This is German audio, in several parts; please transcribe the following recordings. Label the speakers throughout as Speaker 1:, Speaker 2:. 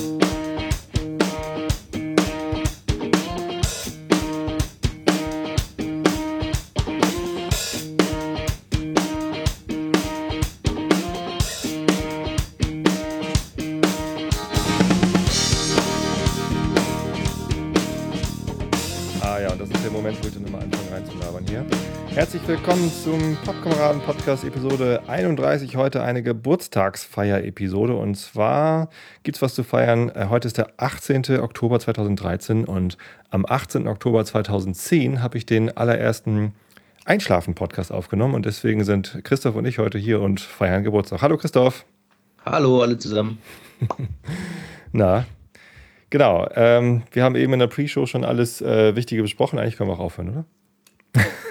Speaker 1: thank you willkommen zum Popkameraden-Podcast Episode 31. Heute eine Geburtstagsfeier-Episode. Und zwar gibt es was zu feiern. Äh, heute ist der 18. Oktober 2013 und am 18. Oktober 2010 habe ich den allerersten Einschlafen-Podcast aufgenommen. Und deswegen sind Christoph und ich heute hier und feiern Geburtstag. Hallo Christoph.
Speaker 2: Hallo alle zusammen.
Speaker 1: Na, genau. Ähm, wir haben eben in der Pre-Show schon alles äh, Wichtige besprochen. Eigentlich können wir auch aufhören, oder?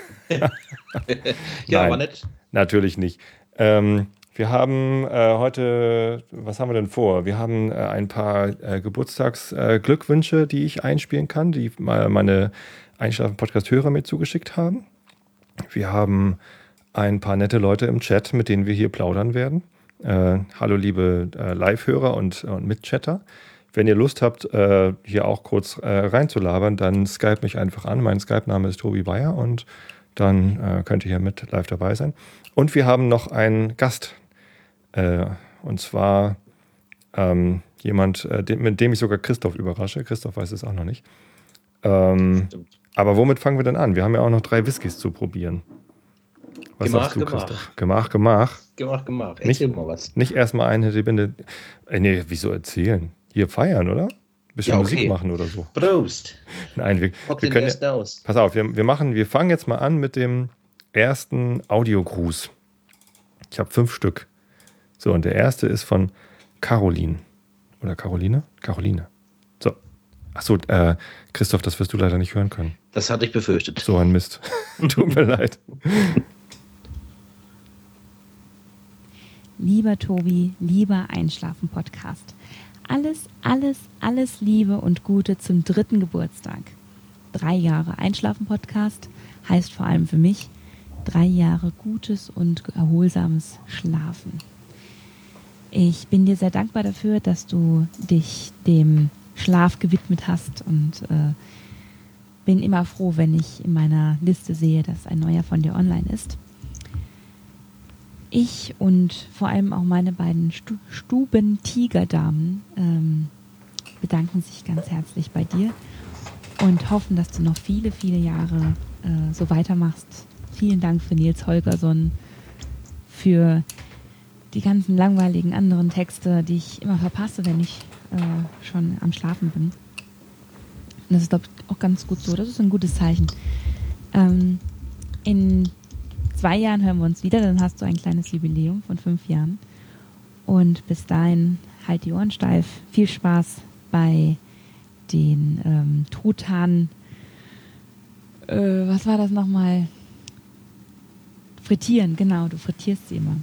Speaker 1: ja, aber nicht. Natürlich nicht. Ähm, wir haben äh, heute, was haben wir denn vor? Wir haben äh, ein paar äh, Geburtstagsglückwünsche, die ich einspielen kann, die meine Einschlafen-Podcast-Hörer mir zugeschickt haben. Wir haben ein paar nette Leute im Chat, mit denen wir hier plaudern werden. Äh, hallo, liebe äh, Live-Hörer und, und Mitchatter. Wenn ihr Lust habt, äh, hier auch kurz reinzulabern, dann Skype mich einfach an. Mein Skype-Name ist Tobi Bayer und dann äh, könnt ihr hier mit live dabei sein. Und wir haben noch einen Gast. Äh, und zwar ähm, jemand, äh, den, mit dem ich sogar Christoph überrasche. Christoph weiß es auch noch nicht. Ähm, aber womit fangen wir denn an? Wir haben ja auch noch drei Whiskys zu probieren. Was gemach, sagst du, gemach. Christoph? Gemach, gemach.
Speaker 2: Gemach, gemach. Erzähl
Speaker 1: nicht, mal was. Nicht erstmal eine Binde. Äh, nee, wieso erzählen? Hier feiern, oder? Bisschen ja, okay. Musik machen oder so.
Speaker 2: Prost.
Speaker 1: Nein, wir, wir können ja, aus. Pass auf, wir, wir machen, wir fangen jetzt mal an mit dem ersten Audiogruß. Ich habe fünf Stück. So, und der erste ist von Caroline. Oder Caroline? Caroline. So. Achso, äh, Christoph, das wirst du leider nicht hören können.
Speaker 2: Das hatte ich befürchtet.
Speaker 1: So ein Mist. Tut mir leid.
Speaker 3: Lieber Tobi, lieber Einschlafen-Podcast alles, alles, alles Liebe und Gute zum dritten Geburtstag. Drei Jahre Einschlafen-Podcast heißt vor allem für mich drei Jahre gutes und erholsames Schlafen. Ich bin dir sehr dankbar dafür, dass du dich dem Schlaf gewidmet hast und äh, bin immer froh, wenn ich in meiner Liste sehe, dass ein neuer von dir online ist. Ich und vor allem auch meine beiden Stu Stuben-Tigerdamen ähm, bedanken sich ganz herzlich bei dir und hoffen, dass du noch viele, viele Jahre äh, so weitermachst. Vielen Dank für Nils Holgersson, für die ganzen langweiligen anderen Texte, die ich immer verpasse, wenn ich äh, schon am Schlafen bin. Und das ist, glaube ich, auch ganz gut so. Das ist ein gutes Zeichen. Ähm, in zwei Jahren hören wir uns wieder, dann hast du ein kleines Jubiläum von fünf Jahren. Und bis dahin halt die Ohren steif. Viel Spaß bei den ähm, Truthahn. Äh, was war das nochmal? Frittieren, genau, du frittierst sie immer.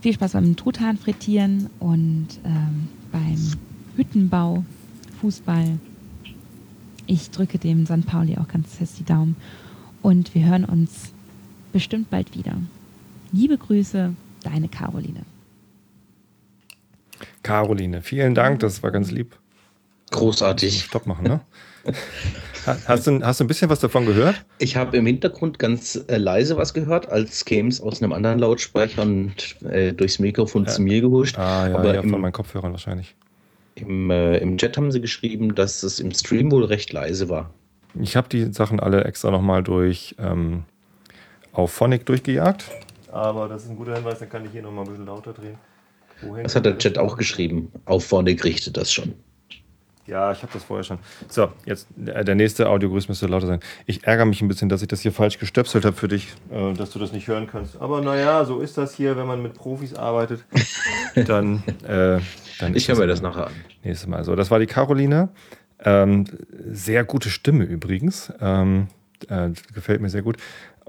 Speaker 3: Viel Spaß beim Truthahn frittieren und ähm, beim Hüttenbau, Fußball. Ich drücke dem St. Pauli auch ganz fest die Daumen. Und wir hören uns bestimmt bald wieder. Liebe Grüße, deine Caroline.
Speaker 1: Caroline, vielen Dank, das war ganz lieb.
Speaker 2: Großartig.
Speaker 1: Stopp machen, ne? hast, du, hast du ein bisschen was davon gehört?
Speaker 2: Ich habe im Hintergrund ganz äh, leise was gehört, als käme es aus einem anderen Lautsprecher und äh, durchs Mikrofon ja. zu mir gehuscht.
Speaker 1: Ah, ja, Aber ja, im, von meinen Kopfhörern wahrscheinlich.
Speaker 2: Im, äh, Im Chat haben sie geschrieben, dass es im Stream wohl recht leise war.
Speaker 1: Ich habe die Sachen alle extra nochmal durch ähm, auf Phonic durchgejagt. Aber das ist ein guter Hinweis, dann kann ich hier nochmal ein bisschen lauter drehen.
Speaker 2: Wohin das hat der Chat auch geschrieben. Auf Phonic richtet das schon.
Speaker 1: Ja, ich habe das vorher schon. So, jetzt äh, der nächste Audiogrüß müsste lauter sein. Ich ärgere mich ein bisschen, dass ich das hier falsch gestöpselt habe für dich, äh, dass du das nicht hören kannst. Aber naja, so ist das hier, wenn man mit Profis arbeitet. dann, äh, dann
Speaker 2: ich höre mir das nachher an.
Speaker 1: Nächstes Mal. So, das war die Caroline. Ähm, sehr gute Stimme übrigens. Ähm, äh, gefällt mir sehr gut.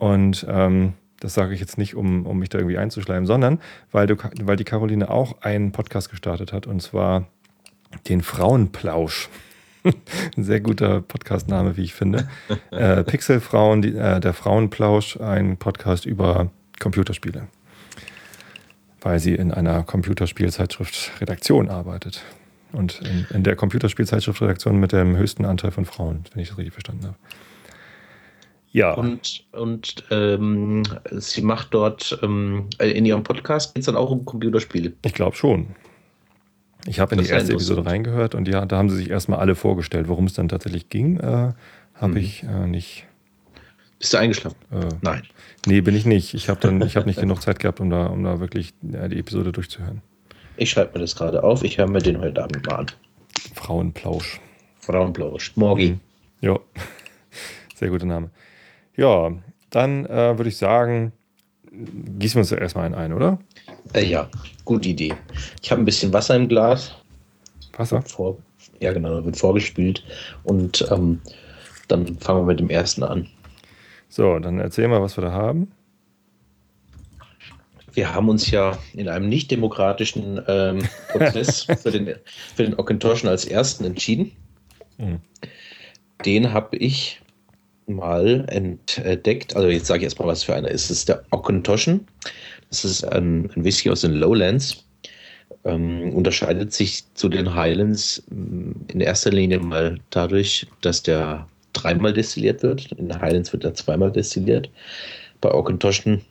Speaker 1: Und ähm, das sage ich jetzt nicht, um, um mich da irgendwie einzuschleimen, sondern weil, du, weil die Caroline auch einen Podcast gestartet hat und zwar den Frauenplausch. Ein sehr guter Podcastname, wie ich finde. Äh, Pixelfrauen, die, äh, der Frauenplausch, ein Podcast über Computerspiele. weil sie in einer Computerspielzeitschrift Redaktion arbeitet. Und in, in der Computerspielzeitschrift Redaktion mit dem höchsten Anteil von Frauen, wenn ich das richtig verstanden habe.
Speaker 2: Ja. Und, und ähm, sie macht dort ähm, in ihrem Podcast geht es dann auch um Computerspiele.
Speaker 1: Ich glaube schon. Ich habe in die erste Episode reingehört und ja, da haben sie sich erstmal alle vorgestellt. Worum es dann tatsächlich ging, äh, habe mhm. ich äh, nicht.
Speaker 2: Bist du eingeschlafen?
Speaker 1: Äh, Nein. Nee, bin ich nicht. Ich habe habe nicht genug Zeit gehabt, um da, um da wirklich ja, die Episode durchzuhören.
Speaker 2: Ich schreibe mir das gerade auf. Ich höre mir den heute Abend mal an.
Speaker 1: Frauenplausch.
Speaker 2: Frauenplausch. Morgi. Mhm.
Speaker 1: Ja. Sehr guter Name. Ja, dann äh, würde ich sagen, gießen wir uns erstmal einen ein, oder?
Speaker 2: Äh, ja, gute Idee. Ich habe ein bisschen Wasser im Glas.
Speaker 1: Wasser?
Speaker 2: Vor, ja, genau, wird vorgespült. Und ähm, dann fangen wir mit dem ersten an.
Speaker 1: So, dann erzähl mal, was wir da haben.
Speaker 2: Wir haben uns ja in einem nicht demokratischen ähm, Prozess für den, für den Ockintoschen als ersten entschieden. Mhm. Den habe ich mal entdeckt. Also jetzt sage ich erstmal, was für einer ist. Das ist der Ockintoschen. Das ist ein, ein Whisky aus den Lowlands. Ähm, unterscheidet sich zu den Highlands mm, in erster Linie mal dadurch, dass der dreimal destilliert wird. In den Highlands wird er zweimal destilliert. Bei Ockintoschen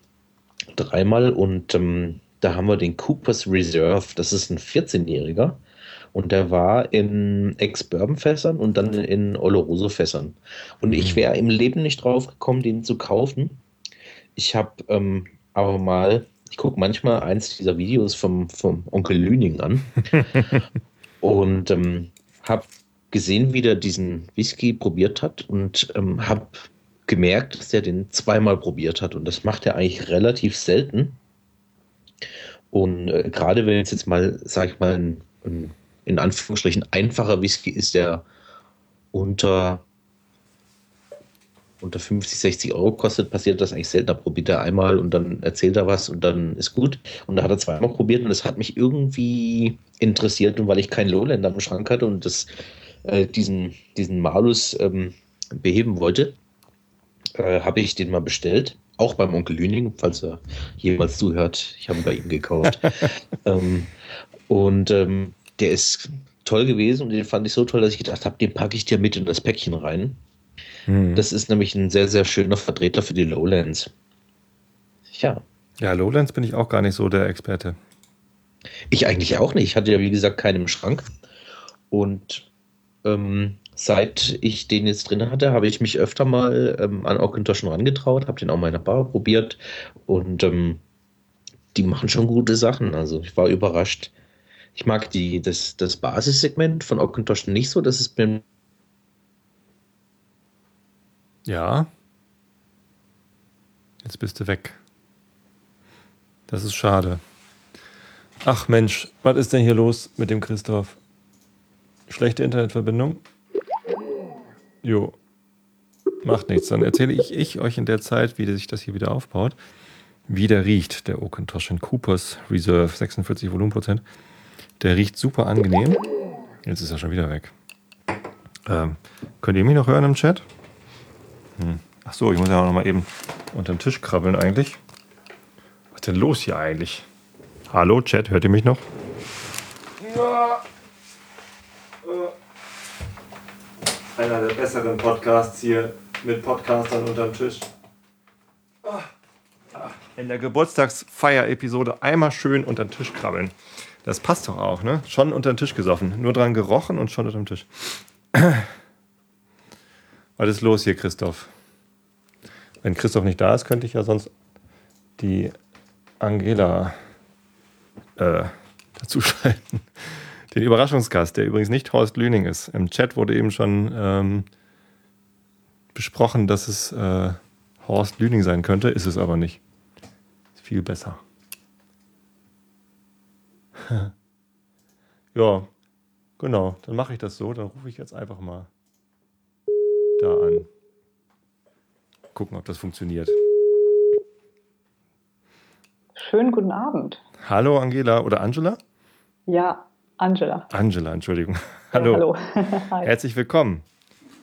Speaker 2: dreimal und ähm, da haben wir den Cooper's Reserve. Das ist ein 14-Jähriger und der war in Ex-Bourbon-Fässern und dann in Oloroso-Fässern. Und ich mhm. wäre im Leben nicht drauf gekommen, den zu kaufen. Ich habe ähm, aber mal, ich gucke manchmal eins dieser Videos vom, vom Onkel Lüning an und ähm, habe gesehen, wie der diesen Whisky probiert hat und ähm, habe gemerkt, dass er den zweimal probiert hat. Und das macht er eigentlich relativ selten. Und äh, gerade wenn es jetzt mal, sag ich mal, ein, ein in Anführungsstrichen einfacher Whisky ist, der unter, unter 50, 60 Euro kostet, passiert das eigentlich seltener. Probiert er einmal und dann erzählt er was und dann ist gut. Und da hat er zweimal probiert und das hat mich irgendwie interessiert und weil ich keinen Lowlander im Schrank hatte und das, äh, diesen, diesen Malus ähm, beheben wollte, äh, habe ich den mal bestellt. Auch beim Onkel Lüning, falls er jemals zuhört. Ich habe bei ihm gekauft. ähm, und ähm, der ist toll gewesen und den fand ich so toll, dass ich gedacht habe, den packe ich dir mit in das Päckchen rein. Mhm. Das ist nämlich ein sehr, sehr schöner Vertreter für die Lowlands.
Speaker 1: Ja. Ja, Lowlands bin ich auch gar nicht so der Experte.
Speaker 2: Ich eigentlich auch nicht. Ich hatte ja, wie gesagt, keinen im Schrank. Und ähm, seit ich den jetzt drin hatte, habe ich mich öfter mal ähm, an Ockintosh rangetraut, habe den auch mal in der Bar probiert und ähm, die machen schon gute Sachen. Also ich war überrascht, ich mag die, das, das Basissegment von Ockintosh nicht so. Das ist mir.
Speaker 1: Ja. Jetzt bist du weg. Das ist schade. Ach Mensch, was ist denn hier los mit dem Christoph? Schlechte Internetverbindung? Jo. Macht nichts. Dann erzähle ich, ich euch in der Zeit, wie sich das hier wieder aufbaut. Wie der riecht, der Oakentosh Coopers Reserve, 46 Volumenprozent. Der riecht super angenehm. Jetzt ist er schon wieder weg. Ähm, könnt ihr mich noch hören im Chat? Hm. Ach so, ich muss ja auch noch mal eben unter den Tisch krabbeln eigentlich. Was ist denn los hier eigentlich? Hallo Chat, hört ihr mich noch? Ja. Äh. Einer der besseren Podcasts hier mit Podcastern unterm Tisch. Ah. Ah. In der Geburtstagsfeier-Episode einmal schön unter den Tisch krabbeln. Das passt doch auch, ne? Schon unter den Tisch gesoffen. Nur dran gerochen und schon unter dem Tisch. Was ist los hier, Christoph? Wenn Christoph nicht da ist, könnte ich ja sonst die Angela äh, dazuschalten. Den Überraschungsgast, der übrigens nicht Horst Lüning ist. Im Chat wurde eben schon ähm, besprochen, dass es äh, Horst Lüning sein könnte, ist es aber nicht. Ist viel besser. ja, genau. Dann mache ich das so. Dann rufe ich jetzt einfach mal da an. Gucken, ob das funktioniert.
Speaker 4: Schönen guten Abend.
Speaker 1: Hallo Angela oder Angela?
Speaker 4: Ja, Angela.
Speaker 1: Angela, Entschuldigung. Hallo. Ja, hallo. Herzlich willkommen.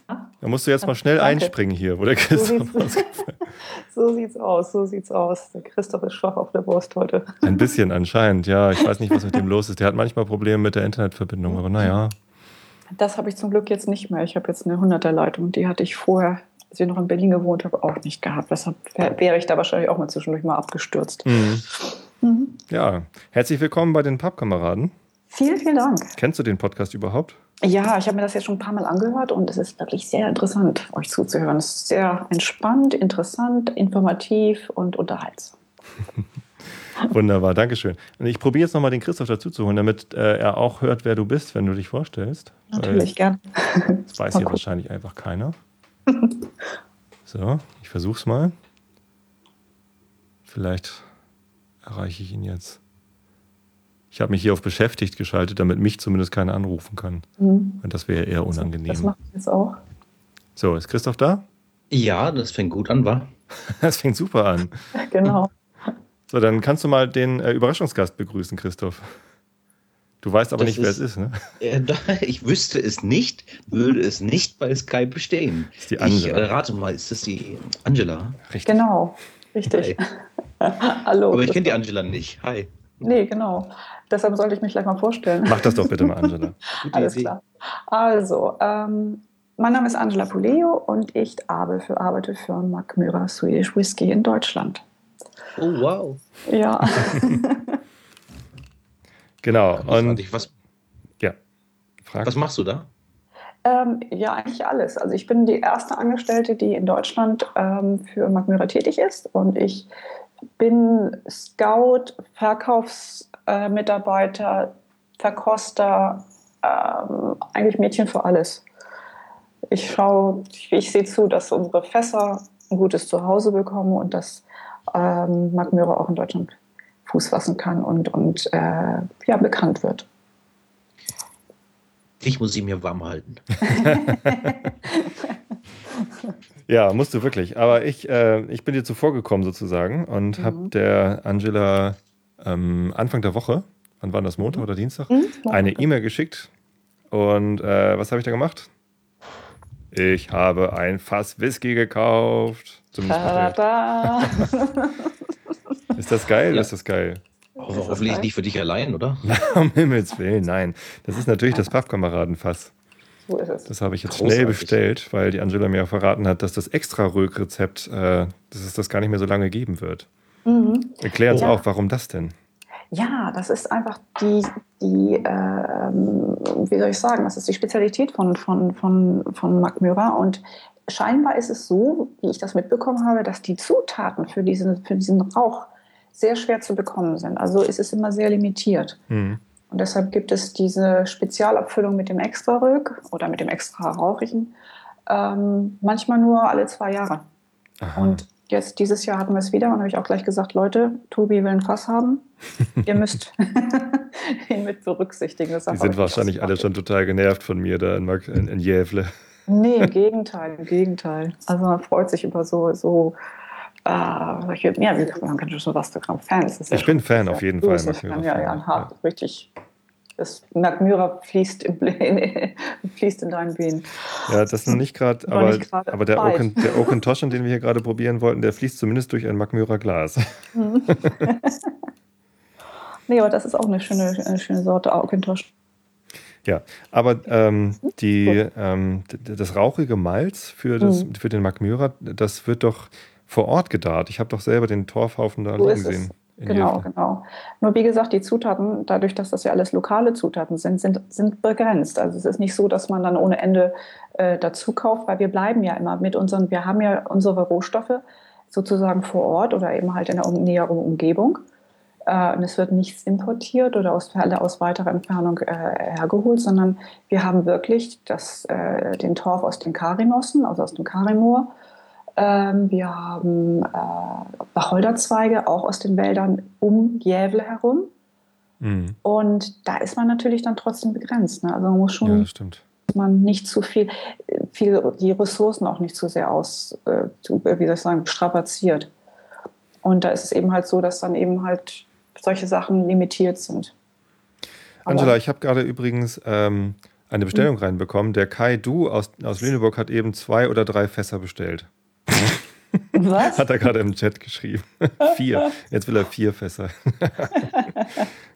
Speaker 1: Da musst du jetzt mal schnell Danke. einspringen hier, wo der Christoph
Speaker 4: so sieht's, so sieht's aus, so sieht's aus. Der Christoph ist schwach auf der Brust heute.
Speaker 1: Ein bisschen anscheinend, ja. Ich weiß nicht, was mit dem los ist. Der hat manchmal Probleme mit der Internetverbindung, aber naja.
Speaker 4: Das habe ich zum Glück jetzt nicht mehr. Ich habe jetzt eine 100er-Leitung. Die hatte ich vorher, als ich noch in Berlin gewohnt habe, auch nicht gehabt. Deshalb wäre ich da wahrscheinlich auch mal zwischendurch mal abgestürzt.
Speaker 1: Mhm. Mhm. Ja, herzlich willkommen bei den Pappkameraden.
Speaker 4: Vielen, vielen Dank.
Speaker 1: Kennst du den Podcast überhaupt?
Speaker 4: Ja, ich habe mir das jetzt schon ein paar Mal angehört und es ist wirklich sehr interessant, euch zuzuhören. Es ist sehr entspannt, interessant, informativ und unterhaltsam.
Speaker 1: Wunderbar, Dankeschön. Und ich probiere jetzt nochmal den Christoph dazu zu holen, damit äh, er auch hört, wer du bist, wenn du dich vorstellst.
Speaker 4: Natürlich, gern.
Speaker 1: Das weiß hier wahrscheinlich einfach keiner. So, ich versuch's mal. Vielleicht erreiche ich ihn jetzt. Ich habe mich hier auf beschäftigt geschaltet, damit mich zumindest keiner anrufen kann. Mhm. Und das wäre eher unangenehm. Das
Speaker 4: mache ich jetzt auch.
Speaker 1: So, ist Christoph da?
Speaker 2: Ja, das fängt gut an, wa?
Speaker 1: das fängt super an.
Speaker 4: genau.
Speaker 1: So, dann kannst du mal den äh, Überraschungsgast begrüßen, Christoph. Du weißt aber das nicht, wer es ist, ne?
Speaker 2: Äh, ich wüsste es nicht, würde es nicht bei Skype bestehen.
Speaker 1: Das ist die Angela.
Speaker 2: Ich äh, rate mal, ist das die Angela?
Speaker 4: Richtig. Genau, richtig.
Speaker 2: Hallo. Aber ich kenne die Angela nicht. Hi.
Speaker 4: Nee, genau. Deshalb sollte ich mich gleich mal vorstellen.
Speaker 1: Mach das doch bitte mal, Angela.
Speaker 4: Alles klar. Also, ähm, mein Name ist Angela Puleo und ich arbeite für, arbeite für Macmyra Swedish Whisky in Deutschland.
Speaker 2: Oh, wow.
Speaker 4: Ja.
Speaker 1: genau. Und
Speaker 2: was,
Speaker 1: ja, frag.
Speaker 2: was machst du da?
Speaker 4: Ähm, ja, eigentlich alles. Also ich bin die erste Angestellte, die in Deutschland ähm, für Macmyra tätig ist und ich bin Scout, Verkaufsmitarbeiter, äh, Verkoster, ähm, eigentlich Mädchen für alles. Ich schaue, ich, ich sehe zu, dass unsere Fässer ein gutes Zuhause bekommen und dass ähm, Mark Möhrer auch in Deutschland Fuß fassen kann und, und äh, ja, bekannt wird.
Speaker 2: Ich muss sie mir warm halten.
Speaker 1: ja, musst du wirklich. Aber ich, äh, ich bin dir zuvor gekommen sozusagen und mhm. habe der Angela ähm, Anfang der Woche, wann war das, Montag oder Dienstag, mhm, eine E-Mail geschickt. Und äh, was habe ich da gemacht? Ich habe ein Fass Whisky gekauft. ist das geil? Ja. Ist das geil?
Speaker 2: Hoffentlich nicht für dich allein, oder?
Speaker 1: um Himmels Willen, nein. Das ist natürlich das Pappkameradenfass. So ist es. Das habe ich jetzt Großartig. schnell bestellt, weil die Angela mir verraten hat, dass das Extra-Rög-Rezept, äh, dass es das gar nicht mehr so lange geben wird. Mhm. Erklär uns ja. auch, warum das denn?
Speaker 4: Ja, das ist einfach die, die äh, wie soll ich sagen, das ist die Spezialität von, von, von, von Mac Und scheinbar ist es so, wie ich das mitbekommen habe, dass die Zutaten für diesen, für diesen Rauch sehr schwer zu bekommen sind. Also ist es immer sehr limitiert. Mhm. Und deshalb gibt es diese Spezialabfüllung mit dem Extra-Rög oder mit dem extra Rauchigen ähm, manchmal nur alle zwei Jahre. Aha. Und jetzt dieses Jahr hatten wir es wieder und habe ich auch gleich gesagt, Leute, Tobi will ein Fass haben. Ihr müsst ihn mit berücksichtigen. Das
Speaker 1: Die sind wahrscheinlich alle schon total genervt von mir da in, in, in Jävle.
Speaker 4: Nee, im Gegenteil, im Gegenteil. Also man freut sich über so, so äh, solche, ja, man kann schon was Fans.
Speaker 1: Ich ja bin Fan auf jeden Fall.
Speaker 4: Ich ja, ja, ein Hart, ja. richtig das Magmyra fließt, fließt in deinen Venen.
Speaker 1: Ja, das ist noch nicht gerade, aber, aber der, Oken, der Okentoschen, den wir hier gerade probieren wollten, der fließt zumindest durch ein Magmyra Glas. Mhm.
Speaker 4: nee, aber das ist auch eine schöne, eine schöne Sorte Okentoschen.
Speaker 1: Ja, aber ähm, die, ähm, das rauchige Malz für, das, mhm. für den Magmyra, das wird doch vor Ort gedarrt. Ich habe doch selber den Torfhaufen da so liegen sehen.
Speaker 4: Genau, genau. Nur wie gesagt, die Zutaten, dadurch, dass das ja alles lokale Zutaten sind, sind, sind begrenzt. Also es ist nicht so, dass man dann ohne Ende äh, dazu kauft, weil wir bleiben ja immer mit unseren, wir haben ja unsere Rohstoffe sozusagen vor Ort oder eben halt in der näheren Umgebung. Äh, und es wird nichts importiert oder aus, aus weiterer Entfernung äh, hergeholt, sondern wir haben wirklich das, äh, den Torf aus den Karimossen, also aus dem Karimoor ähm, wir haben äh, Wacholderzweige auch aus den Wäldern um Jävle herum. Mhm. Und da ist man natürlich dann trotzdem begrenzt. Ne? Also man muss schon,
Speaker 1: ja,
Speaker 4: man nicht zu viel, viel, die Ressourcen auch nicht zu sehr aus, äh, wie soll ich sagen, strapaziert. Und da ist es eben halt so, dass dann eben halt solche Sachen limitiert sind.
Speaker 1: Angela, ich habe gerade übrigens ähm, eine Bestellung mhm. reinbekommen. Der Kai Du aus, aus Lüneburg hat eben zwei oder drei Fässer bestellt. Was? Hat er gerade im Chat geschrieben. vier. Jetzt will er vier Fässer.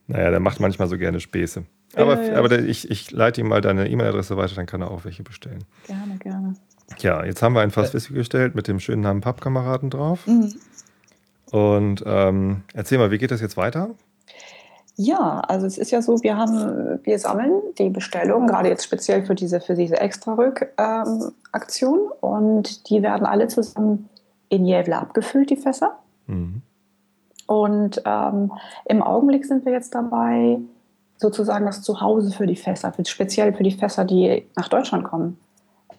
Speaker 1: naja, der macht manchmal so gerne Späße. Aber, ja, ja. aber der, ich, ich leite ihm mal deine E-Mail-Adresse weiter, dann kann er auch welche bestellen.
Speaker 4: Gerne, gerne.
Speaker 1: Ja, jetzt haben wir ein Fass Whisky gestellt mit dem schönen Namen Pappkameraden drauf. Mhm. Und ähm, erzähl mal, wie geht das jetzt weiter?
Speaker 4: Ja, also es ist ja so, wir haben, wir sammeln die Bestellungen, gerade jetzt speziell für diese, für diese Extra-Rück-Aktion ähm, und die werden alle zusammen in Jävle abgefüllt, die Fässer. Mhm. Und ähm, im Augenblick sind wir jetzt dabei, sozusagen das Zuhause für die Fässer, speziell für die Fässer, die nach Deutschland kommen,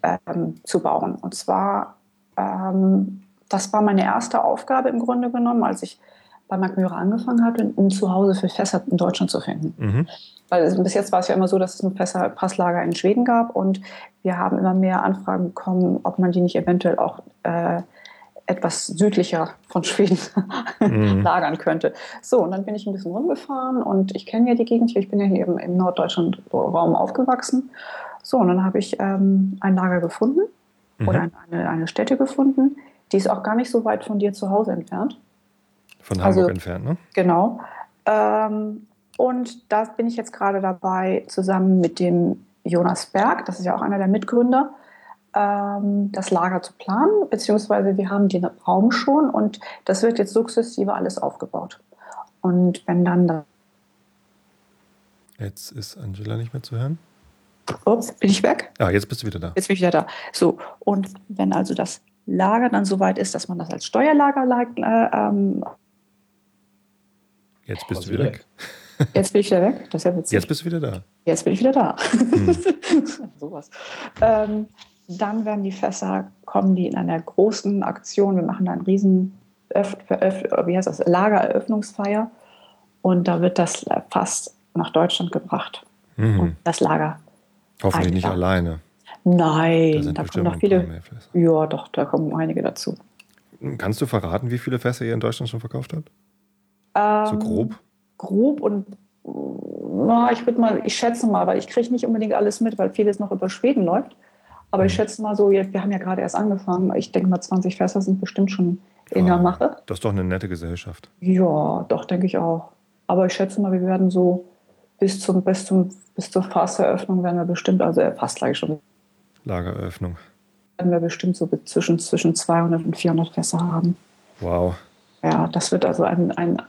Speaker 4: ähm, zu bauen. Und zwar, ähm, das war meine erste Aufgabe im Grunde genommen, als ich bei Mührer angefangen hatte, um Zuhause für Fässer in Deutschland zu finden. Mhm. Weil bis jetzt war es ja immer so, dass es ein Fässerpasslager in Schweden gab und wir haben immer mehr Anfragen bekommen, ob man die nicht eventuell auch äh, etwas südlicher von Schweden mhm. lagern könnte. So, und dann bin ich ein bisschen rumgefahren und ich kenne ja die Gegend hier, ich bin ja hier im, im norddeutschen Raum aufgewachsen. So, und dann habe ich ähm, ein Lager gefunden mhm. oder eine, eine Stätte gefunden, die ist auch gar nicht so weit von dir zu Hause entfernt.
Speaker 1: Von Hamburg also, entfernt, ne?
Speaker 4: Genau. Ähm, und da bin ich jetzt gerade dabei, zusammen mit dem Jonas Berg, das ist ja auch einer der Mitgründer, das Lager zu planen, beziehungsweise wir haben den Raum schon und das wird jetzt sukzessive alles aufgebaut. Und wenn dann das
Speaker 1: Jetzt ist Angela nicht mehr zu hören.
Speaker 4: Ups, bin ich weg?
Speaker 1: Ja, jetzt bist du wieder da.
Speaker 4: Jetzt bin ich wieder da. So, und wenn also das Lager dann so weit ist, dass man das als Steuerlager äh, ähm,
Speaker 1: Jetzt bist du wieder weg.
Speaker 4: Jetzt bin ich wieder weg. Das ist ja witzig.
Speaker 1: Jetzt bist du wieder da.
Speaker 4: Jetzt bin ich wieder da. Hm. Sowas. Ähm, dann werden die Fässer, kommen die in einer großen Aktion. Wir machen da einen riesen Öff wie heißt das, Lagereröffnungsfeier. Und da wird das Fass nach Deutschland gebracht. Mhm. Und das Lager.
Speaker 1: Hoffentlich nicht alleine.
Speaker 4: Nein, da, da kommen noch viele. Ja, doch, da kommen einige dazu.
Speaker 1: Kannst du verraten, wie viele Fässer ihr in Deutschland schon verkauft habt? Ähm, so grob?
Speaker 4: Grob und na, ich würde mal, ich schätze mal, weil ich kriege nicht unbedingt alles mit, weil vieles noch über Schweden läuft. Aber ich mhm. schätze mal so, wir haben ja gerade erst angefangen. Ich denke mal, 20 Fässer sind bestimmt schon in der Mache.
Speaker 1: Das ist doch eine nette Gesellschaft.
Speaker 4: Ja, doch, denke ich auch. Aber ich schätze mal, wir werden so bis, zum, bis, zum, bis zur Fasseröffnung werden wir bestimmt, also äh, fast gleich schon.
Speaker 1: Lageröffnung.
Speaker 4: Werden wir bestimmt so zwischen, zwischen 200 und 400 Fässer haben.
Speaker 1: Wow.
Speaker 4: Ja, das wird also ein, ein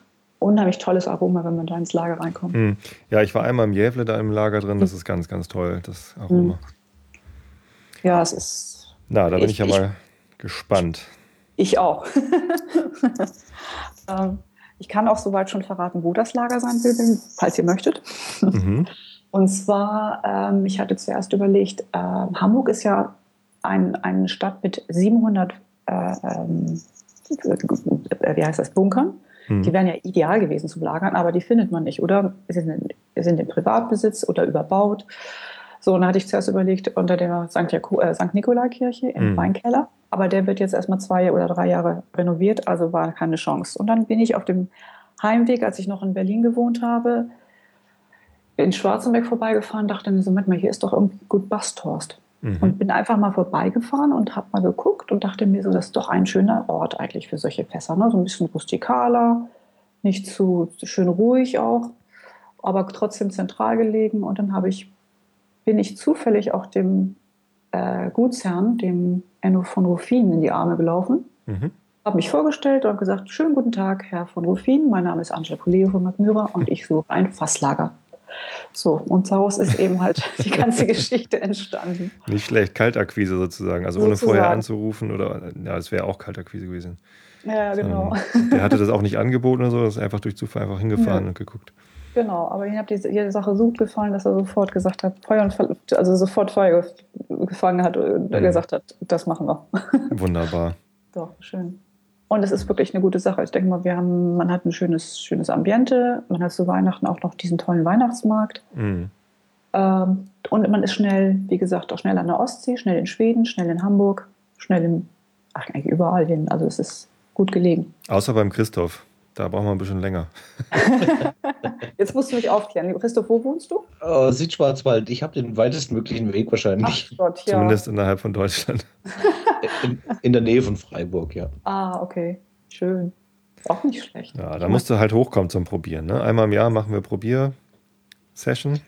Speaker 4: unheimlich tolles Aroma, wenn man da ins Lager reinkommt.
Speaker 1: Hm. Ja, ich war einmal im Jävle da im Lager drin. Das hm. ist ganz, ganz toll, das Aroma. Hm.
Speaker 4: Ja, es ist.
Speaker 1: Na, da bin ich, ich ja mal ich, gespannt.
Speaker 4: Ich auch. ähm, ich kann auch soweit schon verraten, wo das Lager sein will, falls ihr möchtet. Mhm. Und zwar, ähm, ich hatte zuerst überlegt, äh, Hamburg ist ja ein, eine Stadt mit 700, äh, ähm, wie heißt das, Bunkern. Mhm. Die wären ja ideal gewesen zum Lagern, aber die findet man nicht, oder? Sie sind, sind im Privatbesitz oder überbaut. So, und da hatte ich zuerst überlegt, unter der St. äh, St. Nikolaikirche im mhm. Weinkeller. Aber der wird jetzt erstmal zwei oder drei Jahre renoviert, also war keine Chance. Und dann bin ich auf dem Heimweg, als ich noch in Berlin gewohnt habe, in Schwarzenberg vorbeigefahren, dachte mir so, Moment mal, hier ist doch irgendwie gut Basthorst. Mhm. Und bin einfach mal vorbeigefahren und habe mal geguckt und dachte mir so, das ist doch ein schöner Ort eigentlich für solche Fässer. Ne? So ein bisschen rustikaler, nicht zu schön ruhig auch, aber trotzdem zentral gelegen. Und dann habe ich bin ich zufällig auch dem äh, Gutsherrn, dem Enno von Ruffin, in die Arme gelaufen. Mhm. Habe mich vorgestellt und gesagt: Schönen guten Tag, Herr von Ruffin. Mein Name ist Angela Poleo von Magmyra und ich suche ein Fasslager. So, und daraus ist eben halt die ganze Geschichte entstanden.
Speaker 1: Nicht schlecht, Kaltakquise sozusagen. Also sozusagen. ohne vorher anzurufen oder, ja, das wäre auch Kaltakquise gewesen.
Speaker 4: Ja, genau.
Speaker 1: der hatte das auch nicht angeboten oder so, das ist einfach durch Zufall einfach hingefahren ja. und geguckt.
Speaker 4: Genau, aber ihm hat die, die Sache so gut gefallen, dass er sofort gesagt hat, Feuer und also sofort Feuer gefangen hat und mhm. gesagt hat, das machen wir.
Speaker 1: Wunderbar.
Speaker 4: Doch, schön. Und es ist wirklich eine gute Sache. Ich denke mal, wir haben, man hat ein schönes, schönes Ambiente, man hat zu Weihnachten auch noch diesen tollen Weihnachtsmarkt. Mhm. Ähm, und man ist schnell, wie gesagt, auch schnell an der Ostsee, schnell in Schweden, schnell in Hamburg, schnell in, ach, eigentlich überall hin. Also es ist gut gelegen.
Speaker 1: Außer beim Christoph. Da brauchen wir ein bisschen länger.
Speaker 4: Jetzt musst du mich aufklären. Christoph, wo wohnst du?
Speaker 2: Oh, Südschwarzwald. Ich habe den weitestmöglichen Weg wahrscheinlich.
Speaker 4: Ach Gott, ja.
Speaker 1: Zumindest innerhalb von Deutschland.
Speaker 2: In, in der Nähe von Freiburg, ja.
Speaker 4: Ah, okay. Schön. Ist auch nicht schlecht.
Speaker 1: Ja, da musst du halt hochkommen zum Probieren. Ne? Einmal im Jahr machen wir Probier-Session.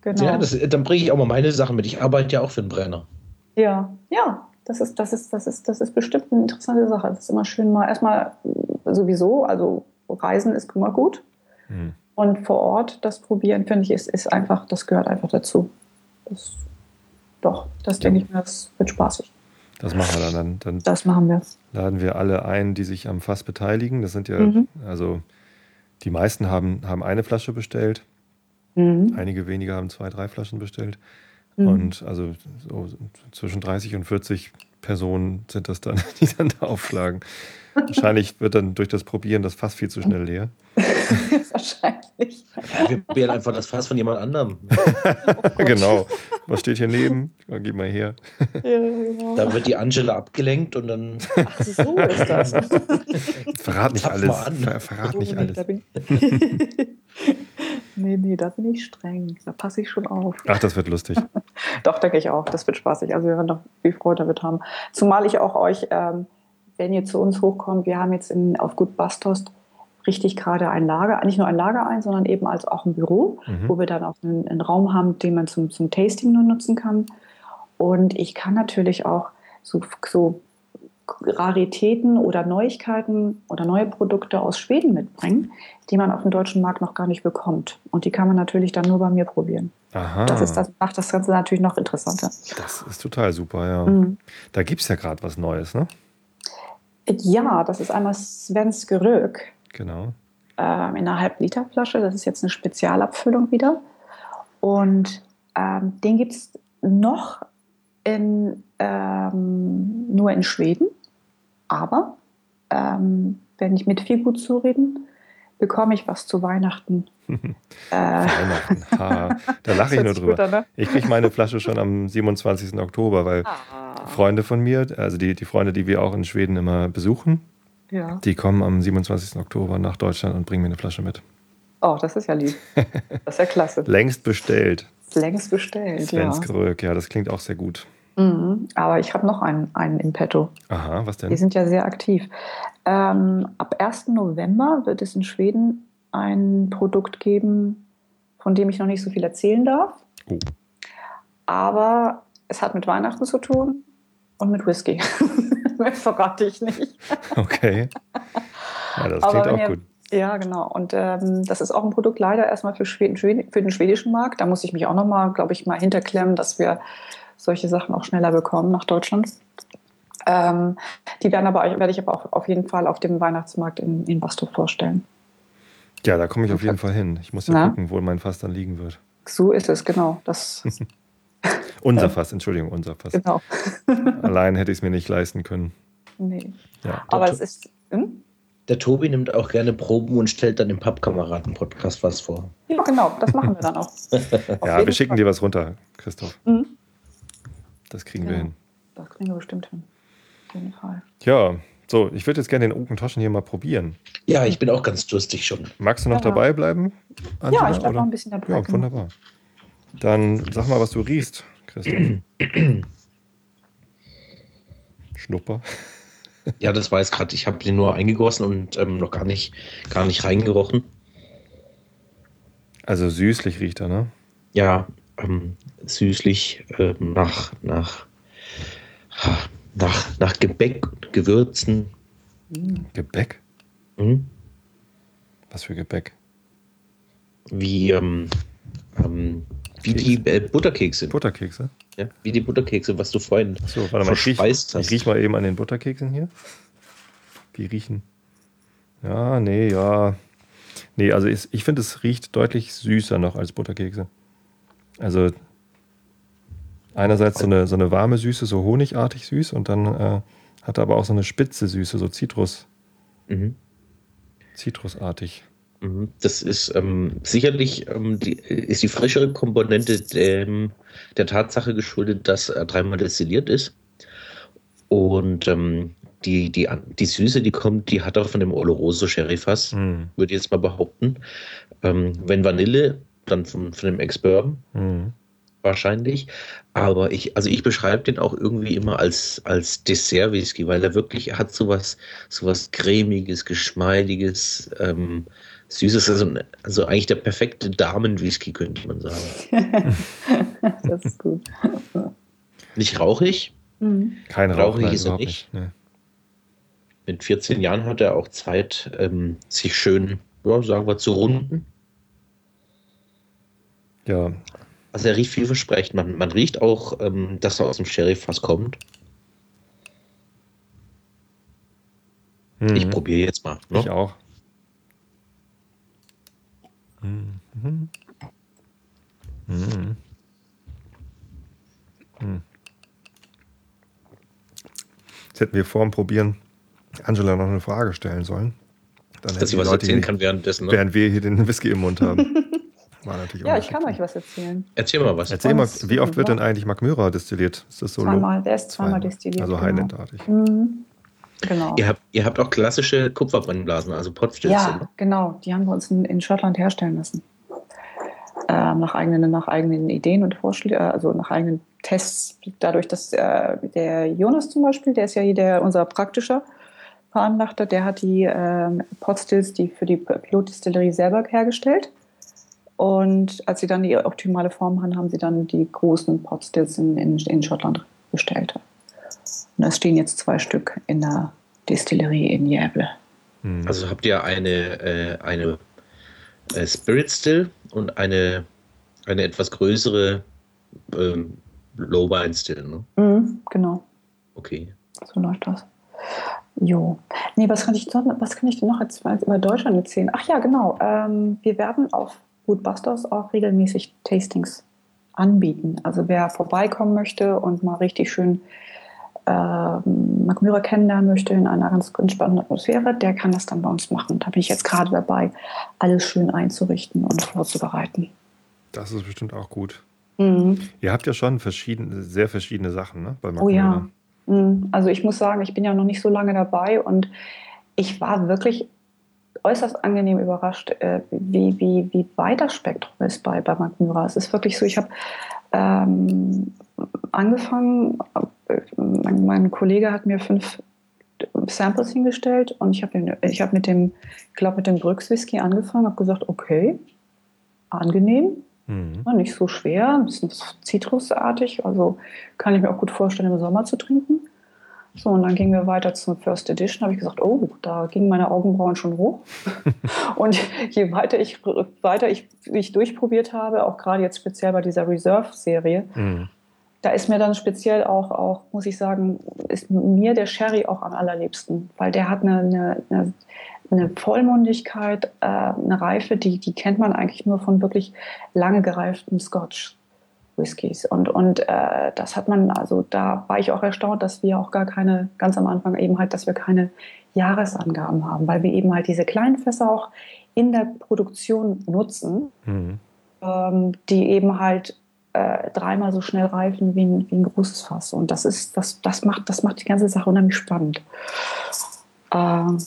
Speaker 4: Genau.
Speaker 2: Ja, das, dann bringe ich auch mal meine Sachen mit. Ich arbeite ja auch für einen Brenner.
Speaker 4: Ja, ja, das ist, das ist, das ist, das ist bestimmt eine interessante Sache. Das ist immer schön mal erstmal sowieso, also Reisen ist immer gut.
Speaker 1: Hm.
Speaker 4: Und vor Ort das Probieren, finde ich, ist, ist einfach, das gehört einfach dazu. Das, doch, das denke ich mir, das wird spaßig.
Speaker 1: Das machen wir dann. Dann, dann
Speaker 4: Das machen wir.
Speaker 1: laden wir alle ein, die sich am Fass beteiligen. Das sind ja,
Speaker 4: Mhm.
Speaker 1: also die meisten haben, haben eine Flasche bestellt.
Speaker 4: Mhm.
Speaker 1: Einige wenige haben zwei, drei Flaschen bestellt.
Speaker 4: Mhm.
Speaker 1: Und also so zwischen 30 und 40 Personen sind das dann, die dann da aufschlagen. Wahrscheinlich wird dann durch das Probieren das Fass viel zu schnell leer.
Speaker 4: Wahrscheinlich.
Speaker 2: Ja, wir probieren einfach das Fass von jemand anderem.
Speaker 1: genau. Was steht hier neben? Gib mal her.
Speaker 4: Ja, genau.
Speaker 2: Da wird die Angela abgelenkt und dann.
Speaker 4: Ach, so ist das.
Speaker 1: Verrat nicht
Speaker 2: Zapf
Speaker 1: alles.
Speaker 2: mal an.
Speaker 1: Ver verrat
Speaker 4: Oh,
Speaker 1: nicht
Speaker 4: nee,
Speaker 1: alles.
Speaker 4: Nee, nee, da bin ich streng. Da passe ich schon auf.
Speaker 1: Ach, das wird lustig.
Speaker 4: Doch, denke ich auch. Das wird spaßig. Also wir werden doch viel Freude damit haben. Zumal ich auch euch, ähm, wenn ihr zu uns hochkommt, wir haben jetzt in, auf Gut Bastos richtig gerade ein Lager, nicht nur ein Lager ein, sondern eben als auch ein Büro,
Speaker 1: Mhm.
Speaker 4: wo wir dann auch einen, einen Raum haben, den man zum, zum Tasting nur nutzen kann. Und ich kann natürlich auch so, so Raritäten oder Neuigkeiten oder neue Produkte aus Schweden mitbringen, die man auf dem deutschen Markt noch gar nicht bekommt. Und die kann man natürlich dann nur bei mir probieren.
Speaker 1: Aha.
Speaker 4: Das, ist, das macht das Ganze natürlich noch interessanter.
Speaker 1: Das ist total super, ja.
Speaker 4: Mhm.
Speaker 1: Da gibt es ja gerade was Neues, ne?
Speaker 4: Ja, das ist einmal Svens Gerög
Speaker 1: Genau.
Speaker 4: ähm, in einer Halb-Liter-Flasche. Das ist jetzt eine Spezialabfüllung wieder. Und ähm, den gibt es noch in, ähm, nur in Schweden. Aber ähm, wenn ich mit viel gut zureden, bekomme ich was zu Weihnachten.
Speaker 1: Weihnachten. Ha, da lache ich nur drüber.
Speaker 4: gut an, ne?
Speaker 1: Ich kriege meine Flasche schon am 27. Oktober, weil
Speaker 4: Ah.
Speaker 1: Freunde von mir, also die, die Freunde, die wir auch in Schweden immer besuchen,
Speaker 4: Ja.
Speaker 1: die kommen am 27. Oktober nach Deutschland und bringen mir eine Flasche mit.
Speaker 4: Oh, das ist ja lieb. Das ist ja klasse.
Speaker 1: Längst bestellt.
Speaker 4: Längst bestellt, ja.
Speaker 1: Svensk Röck, ja, das klingt auch sehr gut.
Speaker 4: Mhm. Aber ich habe noch einen, einen im Petto.
Speaker 1: Aha, was
Speaker 4: Die
Speaker 1: denn?
Speaker 4: sind ja sehr aktiv. Ähm, ab 1. November wird es in Schweden ein Produkt geben, von dem ich noch nicht so viel erzählen darf.
Speaker 1: Oh.
Speaker 4: Aber es hat mit Weihnachten zu tun und mit Whisky. Mehr verrate ich nicht.
Speaker 1: Okay. Ja, das
Speaker 4: Aber
Speaker 1: klingt auch
Speaker 4: ihr-
Speaker 1: gut.
Speaker 4: Ja, genau. Und ähm, das ist auch ein Produkt leider erstmal für, Schweden, für den schwedischen Markt. Da muss ich mich auch nochmal, glaube ich, mal hinterklemmen, dass wir solche Sachen auch schneller bekommen nach Deutschland. Ähm, die werden aber, werde ich aber auch auf jeden Fall auf dem Weihnachtsmarkt in, in Bastow vorstellen.
Speaker 1: Ja, da komme ich auf jeden Fall hin. Ich muss ja
Speaker 4: Na?
Speaker 1: gucken, wo mein Fass dann liegen wird.
Speaker 4: So ist es, genau. Das,
Speaker 1: Unser Fass, Entschuldigung, unser Fass.
Speaker 4: genau.
Speaker 1: Allein hätte ich es mir nicht leisten können.
Speaker 4: Nee.
Speaker 1: Ja.
Speaker 4: Aber es ist. Hm?
Speaker 2: Der Tobi nimmt auch gerne Proben und stellt dann im Pappkameraden-Podcast was vor.
Speaker 4: Ja, genau, das machen wir dann auch.
Speaker 1: Ja, wir schicken
Speaker 4: Fall.
Speaker 1: dir was runter, Christoph.
Speaker 4: Mhm.
Speaker 1: Das kriegen wir
Speaker 4: Ja.
Speaker 1: hin.
Speaker 4: Das kriegen wir bestimmt hin. Jeden Fall.
Speaker 1: Ja, so, ich würde jetzt gerne den Okentoschen hier mal probieren.
Speaker 2: Ja, ich bin auch ganz durstig schon.
Speaker 1: Magst du noch
Speaker 4: Ja.
Speaker 1: dabei bleiben?
Speaker 4: Ja, ich bleib
Speaker 1: oder?
Speaker 4: noch ein bisschen dabei.
Speaker 1: Ja,
Speaker 4: genau.
Speaker 1: wunderbar. Dann sag mal, was du riechst, Christoph. Schnupper.
Speaker 2: Ja, das weiß gerade. Ich habe den nur eingegossen und ähm, noch gar nicht, gar nicht reingerochen.
Speaker 1: Also süßlich riecht er, ne?
Speaker 2: Ja, ähm, süßlich ähm, nach, nach, nach, nach Gebäck und Gewürzen.
Speaker 1: Gebäck?
Speaker 2: Hm?
Speaker 1: Was für Gebäck?
Speaker 2: Wie, ähm, ähm, wie die äh, Butterkekse.
Speaker 1: Butterkekse?
Speaker 2: Ja, wie die Butterkekse, was du vorhin
Speaker 1: So, warte mal, ich riech,
Speaker 2: verspeist
Speaker 1: ich
Speaker 2: hast.
Speaker 1: riech mal eben an den Butterkeksen hier. Die riechen. Ja, nee, ja. Nee, also ich, ich finde, es riecht deutlich süßer noch als Butterkekse. Also einerseits so eine, so eine warme Süße, so honigartig süß und dann äh, hat er aber auch so eine spitze Süße, so Zitrus,
Speaker 2: Mhm.
Speaker 1: zitrusartig.
Speaker 2: Mhm. Das ist ähm, sicherlich ähm, die, ist die frischere Komponente dem, der Tatsache geschuldet, dass er dreimal destilliert ist. Und ähm, die, die, die Süße, die kommt, die hat er von dem Oloroso Sherry-Fass,
Speaker 1: Mhm.
Speaker 2: würde ich jetzt mal behaupten. Ähm, wenn Vanille, dann von, von dem Ex-Bourbon
Speaker 1: Mhm.
Speaker 2: Wahrscheinlich. Aber ich, also ich beschreibe den auch irgendwie immer als, als Dessert-Whisky, weil er wirklich er hat sowas, sowas cremiges, geschmeidiges, ähm, süßes, also, also eigentlich der perfekte Damen-Whisky, könnte man sagen.
Speaker 4: das ist gut.
Speaker 2: Nicht rauchig.
Speaker 4: Mhm.
Speaker 1: Kein Rauch,
Speaker 2: Rauchig
Speaker 1: nein,
Speaker 2: ist er
Speaker 1: überhaupt
Speaker 2: nicht.
Speaker 1: nicht. Nee.
Speaker 2: Mit 14 Jahren hat er auch Zeit, ähm, sich schön, ja, sagen wir, zu runden.
Speaker 1: Ja,
Speaker 2: Also er riecht vielversprechend. Man, man riecht auch, ähm, dass er aus dem Sherry-Fass kommt.
Speaker 1: Mhm.
Speaker 2: Ich probiere jetzt mal. Ne?
Speaker 1: Ich auch. Mhm. Mhm. Mhm. Jetzt hätten wir vor dem Probieren Angela noch eine Frage stellen sollen. Dann
Speaker 2: Dass
Speaker 1: die
Speaker 2: ich was
Speaker 1: Leute
Speaker 2: erzählen kann währenddessen. Ne?
Speaker 1: während wir hier den Whisky im Mund haben. War natürlich
Speaker 4: Ja, ich kann euch was erzählen.
Speaker 2: Erzähl mal was.
Speaker 1: Erzähl mal, wie oft wird denn eigentlich Magmyra destilliert? Ist das so
Speaker 4: Zweimal, der ist zweimal
Speaker 1: Zweimal.
Speaker 4: destilliert.
Speaker 1: Also
Speaker 4: genau.
Speaker 1: Highlandartig.
Speaker 4: Mhm. Genau.
Speaker 2: Ihr habt, ihr habt auch klassische Kupferbrennblasen, also Potstilze.
Speaker 4: Ja, genau. Die haben wir uns in, in Schottland herstellen lassen. Ähm, nach, eigenen, nach eigenen Ideen und Vorschlägen, also nach eigenen Tests. Dadurch, dass äh, der Jonas zum Beispiel, der ist ja hier der, unser praktischer Veranlagter, der hat die ähm, Potstills, die für die Pilotdistillerie selber hergestellt. Und als sie dann die optimale Form hatten, haben sie dann die großen Potstills in, in, in Schottland bestellt. Und da stehen jetzt zwei Stück in der Distillerie in Jäble.
Speaker 1: Hm.
Speaker 2: Also habt ihr eine, äh, eine äh, Spirit Still und eine, eine etwas größere ähm, Lowbine Still, ne?
Speaker 4: Mhm, genau.
Speaker 2: Okay.
Speaker 4: So läuft das. Jo. Nee, was kann ich, noch- was kann ich denn noch jetzt mal über Deutschland erzählen? Ach ja, genau. Ähm, wir werden auf Foodbusters auch regelmäßig Tastings anbieten. Also wer vorbeikommen möchte und mal richtig schön ähm, Magmyra kennenlernen möchte in einer ganz entspannten Atmosphäre, der kann das dann bei uns machen. Da bin ich jetzt gerade dabei, alles schön einzurichten und vorzubereiten.
Speaker 1: Das ist bestimmt auch gut.
Speaker 4: Mhm.
Speaker 1: Ihr habt ja schon verschiedene, sehr verschiedene Sachen, ne? Bei
Speaker 4: Oh ja.
Speaker 1: Magmyra.
Speaker 4: Mm, Also ich muss sagen, ich bin ja noch nicht so lange dabei und ich war wirklich äußerst angenehm überrascht, äh, wie, wie, wie weit das Spektrum ist bei, bei Magmyra. Es ist wirklich so, ich habe ähm, angefangen, äh, mein, mein Kollege hat mir fünf Samples hingestellt und ich habe ich hab mit dem, ich glaube mit dem Brücks-Whisky angefangen, habe gesagt, okay, angenehm,
Speaker 1: Mhm.
Speaker 4: nicht so schwer, ein bisschen zitrusartig, also kann ich mir auch gut vorstellen, im Sommer zu trinken. So, und dann gingen wir weiter zum First Edition. habe ich gesagt, oh, da gingen meine Augenbrauen schon hoch. und je weiter ich, weiter ich, ich durchprobiert habe, auch gerade jetzt speziell bei dieser Reserve-Serie,
Speaker 1: Mhm.
Speaker 4: da ist mir dann speziell auch, auch, muss ich sagen, ist mir der Sherry auch am allerliebsten, weil der hat eine, eine, eine, eine Vollmundigkeit, äh, eine Reife, die, die kennt man eigentlich nur von wirklich lange gereiften Scotch. Whiskys. Und, und äh, das hat man, also da war ich auch erstaunt, dass wir auch gar keine, ganz am Anfang eben halt, dass wir keine Jahresangaben haben, weil wir eben halt diese kleinen Fässer auch in der Produktion nutzen,
Speaker 1: Mhm.
Speaker 4: ähm, die eben halt äh, dreimal so schnell reifen wie ein, wie ein großes Fass. Und das ist, das, das macht, das macht die ganze Sache unheimlich spannend. Ähm,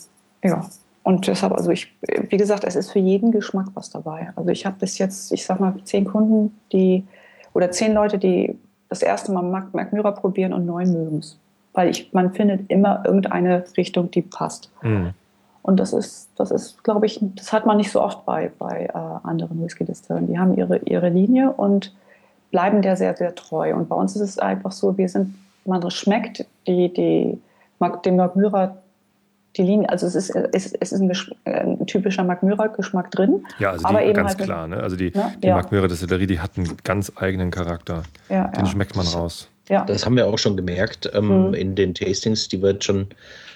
Speaker 4: ja. Und deshalb, also ich, wie gesagt, es ist für jeden Geschmack was dabei. Also ich habe bis jetzt, ich sag mal, zehn Kunden, die, oder zehn Leute, die das erste Mal Mac Macmyra probieren und neun mögen es. Weil ich, man findet immer irgendeine Richtung, die passt.
Speaker 1: Mhm.
Speaker 4: Und das ist, das ist, glaube ich, das hat man nicht so oft bei, bei äh, anderen Whisky-Distillen. Die haben ihre, ihre Linie und bleiben der sehr, sehr treu. Und bei uns ist es einfach so, wir sind, man schmeckt die, die, den Magmyra, die Linie, also es ist, es ist, es ist ein, ein typischer Magmyra-Geschmack drin.
Speaker 1: Ja, also
Speaker 4: Aber
Speaker 1: die,
Speaker 4: eben
Speaker 1: ganz
Speaker 4: halt
Speaker 1: klar, ne? Also die,
Speaker 4: Ne?
Speaker 1: die
Speaker 4: Ja.
Speaker 1: Magmyra Destillerie, die hat einen ganz eigenen Charakter.
Speaker 4: Ja,
Speaker 1: Den
Speaker 4: ja.
Speaker 1: schmeckt man raus.
Speaker 4: ja.
Speaker 2: Das haben wir auch schon gemerkt ähm,
Speaker 4: Mhm.
Speaker 2: in den Tastings, die wir jetzt schon,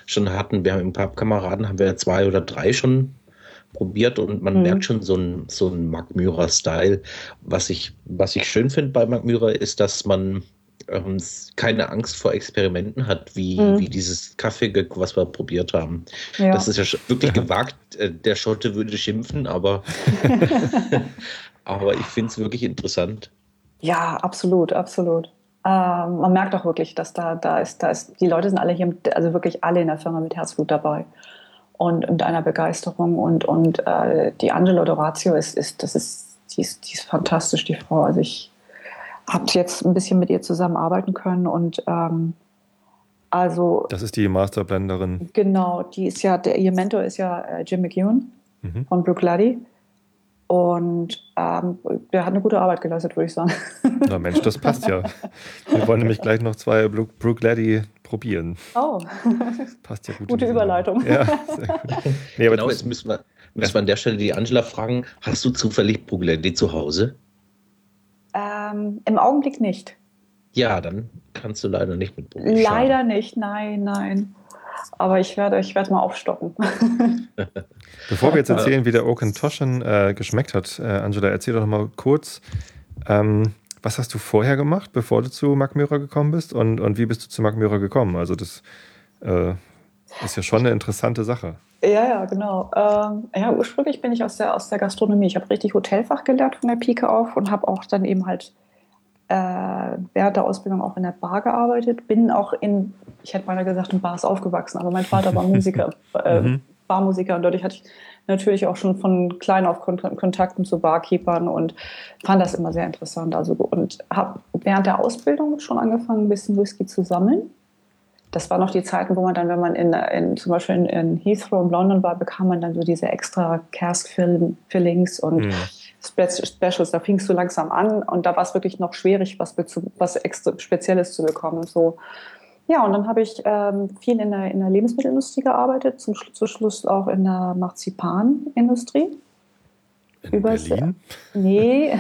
Speaker 2: schon hatten. Wir haben im Pappkameraden haben wir zwei oder drei schon probiert und man
Speaker 4: Mhm.
Speaker 2: merkt schon so ein, so ein Magmyra-Style. Was ich, was ich schön finde bei Magmyra ist, dass man ähm, keine Angst vor Experimenten hat, wie,
Speaker 4: Mhm.
Speaker 2: wie dieses Kaffee, was wir probiert haben.
Speaker 4: ja.
Speaker 2: Das ist ja wirklich gewagt. Äh, Der Schotte würde schimpfen, aber, aber ich finde es wirklich interessant.
Speaker 4: ja, absolut, absolut. Ähm, man merkt auch wirklich, dass da, da ist, da ist, die Leute sind alle hier, also wirklich alle in der Firma mit Herzblut dabei und mit einer Begeisterung. Und, und äh, die Angela Doratio ist, ist, das ist, die ist, die ist fantastisch, die Frau. Also ich habe jetzt ein bisschen mit ihr zusammenarbeiten können und ähm, also.
Speaker 1: Das ist die Masterblenderin.
Speaker 4: Genau, die ist ja, der, ihr Mentor ist ja äh, Jim McEwen mhm. von Brooke Luddy. Und ähm, der hat eine gute Arbeit geleistet, würde ich sagen.
Speaker 1: Na Mensch, das passt ja. Wir wollen nämlich gleich noch zwei Brooke Laddy probieren.
Speaker 4: Oh.
Speaker 1: Passt ja gut.
Speaker 4: Gute Überleitung.
Speaker 2: Ja, nee, genau, jetzt müssen wir, müssen wir an der Stelle die Angela fragen, hast du zufällig Brooke Laddy zu Hause?
Speaker 4: Ähm, Im Augenblick nicht.
Speaker 2: Ja, dann kannst du leider nicht mit
Speaker 4: Brooke Leider nicht, nein, nein. Aber ich werde, ich werde mal aufstocken.
Speaker 1: Bevor wir jetzt erzählen, wie der Okentoshin äh, geschmeckt hat, äh, Angela, erzähl doch mal kurz, ähm, was hast du vorher gemacht, bevor du zu Mark Myra gekommen bist? Und, und wie bist du zu Mark Myra gekommen? Also das äh, ist ja schon eine interessante Sache.
Speaker 4: Ja, ja, genau. Ähm, ja, ursprünglich bin ich aus der, aus der Gastronomie. Ich habe richtig Hotelfach gelernt von der Pike auf und habe auch dann eben halt äh, während der Ausbildung auch in der Bar gearbeitet. Bin auch in, ich hätte mal gesagt, in Bars aufgewachsen, aber mein Vater war Musiker, äh, mhm. Barmusiker und dadurch hatte ich natürlich auch schon von klein auf Kontakten zu Barkeepern und fand das immer sehr interessant. Also und habe während der Ausbildung schon angefangen, ein bisschen Whisky zu sammeln. Das waren noch die Zeiten, wo man dann, wenn man in, in zum Beispiel in, in Heathrow in London war, bekam man dann so diese extra Cask-Fillings und mhm. Specials. Da fingst du langsam an und da war es wirklich noch schwierig, was, was extra Spezielles zu bekommen. So ja, und dann habe ich ähm, viel in der, in der Lebensmittelindustrie gearbeitet, zum, zum Schluss auch in der Marzipanindustrie.
Speaker 1: In Übers Berlin?
Speaker 4: Nee,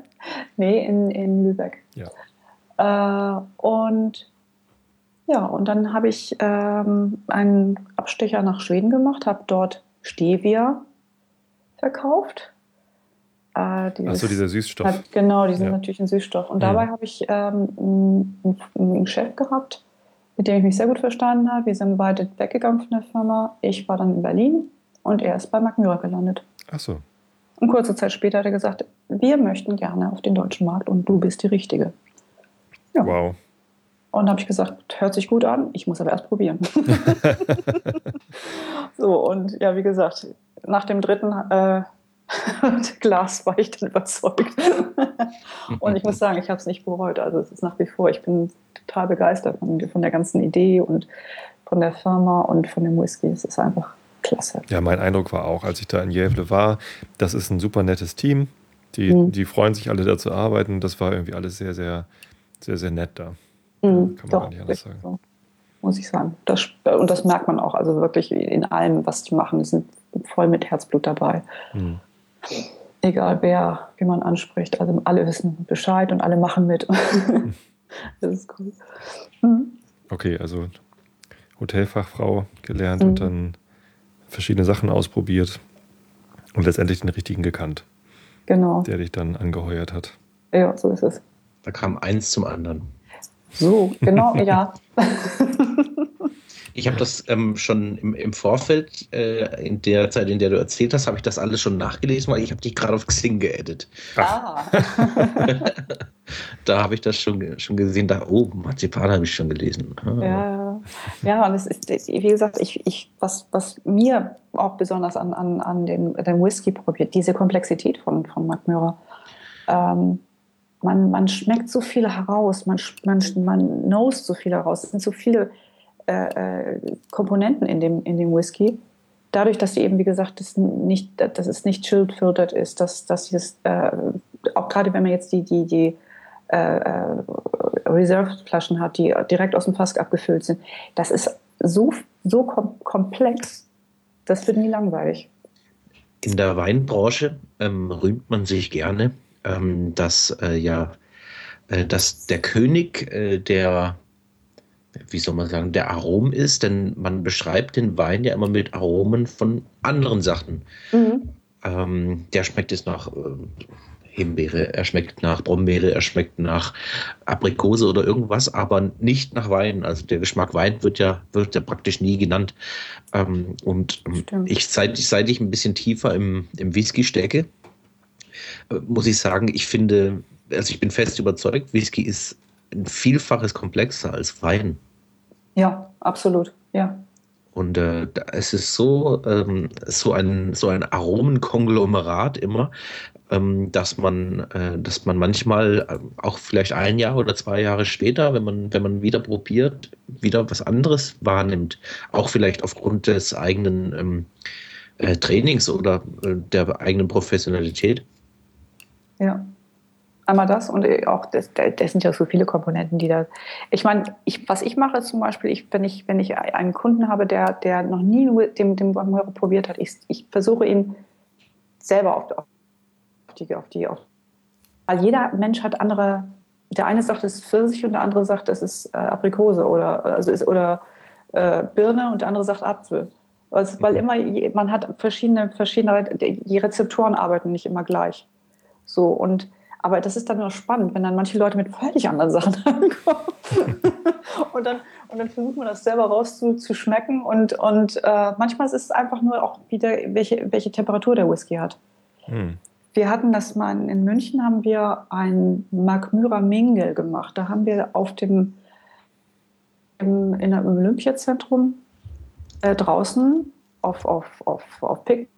Speaker 4: nee in, in Lübeck. Ja. Äh, und ja, und dann habe ich ähm, einen Abstecher nach Schweden gemacht, habe dort Stevia verkauft.
Speaker 1: Äh, Achso, dieser Süßstoff.
Speaker 4: Hat, genau, die sind ja. natürlich ein Süßstoff. Und dabei mhm. habe ich ähm, einen, einen Chef gehabt, mit dem ich mich sehr gut verstanden habe. Wir sind beide weggegangen von der Firma. Ich war dann in Berlin und er ist bei Mark Müller gelandet.
Speaker 1: Ach so.
Speaker 4: Und kurze Zeit später hat er gesagt, wir möchten gerne auf den deutschen Markt und du bist die Richtige.
Speaker 1: Ja. Wow.
Speaker 4: Und habe ich gesagt, hört sich gut an, ich muss aber erst probieren. so, und ja, wie gesagt, nach dem dritten äh, Glas war ich dann überzeugt. und ich muss sagen, ich habe es nicht bereut. Also es ist nach wie vor, ich bin total begeistert von, von der ganzen Idee und von der Firma und von dem Whisky. Es ist einfach klasse.
Speaker 1: Ja, mein Eindruck war auch, als ich da in Jävle war, das ist ein super nettes Team. Die, mhm. die freuen sich alle da zu arbeiten. Das war irgendwie alles sehr, sehr, sehr, sehr nett da.
Speaker 4: Mhm. Kann man Doch, gar nicht anders sagen. So, muss ich sagen. Das, und das merkt man auch. Also wirklich in allem, was die machen. Die sind voll mit Herzblut dabei. Mhm. Egal wer, wie man anspricht. Also alle wissen Bescheid und alle machen mit. das ist cool.
Speaker 1: Mhm. Okay, also Hotelfachfrau gelernt mhm. und dann verschiedene Sachen ausprobiert und letztendlich den richtigen gekannt.
Speaker 4: Genau.
Speaker 1: Der dich dann angeheuert hat.
Speaker 4: Ja, so ist es.
Speaker 2: Da kam eins zum anderen.
Speaker 4: So, genau, ja.
Speaker 2: Ich habe das ähm, schon im, im Vorfeld, äh, in der Zeit, in der du erzählt hast, habe ich das alles schon nachgelesen, weil ich habe dich gerade auf Xing geedit. Ah. da habe ich das schon, schon gesehen, da, oh, Marzipan habe ich schon gelesen.
Speaker 4: Ah. Ja, ja, und es ist, wie gesagt, ich, ich, was, was mir auch besonders an, an, an dem, dem Whisky probiert, diese Komplexität von, von Mark Müller. Ähm, man, man schmeckt so viel heraus, man, man, man knows so viel heraus. Es sind so viele äh, äh, Komponenten in dem, in dem Whisky. Dadurch, dass sie eben, wie gesagt, das nicht, dass es nicht chilled filtered ist, dass, dass es, äh, auch gerade wenn man jetzt die, die, die äh, äh Reserve-Flaschen hat, die direkt aus dem Fass abgefüllt sind, das ist so, so kom komplex, das wird nie langweilig.
Speaker 2: In der Weinbranche ähm, rühmt man sich gerne, ähm, dass äh, ja, äh, dass der König äh, der wie soll man sagen, der Arom ist, denn man beschreibt den Wein ja immer mit Aromen von anderen Sachen. Mhm. Ähm, der schmeckt jetzt nach äh, Himbeere, er schmeckt nach Brombeere, er schmeckt nach Aprikose oder irgendwas, aber nicht nach Wein. Also der Geschmack Wein wird ja, wird ja praktisch nie genannt. Ähm, und ähm, ich, seit, seit ich ein bisschen tiefer im, im Whisky stecke, äh, muss ich sagen, ich finde, also ich bin fest überzeugt, Whisky ist ein Vielfaches komplexer als Wein.
Speaker 4: Ja, absolut, ja.
Speaker 2: Und äh, es ist so, ähm, so ein, so ein Aromenkonglomerat immer, ähm, dass man, äh, dass man manchmal äh, auch vielleicht ein Jahr oder zwei Jahre später, wenn man, wenn man wieder probiert, wieder was anderes wahrnimmt. Auch vielleicht aufgrund des eigenen ähm, äh, Trainings oder äh, der eigenen Professionalität.
Speaker 4: Ja. Einmal das und auch, das, das sind ja so viele Komponenten, die da. Ich meine, ich, was ich mache zum Beispiel, ich, wenn, ich, wenn ich einen Kunden habe, der, der noch nie den, den Guacamole probiert hat, ich, ich versuche ihn selber auf, auf die, auf die, auf, weil jeder Mensch hat andere. Der eine sagt, es ist Pfirsich und der andere sagt, es ist äh, Aprikose oder, also ist, oder äh, Birne und der andere sagt Apfel. Also, weil immer, man hat verschiedene, verschiedene, die Rezeptoren arbeiten nicht immer gleich. So, und aber das ist dann nur spannend, wenn dann manche Leute mit völlig anderen Sachen ankommen. und, dann, und dann versucht man das selber rauszuschmecken. Und, und äh, manchmal ist es einfach nur auch wieder, welche, welche Temperatur der Whisky hat. Hm. Wir hatten das mal in München, haben wir ein Magmyra Mingle gemacht. Da haben wir auf dem im, in einem Olympiazentrum äh, draußen auf, auf, auf, auf Pick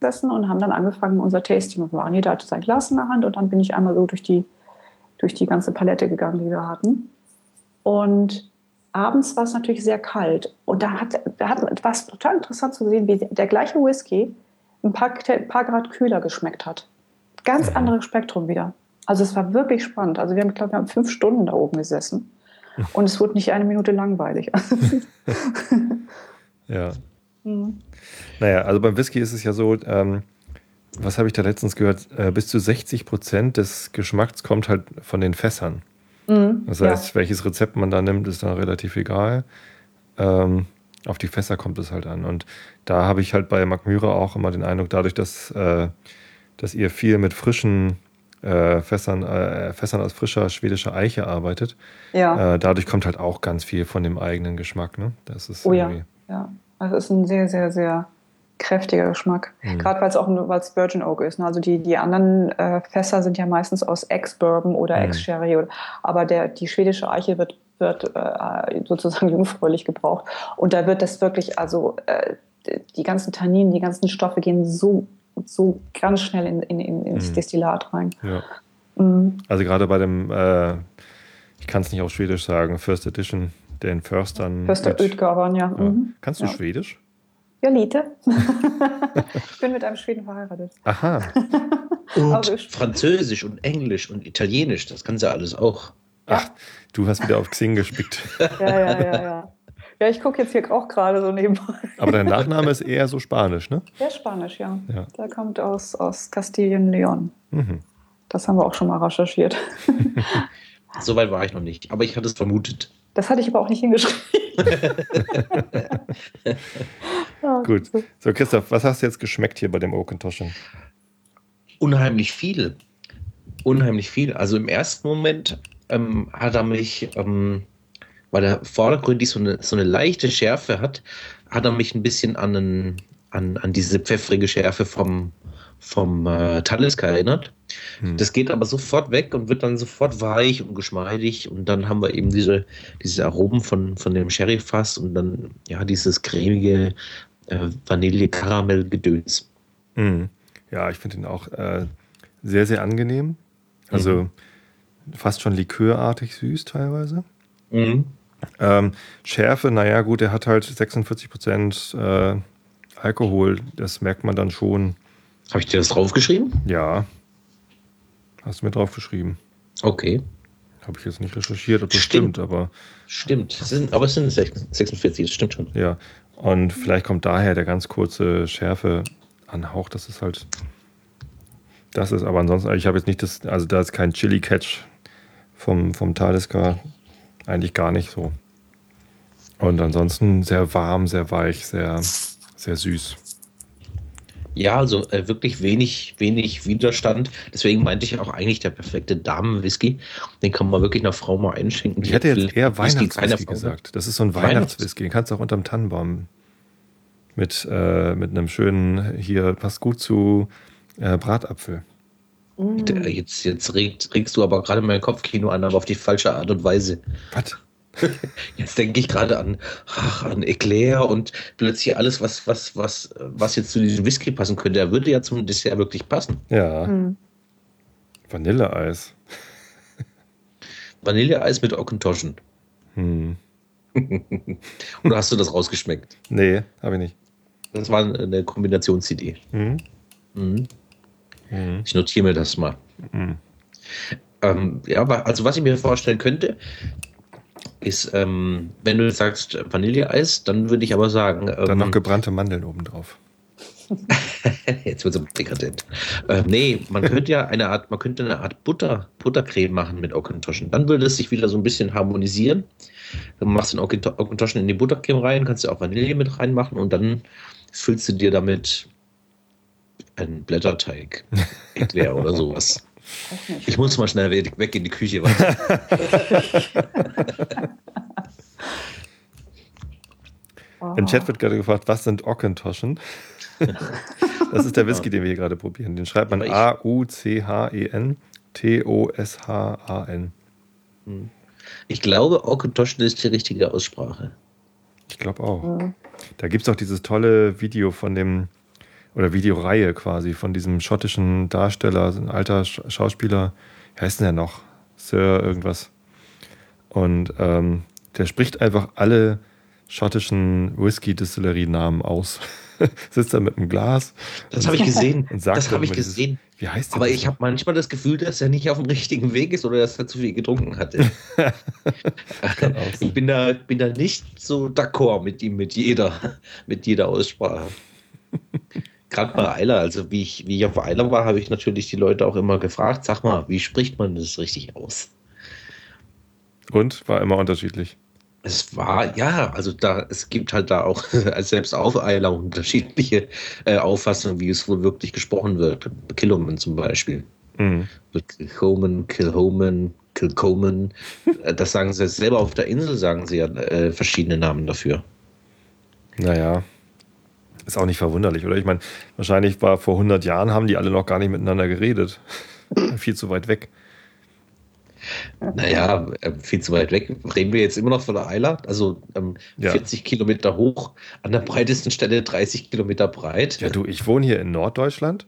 Speaker 4: gesessen und haben dann angefangen, unser Tasting zu machen. Jeder hatte sein Glas in der Hand und dann bin ich einmal so durch die, durch die ganze Palette gegangen, die wir hatten. Und abends war es natürlich sehr kalt. Und da hat, da hat was total interessant zu sehen, wie der gleiche Whisky ein paar, ein paar Grad kühler geschmeckt hat. Ganz mhm. anderes Spektrum wieder. Also es war wirklich spannend. Also wir haben, ich glaube, wir haben fünf Stunden da oben gesessen. Und es wurde nicht eine Minute langweilig.
Speaker 1: ja. Mhm. Naja, also beim Whisky ist es ja so, ähm, was habe ich da letztens gehört? Äh, bis zu 60 Prozent des Geschmacks kommt halt von den Fässern. Mhm, das heißt, ja. welches Rezept man da nimmt, ist dann relativ egal. Ähm, auf die Fässer kommt es halt an. Und da habe ich halt bei Magmyra auch immer den Eindruck, dadurch, dass, äh, dass ihr viel mit frischen äh, Fässern, äh, Fässern aus frischer schwedischer Eiche arbeitet, ja. Äh, dadurch kommt halt auch ganz viel von dem eigenen Geschmack. Ne? Das ist
Speaker 4: oh ja, ja. Also es ist ein sehr, sehr, sehr kräftiger Geschmack. Mhm. Gerade weil es auch weil's Virgin Oak ist. Ne? Also die, die anderen äh, Fässer sind ja meistens aus Ex-Bourbon oder mhm. Ex-Sherry. Aber der, die schwedische Eiche wird, wird äh, sozusagen jungfräulich gebraucht. Und da wird das wirklich, also äh, die ganzen Tanninen, die ganzen Stoffe gehen so, so ganz schnell in, in, in, ins mhm. Destillat rein. Ja.
Speaker 1: Mhm. Also gerade bei dem, äh, ich kann es nicht auf Schwedisch sagen, First Edition, den Förstern.
Speaker 4: Förster Utgavan, ja. ja.
Speaker 1: Mhm. Kannst du ja. Schwedisch?
Speaker 4: Ja, Lite. ich bin mit einem Schweden verheiratet.
Speaker 1: Aha.
Speaker 2: und Französisch und Englisch und Italienisch, das kannst du alles auch.
Speaker 1: Ach, du hast wieder auf Xing gespickt.
Speaker 4: ja, ja, ja, ja. Ja, ich gucke jetzt hier auch gerade so nebenbei.
Speaker 1: Aber dein Nachname ist eher so Spanisch, ne?
Speaker 4: Ja, Spanisch, ja. ja. Der kommt aus, aus Kastilien-Leon. Mhm. Das haben wir auch schon mal recherchiert.
Speaker 2: Soweit war ich noch nicht, aber ich hatte es vermutet.
Speaker 4: Das hatte ich aber auch nicht hingeschrieben.
Speaker 1: oh, Gut. So, Christoph, was hast du jetzt geschmeckt hier bei dem Oakentoschen?
Speaker 2: Unheimlich viel. Unheimlich viel. Also im ersten Moment ähm, hat er mich, ähm, weil er vordergründig so eine, so eine leichte Schärfe hat, hat er mich ein bisschen an, einen, an, an diese pfeffrige Schärfe vom, vom äh, Talisker erinnert. Hm. Das geht aber sofort weg und wird dann sofort weich und geschmeidig und dann haben wir eben diese, diese Aromen von, von dem Sherry-Fass und dann ja dieses cremige äh, Vanille-Karamell-Gedöns.
Speaker 1: Hm. Ja, ich finde ihn auch äh, sehr, sehr angenehm. Also mhm. fast schon likörartig süß teilweise. Mhm. Ähm, Schärfe, naja, gut, er hat halt 46 Prozent äh, Alkohol. Das merkt man dann schon.
Speaker 2: Habe ich dir das draufgeschrieben?
Speaker 1: Ja. Hast du mir draufgeschrieben.
Speaker 2: Okay.
Speaker 1: Habe ich jetzt nicht recherchiert, ob das stimmt, stimmt aber.
Speaker 2: Stimmt, sind, aber es sind 46, das stimmt schon.
Speaker 1: Ja. Und vielleicht kommt daher der ganz kurze Schärfe Anhauch, das ist halt. Das ist aber ansonsten, ich habe jetzt nicht das, also da ist kein Chili-Catch vom, vom Talisker, eigentlich gar nicht so. Und ansonsten sehr warm, sehr weich, sehr, sehr süß.
Speaker 2: Ja, also äh, wirklich wenig, wenig Widerstand. Deswegen meinte ich auch eigentlich der perfekte Damenwhisky. Den kann man wirklich einer Frau mal einschenken.
Speaker 1: Ich hätte jetzt eher Weihnachtswhisky gesagt. Das ist so ein Weihnachtswhisky. Den kannst du auch unterm Tannenbaum mit, äh, mit einem schönen, hier passt gut zu äh, Bratapfel.
Speaker 2: Mm. Jetzt, jetzt regst, regst du aber gerade mein Kopfkino an, aber auf die falsche Art und Weise.
Speaker 1: Was?
Speaker 2: Jetzt denke ich gerade an, ach, an Eclair und plötzlich alles, was, was, was, was jetzt zu diesem Whisky passen könnte. Er würde ja zum Dessert wirklich passen.
Speaker 1: Ja. Mhm. Vanilleeis.
Speaker 2: Vanilleeis mit Ockentoschen. Hm. Oder hast du das rausgeschmeckt?
Speaker 1: Nee, habe ich nicht.
Speaker 2: Das war eine Kombinations-CD. Mhm. Mhm. Ich notiere mir das mal. Mhm. Ähm, ja, also was ich mir vorstellen könnte, ist, ähm, wenn du sagst Vanilleeis, dann würde ich aber sagen.
Speaker 1: Ähm, dann noch gebrannte Mandeln obendrauf.
Speaker 2: Jetzt wird es dekadent. Äh, nee, man könnte ja eine Art, man könnte eine Art Butter, Buttercreme machen mit Ockentoschen. Dann würde es sich wieder so ein bisschen harmonisieren. Dann machst du den Ockentoschen in die Buttercreme rein, kannst du auch Vanille mit reinmachen und dann füllst du dir damit einen Blätterteig, Eclair oder sowas. Ich muss mal schnell weg in die Küche.
Speaker 1: Im Chat wird gerade gefragt, was sind Ockentoschen? Das ist der Whisky, den wir hier gerade probieren. Den schreibt man A-U-C-H-E-N T-O-S-H-A-N.
Speaker 2: Hm. Ich glaube, Ockentoschen ist die richtige Aussprache.
Speaker 1: Ich glaube auch. Da gibt es auch dieses tolle Video von dem, oder Videoreihe quasi, von diesem schottischen Darsteller, ein alter Schauspieler, wie heißt denn der noch? Sir irgendwas. Und ähm, der spricht einfach alle schottischen Whisky-Distillerie-Namen aus. Sitzt da mit einem Glas.
Speaker 2: Das habe ich gesehen. das habe ich gesehen.
Speaker 1: Dieses, wie heißt
Speaker 2: der? Aber ich habe manchmal das Gefühl, dass er nicht auf dem richtigen Weg ist oder dass er zu viel getrunken hatte. ich bin da, bin da nicht so d'accord mit ihm, mit jeder, mit jeder Aussprache. Gerade bei Eiler, also wie ich, wie ich auf Eiler war, habe ich natürlich die Leute auch immer gefragt, sag mal, wie spricht man das richtig aus?
Speaker 1: Und war immer unterschiedlich.
Speaker 2: Es war, ja, also da, es gibt halt da auch selbst auf Eiler unterschiedliche äh, Auffassungen, wie es wohl wirklich gesprochen wird. Killoman zum Beispiel. Mhm. Kilhoman, Kilhoman, Kilcoman. Äh, das sagen sie selber auf der Insel, sagen sie ja äh, verschiedene Namen dafür.
Speaker 1: Naja, ist auch nicht verwunderlich, oder? Ich meine, wahrscheinlich war vor 100 Jahren, haben die alle noch gar nicht miteinander geredet. Viel zu weit weg.
Speaker 2: Naja, äh, viel zu weit weg. Reden wir jetzt immer noch von der Eiler? Also ähm, ja. 40 Kilometer hoch, an der breitesten Stelle 30 Kilometer breit.
Speaker 1: Ja, du, ich wohne hier in Norddeutschland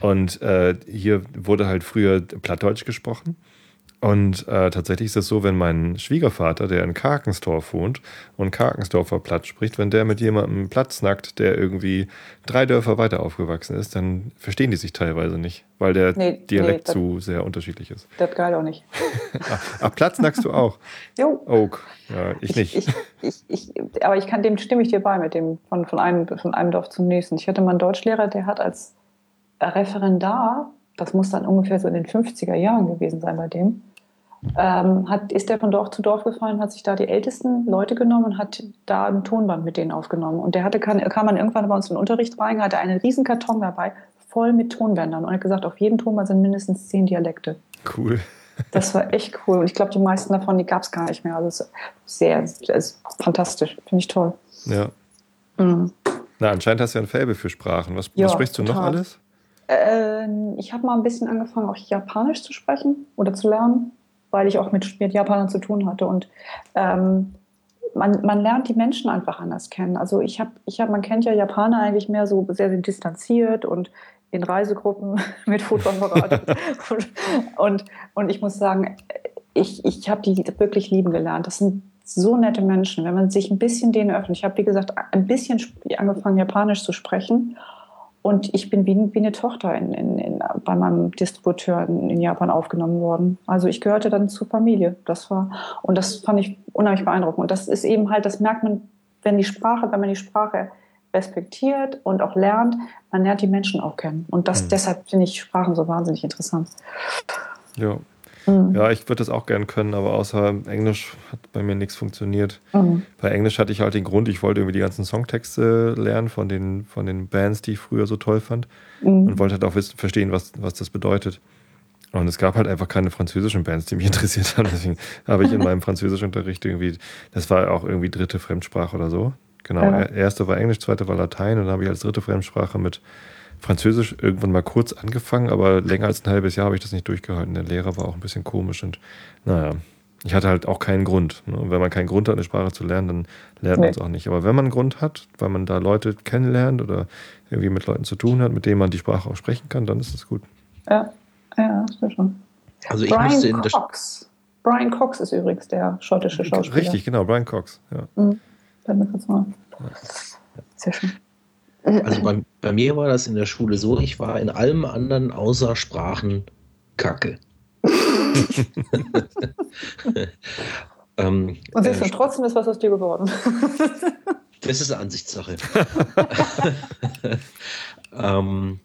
Speaker 1: und äh, hier wurde halt früher Plattdeutsch gesprochen. Und äh, tatsächlich ist es so, wenn mein Schwiegervater, der in Karkensdorf wohnt und Karkensdorfer Platz spricht, wenn der mit jemandem Platz nackt, der irgendwie drei Dörfer weiter aufgewachsen ist, dann verstehen die sich teilweise nicht, weil der nee, Dialekt nee, zu sehr unterschiedlich ist.
Speaker 4: Das geil auch nicht.
Speaker 1: Ach, Platz nackst du auch?
Speaker 4: Jo.
Speaker 1: Oak. Ja, ich nicht.
Speaker 4: Ich, ich, ich, aber ich kann dem stimme ich dir bei mit dem von, von, einem, von einem Dorf zum nächsten. Ich hatte mal einen Deutschlehrer, der hat als Referendar, das muss dann ungefähr so in den 50er Jahren gewesen sein bei dem, ähm, hat, ist der von Dorf zu Dorf gefahren, hat sich da die ältesten Leute genommen und hat da ein Tonband mit denen aufgenommen. Und der hatte, kam, kam man irgendwann bei uns in den Unterricht rein, hatte einen riesen Karton dabei, voll mit Tonbändern. Und hat gesagt, auf jedem Tonband sind mindestens zehn Dialekte.
Speaker 1: Cool.
Speaker 4: Das war echt cool. Und ich glaube, die meisten davon, die gab es gar nicht mehr. Also es ist sehr, ist fantastisch. Finde ich toll.
Speaker 1: Ja. Mhm. Na, anscheinend hast du ja ein Faible für Sprachen. Was, ja, was sprichst du total. noch alles?
Speaker 4: Äh, ich habe mal ein bisschen angefangen, auch Japanisch zu sprechen oder zu lernen weil ich auch mit, mit Japanern zu tun hatte. Und ähm, man, man lernt die Menschen einfach anders kennen. Also ich habe, ich hab, man kennt ja Japaner eigentlich mehr so sehr, distanziert und in Reisegruppen mit Fotoapparat. und, und, und ich muss sagen, ich, ich habe die wirklich lieben gelernt. Das sind so nette Menschen, wenn man sich ein bisschen denen öffnet. Ich habe, wie gesagt, ein bisschen angefangen, Japanisch zu sprechen. Und ich bin wie, wie eine Tochter in, in, in, bei meinem Distributeur in, Japan aufgenommen worden. Also ich gehörte dann zur Familie. Das war, und das fand ich unheimlich beeindruckend. Und das ist eben halt, das merkt man, wenn die Sprache, wenn man die Sprache respektiert und auch lernt, man lernt die Menschen auch kennen. Und das, mhm. deshalb finde ich Sprachen so wahnsinnig interessant.
Speaker 1: Ja, Mhm. Ja, ich würde das auch gern können, aber außer Englisch hat bei mir nichts funktioniert. Mhm. Bei Englisch hatte ich halt den Grund, ich wollte irgendwie die ganzen Songtexte lernen von den, von den Bands, die ich früher so toll fand. Mhm. Und wollte halt auch wissen, verstehen, was, was das bedeutet. Und es gab halt einfach keine französischen Bands, die mich interessiert haben. Deswegen habe ich in meinem Französischunterricht irgendwie, das war auch irgendwie dritte Fremdsprache oder so. Genau, ja. erste war Englisch, zweite war Latein und dann habe ich als dritte Fremdsprache mit Französisch irgendwann mal kurz angefangen, aber länger als ein halbes Jahr habe ich das nicht durchgehalten. Der Lehrer war auch ein bisschen komisch und naja, ich hatte halt auch keinen Grund. Ne? Und wenn man keinen Grund hat, eine Sprache zu lernen, dann lernt nee. man es auch nicht. Aber wenn man einen Grund hat, weil man da Leute kennenlernt oder irgendwie mit Leuten zu tun hat, mit denen man die Sprache auch sprechen kann, dann ist es gut.
Speaker 4: Ja, ja, das schon.
Speaker 2: Also ich
Speaker 4: Brian Cox. Brian Cox ist übrigens der schottische Schauspieler.
Speaker 1: Richtig, genau, Brian Cox. Ja. Mhm.
Speaker 4: Sehr schön.
Speaker 2: Also bei, bei, mir war das in der Schule so, ich war in allem anderen außer Sprachen Kacke.
Speaker 4: ähm, Und siehst du, äh, trotzdem ist was aus dir geworden.
Speaker 2: das ist Ansichtssache. ähm,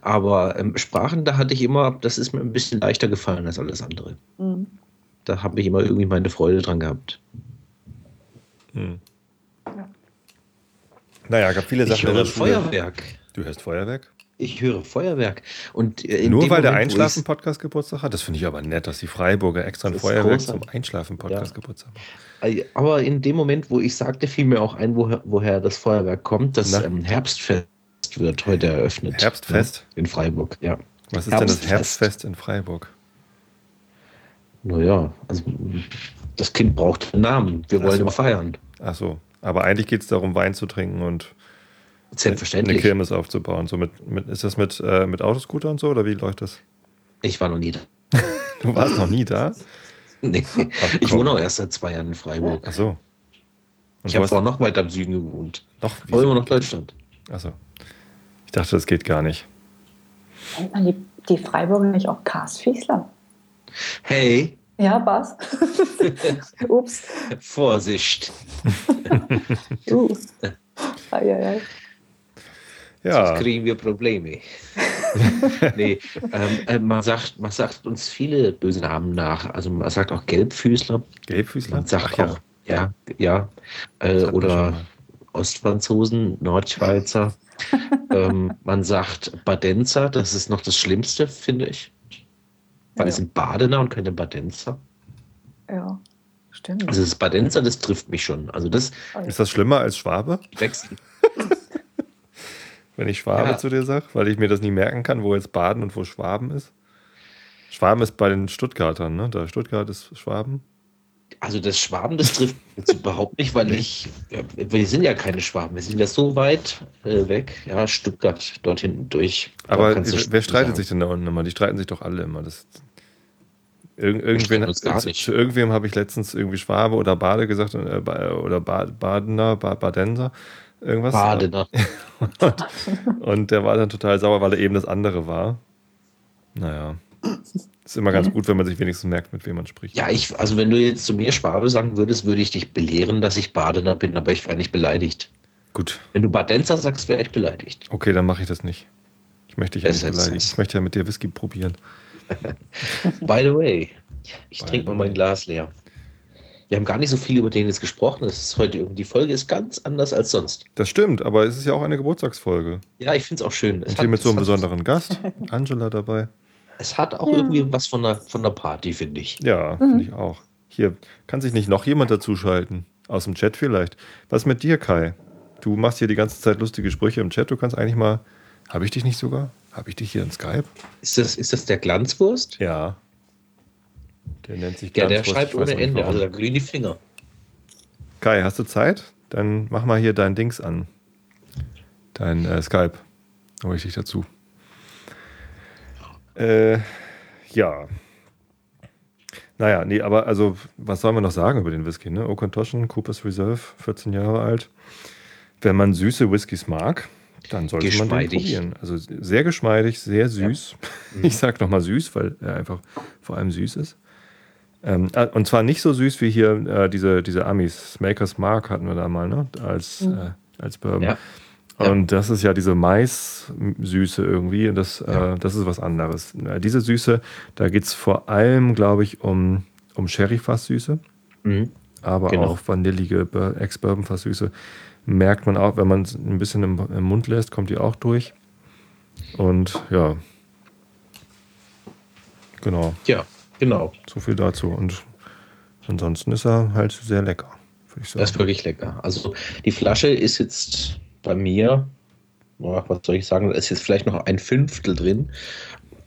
Speaker 2: aber ähm, Sprachen, da hatte ich immer, das ist mir ein bisschen leichter gefallen als alles andere. Mhm. Da habe ich immer irgendwie meine Freude dran gehabt.
Speaker 1: Hm. Ja. Naja, gab viele Sachen.
Speaker 2: Ich höre Feuerwerk.
Speaker 1: Du hörst Feuerwerk?
Speaker 2: Ich höre Feuerwerk. Und
Speaker 1: äh, Nur weil Moment, der Einschlafen-Podcast Geburtstag hat? Das finde ich aber nett, dass die Freiburger extra ein Feuerwerk großartig. zum Einschlafen-Podcast ja. Geburtstag
Speaker 2: haben. Aber in dem Moment, wo ich sagte, fiel mir auch ein, woher, woher das Feuerwerk kommt. Das ähm, Herbstfest wird heute eröffnet.
Speaker 1: Herbstfest?
Speaker 2: Ja, in Freiburg, ja.
Speaker 1: Was ist Herbstfest. denn das Herbstfest in Freiburg?
Speaker 2: Naja, also das Kind braucht einen Namen. Wir wollen so. feiern.
Speaker 1: Ach so. Aber eigentlich geht es darum, Wein zu trinken und
Speaker 2: Selbstverständlich.
Speaker 1: eine Kirmes aufzubauen. So mit, mit, ist das mit, äh, mit Autoscooter und so oder wie läuft das?
Speaker 2: Ich war noch nie da.
Speaker 1: du warst noch nie da?
Speaker 2: Nee. Ach, ich wohne auch erst seit zwei Jahren in Freiburg.
Speaker 1: Ach so.
Speaker 2: Und ich habe vorher noch weiter im Süden gewohnt.
Speaker 1: Noch?
Speaker 2: Aber immer noch Deutschland.
Speaker 1: Ach so. Ich dachte, das geht gar nicht.
Speaker 4: Nennt man die, die Freiburger nicht auch Karsfiesler?
Speaker 2: Hey.
Speaker 4: Ja, was? Ups.
Speaker 2: Vorsicht.
Speaker 4: uh. Ai, ai, ai.
Speaker 2: Ja. Sonst kriegen wir Probleme. nee, ähm, äh, man, sagt, man sagt uns viele böse Namen nach. Also man sagt auch Gelbfüßler.
Speaker 1: Gelbfüßler?
Speaker 2: Man sagt Ach, auch, ja, ja. ja äh, oder Ostfranzosen, Nordschweizer. ähm, man sagt Badenzer, das ist noch das Schlimmste, finde ich. Weil ja. es sind Badener und keine Badenzer.
Speaker 4: Ja, stimmt.
Speaker 2: Also das Badenzer, das trifft mich schon. Also das
Speaker 1: ist das schlimmer als Schwabe?
Speaker 2: Wechseln.
Speaker 1: Wenn ich Schwabe ja. zu dir sage, weil ich mir das nie merken kann, wo jetzt Baden und wo Schwaben ist. Schwaben ist bei den Stuttgartern, ne? Da Stuttgart ist Schwaben.
Speaker 2: Also das Schwaben, das trifft jetzt überhaupt nicht, weil ich, ja, wir sind ja keine Schwaben, wir sind ja so weit äh, weg, ja, Stuttgart dort hinten durch.
Speaker 1: Aber wer streitet sagen. sich denn da unten immer? Die streiten sich doch alle immer. Das, Irgend, irgendwen, zu irgendwem habe ich letztens irgendwie Schwabe oder Bade gesagt äh, oder Badener, Badenser, irgendwas.
Speaker 2: Badener.
Speaker 1: und, und der war dann total sauer, weil er eben das andere war. Naja. Ist immer ganz gut, wenn man sich wenigstens merkt, mit wem man spricht.
Speaker 2: Ja, ich, also wenn du jetzt zu mir Schwabe sagen würdest, würde ich dich belehren, dass ich Badener bin, aber ich wäre nicht beleidigt.
Speaker 1: Gut.
Speaker 2: Wenn du Badenzer sagst, wäre ich beleidigt.
Speaker 1: Okay, dann mache ich das nicht. Ich möchte dich ja nicht beleidigen. Ich möchte ja mit dir Whisky probieren.
Speaker 2: By the way, ich trinke mal mein Glas leer. Wir haben gar nicht so viel über den jetzt gesprochen. Das ist heute, die Folge ist ganz anders als sonst.
Speaker 1: Das stimmt, aber es ist ja auch eine Geburtstagsfolge.
Speaker 2: Ja, ich finde es auch schön. Es
Speaker 1: Und hier mit so einem besonderen Gast, Angela dabei.
Speaker 2: Es hat auch ja. irgendwie was von der, von der Party, finde ich.
Speaker 1: Ja, mhm. finde ich auch. Hier, kann sich nicht noch jemand dazuschalten? Aus dem Chat vielleicht. Was mit dir, Kai? Du machst hier die ganze Zeit lustige Sprüche im Chat. Du kannst eigentlich mal. Habe ich dich nicht sogar? Habe ich dich hier in Skype?
Speaker 2: Ist das, ist das der Glanzwurst?
Speaker 1: Ja. Der nennt sich
Speaker 2: Ja, der schreibt ohne Ende, warum. also da glühen die Finger.
Speaker 1: Kai, hast du Zeit? Dann mach mal hier dein Dings an. Dein äh, Skype. Hol ich dich dazu. Äh, ja. Naja, nee, aber also, was soll man noch sagen über den Whisky? Ne? Okontoschen, Cooper's Reserve, 14 Jahre alt. Wenn man süße Whiskys mag, dann sollte man den probieren. Also sehr geschmeidig, sehr süß. Ja. Mhm. Ich sag nochmal süß, weil er einfach vor allem süß ist. Ähm, äh, und zwar nicht so süß wie hier äh, diese, diese Amis. Maker's Mark hatten wir da mal, ne? Als, mhm. äh, als Bourbon. Ja. Und das ist ja diese Mais-Süße irgendwie. Und das, äh, ja. das ist was anderes. Äh, diese Süße, da geht es vor allem, glaube ich, um, um Sherry-Fasssüße. Mhm. Aber genau. auch vanillige Ex-Bourbon-Fasssüße. Merkt man auch, wenn man es ein bisschen im, im Mund lässt, kommt die auch durch. Und ja. Genau.
Speaker 2: Ja, genau.
Speaker 1: So viel dazu. Und ansonsten ist er halt sehr lecker.
Speaker 2: Das ist wirklich lecker. Also die Flasche ist jetzt bei mir was soll ich sagen, da ist jetzt vielleicht noch ein Fünftel drin.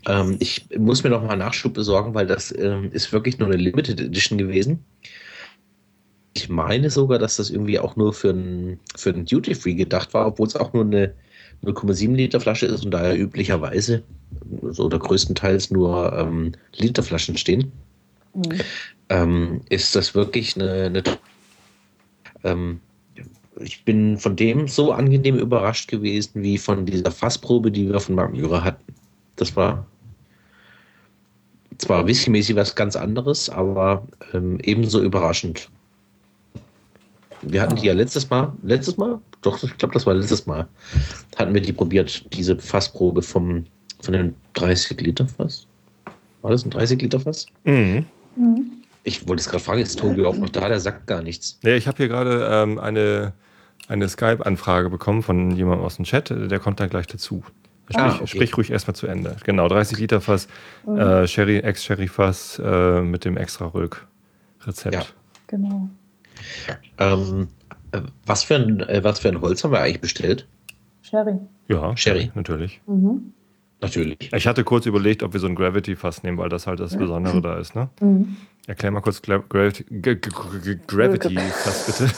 Speaker 2: Ähm, ich muss mir noch mal Nachschub besorgen, weil das ähm, ist wirklich nur eine Limited Edition gewesen. Ich meine sogar, dass das irgendwie auch nur für ein, für ein Duty Free gedacht war, obwohl es auch nur eine 0,7 Liter Flasche ist und daher üblicherweise so oder größtenteils nur ähm, Literflaschen stehen. Mhm. Ähm, ist das wirklich eine, eine ähm, ich bin von dem so angenehm überrascht gewesen wie von dieser Fassprobe, die wir von Mark Mührer hatten. Das war zwar whiskymäßig was ganz anderes, aber ähm, ebenso überraschend. Wir hatten die ja letztes Mal, letztes Mal? Doch, ich glaube, das war letztes Mal. Hatten wir die probiert, diese Fassprobe vom, von dem 30 Liter Fass. War das ein 30 Liter Fass? Mhm. mhm. Ich wollte es gerade fragen, ist Tobi auch noch da? Der sagt gar nichts.
Speaker 1: Ja, ich habe hier gerade ähm, eine, eine Skype-Anfrage bekommen von jemandem aus dem Chat. Der kommt dann gleich dazu. Sprich, ah, okay. sprich ruhig erstmal zu Ende. Genau, 30 Liter Fass, mhm. äh, Sherry, Ex-Sherry-Fass äh, mit dem extra Rülk-Rezept. Ja.
Speaker 4: Genau.
Speaker 2: Ähm, äh, was, für ein, äh, was für ein Holz haben wir eigentlich bestellt?
Speaker 4: Sherry.
Speaker 1: Ja, Sherry, natürlich. Mhm.
Speaker 2: Natürlich.
Speaker 1: Ich hatte kurz überlegt, ob wir so ein Gravity-Fass nehmen, weil das halt das Besondere da ist. Ne? Mhm. Erklär mal kurz Gra Gravity, Gravity-Fass bitte.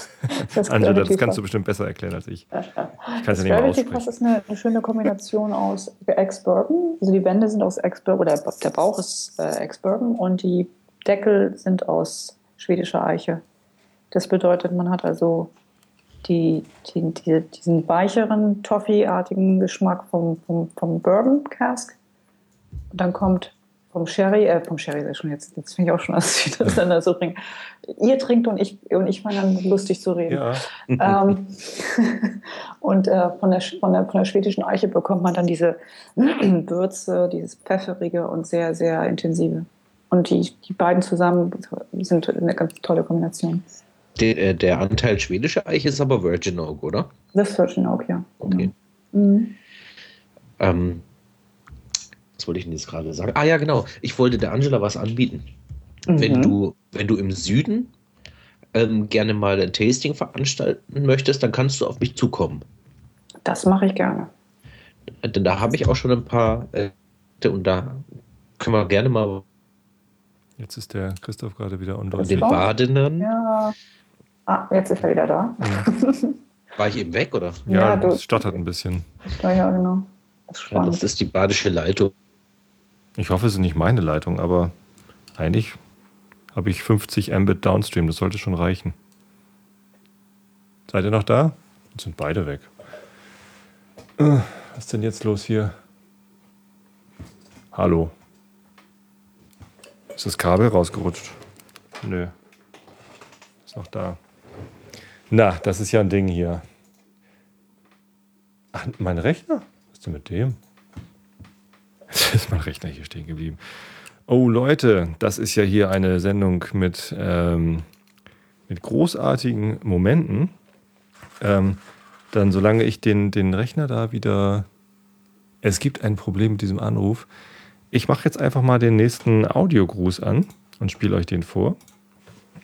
Speaker 1: Das Angela, das kannst du bestimmt besser erklären als ich. Ich kann es ja nicht
Speaker 4: mal Gravity-Fass ist eine, eine, schöne Kombination aus Ex-Bourbon. Also die Wände sind aus Ex-Bourbon, oder der Bauch ist äh, Ex-Bourbon und die Deckel sind aus schwedischer Eiche. Das bedeutet, man hat also die, die, die, diesen weicheren, Toffee-artigen Geschmack vom, vom, vom Bourbon Cask. Und dann kommt vom Sherry, äh, vom Sherry ist schon jetzt, jetzt finde ich auch schon, dass ich das dann so bringe. Ihr trinkt und ich, und ich fange dann lustig zu reden. Ja. Ähm, und äh, von, der, von, der, von der schwedischen Eiche bekommt man dann diese Würze, dieses Pfefferige und sehr, sehr intensive. Und die, die beiden zusammen sind eine ganz tolle Kombination.
Speaker 2: Der, äh, der Anteil schwedische Eiche ist aber Virgin Oak, oder?
Speaker 4: Das ist Virgin Oak, ja.
Speaker 2: Okay. Mhm. Ähm, was wollte ich denn jetzt gerade sagen? Ah ja, genau. Ich wollte der Angela was anbieten. Mhm. Wenn, du, wenn du im Süden ähm, gerne mal ein Tasting veranstalten möchtest, dann kannst du auf mich zukommen.
Speaker 4: Das mache ich gerne.
Speaker 2: Denn da habe ich auch schon ein paar äh, und da können wir gerne mal.
Speaker 1: Jetzt ist der Christoph gerade wieder undeutlich.
Speaker 2: Den Badenden.
Speaker 4: Ja. Ah, jetzt ist er wieder da.
Speaker 2: Ja. War ich eben weg, oder?
Speaker 1: Ja, ja das stottert ein bisschen.
Speaker 4: Ja, genau.
Speaker 2: Das ist, ja, das ist die badische Leitung.
Speaker 1: Ich hoffe, es ist nicht meine Leitung, aber eigentlich habe ich 50 Mbit Downstream. Das sollte schon reichen. Seid ihr noch da? Jetzt sind beide weg. Was ist denn jetzt los hier? Hallo. Ist das Kabel rausgerutscht? Nö. Ist noch da. Na, das ist ja ein Ding hier. Ach, mein Rechner? Was ist denn mit dem? Jetzt ist mein Rechner hier stehen geblieben. Oh Leute, das ist ja hier eine Sendung mit, ähm, mit großartigen Momenten. Ähm, dann, solange ich den, den Rechner da wieder. Es gibt ein Problem mit diesem Anruf. Ich mache jetzt einfach mal den nächsten Audiogruß an und spiele euch den vor.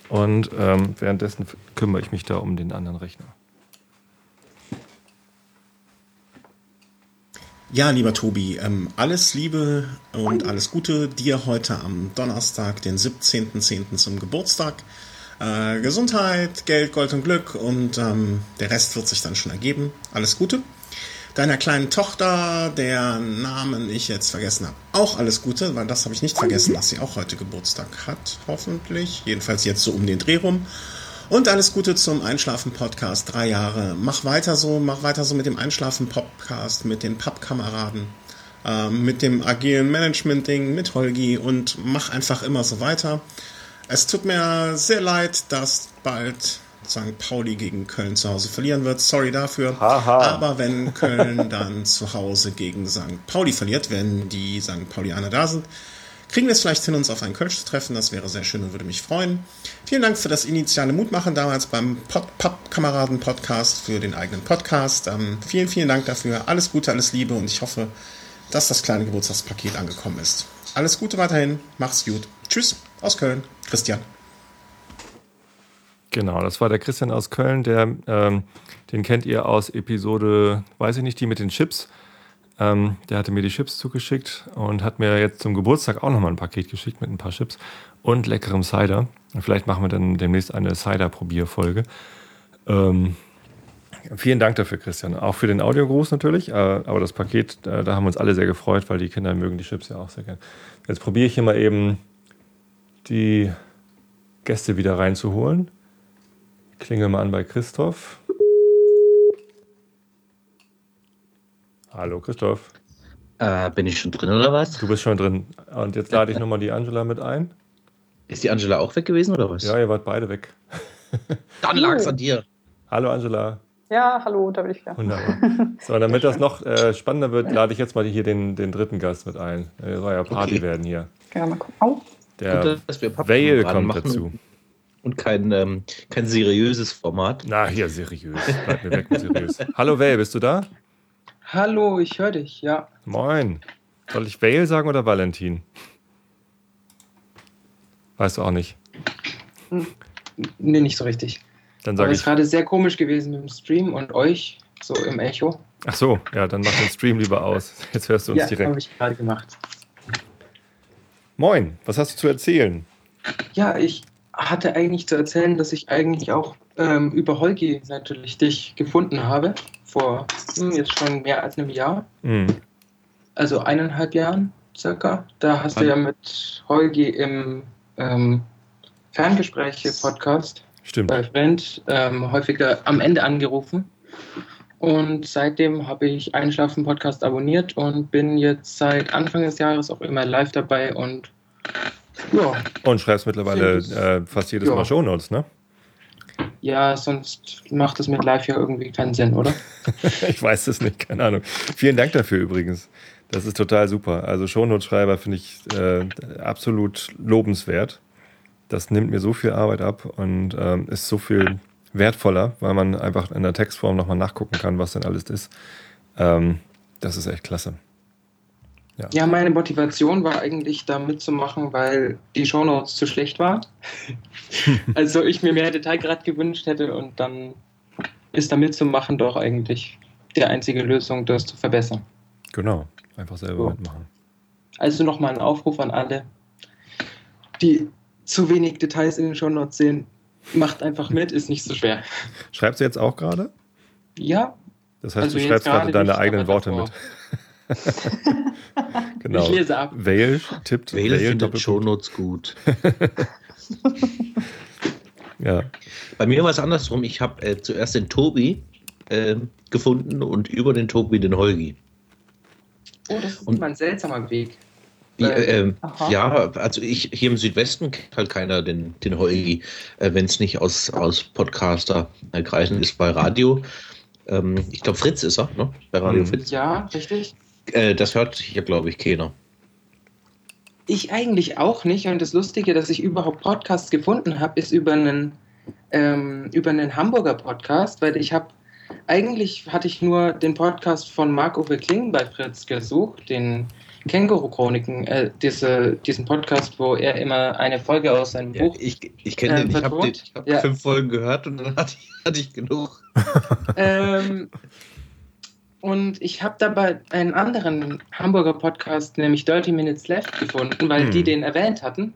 Speaker 1: Und ähm, währenddessen kümmere ich mich da um den anderen Rechner.
Speaker 5: Ja, lieber Tobi, ähm, alles Liebe und alles Gute dir heute am Donnerstag, den 17.10. zum Geburtstag. Äh, Gesundheit, Geld, Gold und Glück und ähm, der Rest wird sich dann schon ergeben. Alles Gute deiner kleinen Tochter, deren Namen ich jetzt vergessen habe, auch alles Gute, weil das habe ich nicht vergessen, dass sie auch heute Geburtstag hat, hoffentlich. Jedenfalls jetzt so um den Dreh rum. Und alles Gute zum Einschlafen-Podcast. Drei Jahre. Mach weiter so, mach weiter so mit dem Einschlafen-Podcast, mit den Pappkameraden, äh, mit dem agilen Management-Ding, mit Holgi und mach einfach immer so weiter. Es tut mir sehr leid, dass bald St. Pauli gegen Köln zu Hause verlieren wird. Sorry dafür.
Speaker 2: Haha.
Speaker 5: Aber wenn Köln dann zu Hause gegen St. Pauli verliert, wenn die St. Paulianer da sind, kriegen wir es vielleicht hin, uns auf einen Kölsch zu treffen. Das wäre sehr schön und würde mich freuen. Vielen Dank für das initiale Mutmachen damals beim Pappkameraden-Podcast für den eigenen Podcast. Ähm, vielen, vielen Dank dafür. Alles Gute, alles Liebe und ich hoffe, dass das kleine Geburtstagspaket angekommen ist. Alles Gute weiterhin. Mach's gut. Tschüss aus Köln. Christian.
Speaker 1: Genau, das war der Christian aus Köln, der, ähm, Den kennt ihr aus Episode, weiß ich nicht, die mit den Chips. Ähm, der hatte mir die Chips zugeschickt und hat mir jetzt zum Geburtstag auch nochmal ein Paket geschickt mit ein paar Chips und leckerem Cider. Vielleicht machen wir dann demnächst eine Cider-Probierfolge. Ähm, vielen Dank dafür, Christian. Auch für den Audiogruß natürlich. Äh, aber das Paket, äh, da haben wir uns alle sehr gefreut, weil die Kinder mögen die Chips ja auch sehr gern. Jetzt probiere ich hier mal eben die Gäste wieder reinzuholen. Klinge mal an bei Christoph. Hallo Christoph.
Speaker 2: Äh, bin ich schon drin oder was?
Speaker 1: Du bist schon drin. Und jetzt lade ich nochmal die Angela mit ein.
Speaker 2: Ist die Angela auch weg gewesen oder was?
Speaker 1: Ja, ihr wart beide weg.
Speaker 2: Dann lag es an dir.
Speaker 1: Hallo Angela.
Speaker 4: Ja, hallo, da bin ich wieder.
Speaker 1: Wunderbar. So, damit das noch äh, spannender wird, lade ich jetzt mal hier den, den dritten Gast mit ein. Es soll ja Party
Speaker 2: Okay.
Speaker 1: werden hier.
Speaker 4: Ja, mal gucken. Au.
Speaker 1: Der
Speaker 2: Gut, dass wir Pappen
Speaker 1: Vale
Speaker 2: dran
Speaker 1: kommt
Speaker 2: machen
Speaker 1: dazu.
Speaker 2: Und kein, ähm, kein seriöses Format.
Speaker 1: Na, hier, seriös. Bleib mir weg mit seriös. Hallo Vale, bist du da?
Speaker 6: Hallo, ich höre dich, ja.
Speaker 1: Moin. Soll ich Vale sagen oder Valentin? Weißt du auch nicht.
Speaker 6: Nee, nicht so richtig.
Speaker 1: Dann sage
Speaker 6: es ist
Speaker 1: ich.
Speaker 6: gerade sehr komisch gewesen mit dem Stream und euch, so im Echo.
Speaker 1: Ach so, ja, dann mach den Stream lieber aus. Jetzt hörst du uns
Speaker 6: ja, habe
Speaker 1: direkt.
Speaker 6: ich gerade gemacht.
Speaker 1: Moin, was hast du zu erzählen?
Speaker 6: Ja, ich hatte eigentlich zu erzählen, dass ich eigentlich auch ähm, über Holgi natürlich dich gefunden habe. Vor hm, jetzt schon mehr als einem Jahr.
Speaker 1: Hm.
Speaker 6: Also eineinhalb Jahren circa. Da hast du ja mit Holgi im ähm, Ferngespräche-Podcast
Speaker 1: Stimmt.
Speaker 6: bei Friend ähm, häufiger am Ende angerufen. Und seitdem habe ich Einschlafen Podcast abonniert und bin jetzt seit Anfang des Jahres auch immer live dabei und ja,
Speaker 1: Und schreibst mittlerweile äh, fast jedes
Speaker 6: ja.
Speaker 1: Mal Shownotes, ne?
Speaker 6: Ja, sonst macht es mit live ja irgendwie keinen Sinn, oder?
Speaker 1: ich weiß es nicht, keine Ahnung. Vielen Dank dafür übrigens. Das ist total super. Also Shownotes-Schreiber finde ich äh, absolut lobenswert. Das nimmt mir so viel Arbeit ab und ähm, ist so viel wertvoller, weil man einfach in der Textform nochmal nachgucken kann, was denn alles ist. Ähm, das ist echt klasse.
Speaker 6: Ja, meine Motivation war eigentlich da mitzumachen, weil die Shownotes zu schlecht waren. also ich mir mehr Detailgrad gewünscht hätte und dann ist da mitzumachen doch eigentlich die einzige Lösung, das zu verbessern.
Speaker 1: Genau. Einfach selber
Speaker 6: So.
Speaker 1: mitmachen.
Speaker 6: Also nochmal ein Aufruf an alle, die zu wenig Details in den Shownotes sehen. Macht einfach mit, ist nicht so schwer.
Speaker 1: Schreibst du jetzt auch gerade?
Speaker 6: Ja,
Speaker 1: Das heißt,
Speaker 6: Also
Speaker 1: du schreibst gerade deine
Speaker 6: nicht,
Speaker 1: eigenen Worte
Speaker 6: davor.
Speaker 1: mit. genau.
Speaker 6: ich lese ab.
Speaker 1: Vale tippt
Speaker 2: Vale
Speaker 1: Vale
Speaker 2: findet. Shownotes gut.
Speaker 1: Ja.
Speaker 2: Bei mir war es andersrum. Ich habe äh, zuerst den Tobi äh, gefunden und über den Tobi den Holgi.
Speaker 6: Oh, das ist
Speaker 2: Und-
Speaker 6: immer ein seltsamer Weg.
Speaker 2: Ja,
Speaker 6: Äh,
Speaker 2: ja, also ich hier im Südwesten kennt halt keiner den, den Holgi, äh, wenn es nicht aus, aus Podcaster-Kreisen ist bei Radio. Ähm, ich glaube, Fritz ist er, ne? Bei Radio
Speaker 1: Mhm.
Speaker 2: Fritz.
Speaker 6: Ja, richtig.
Speaker 2: Äh, das hört hier, glaube ich, keiner.
Speaker 6: Ich eigentlich auch nicht. Und das Lustige, dass ich überhaupt Podcasts gefunden habe, ist über einen, ähm, über einen Hamburger Podcast, weil ich habe, eigentlich hatte ich nur den Podcast von Marc-Uwe Kling bei Fritz gesucht, den Känguru-Chroniken, äh, diese, diesen Podcast, wo er immer eine Folge aus seinem
Speaker 2: Ja,
Speaker 6: Buch.
Speaker 2: ich ich kenne
Speaker 6: äh,
Speaker 2: den, ich habe hab
Speaker 6: Ja.
Speaker 2: fünf Folgen gehört und dann hatte ich, hatte ich genug.
Speaker 6: ähm, und ich habe dabei einen anderen Hamburger Podcast, nämlich Dirty Minutes Left, gefunden, weil
Speaker 1: Hm.
Speaker 6: die den erwähnt hatten.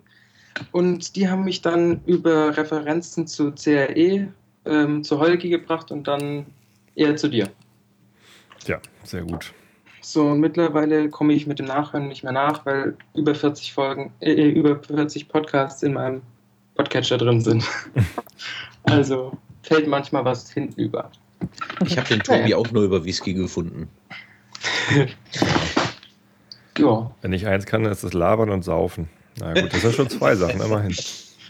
Speaker 6: Und die haben mich dann über Referenzen zu CRE, ähm, zu Holgi gebracht und dann eher zu dir.
Speaker 1: ja, sehr gut.
Speaker 6: So, und mittlerweile komme ich mit dem Nachhören nicht mehr nach, weil über 40 Folgen, äh, äh, über 40 Podcasts in meinem Podcatcher drin sind. also fällt manchmal was hinten über.
Speaker 2: Ich habe den Tobi auch nur über Whisky gefunden.
Speaker 6: Ja,
Speaker 1: Wenn ich eins kann, dann ist es Labern und Saufen. Na gut, das sind schon zwei Sachen, immerhin.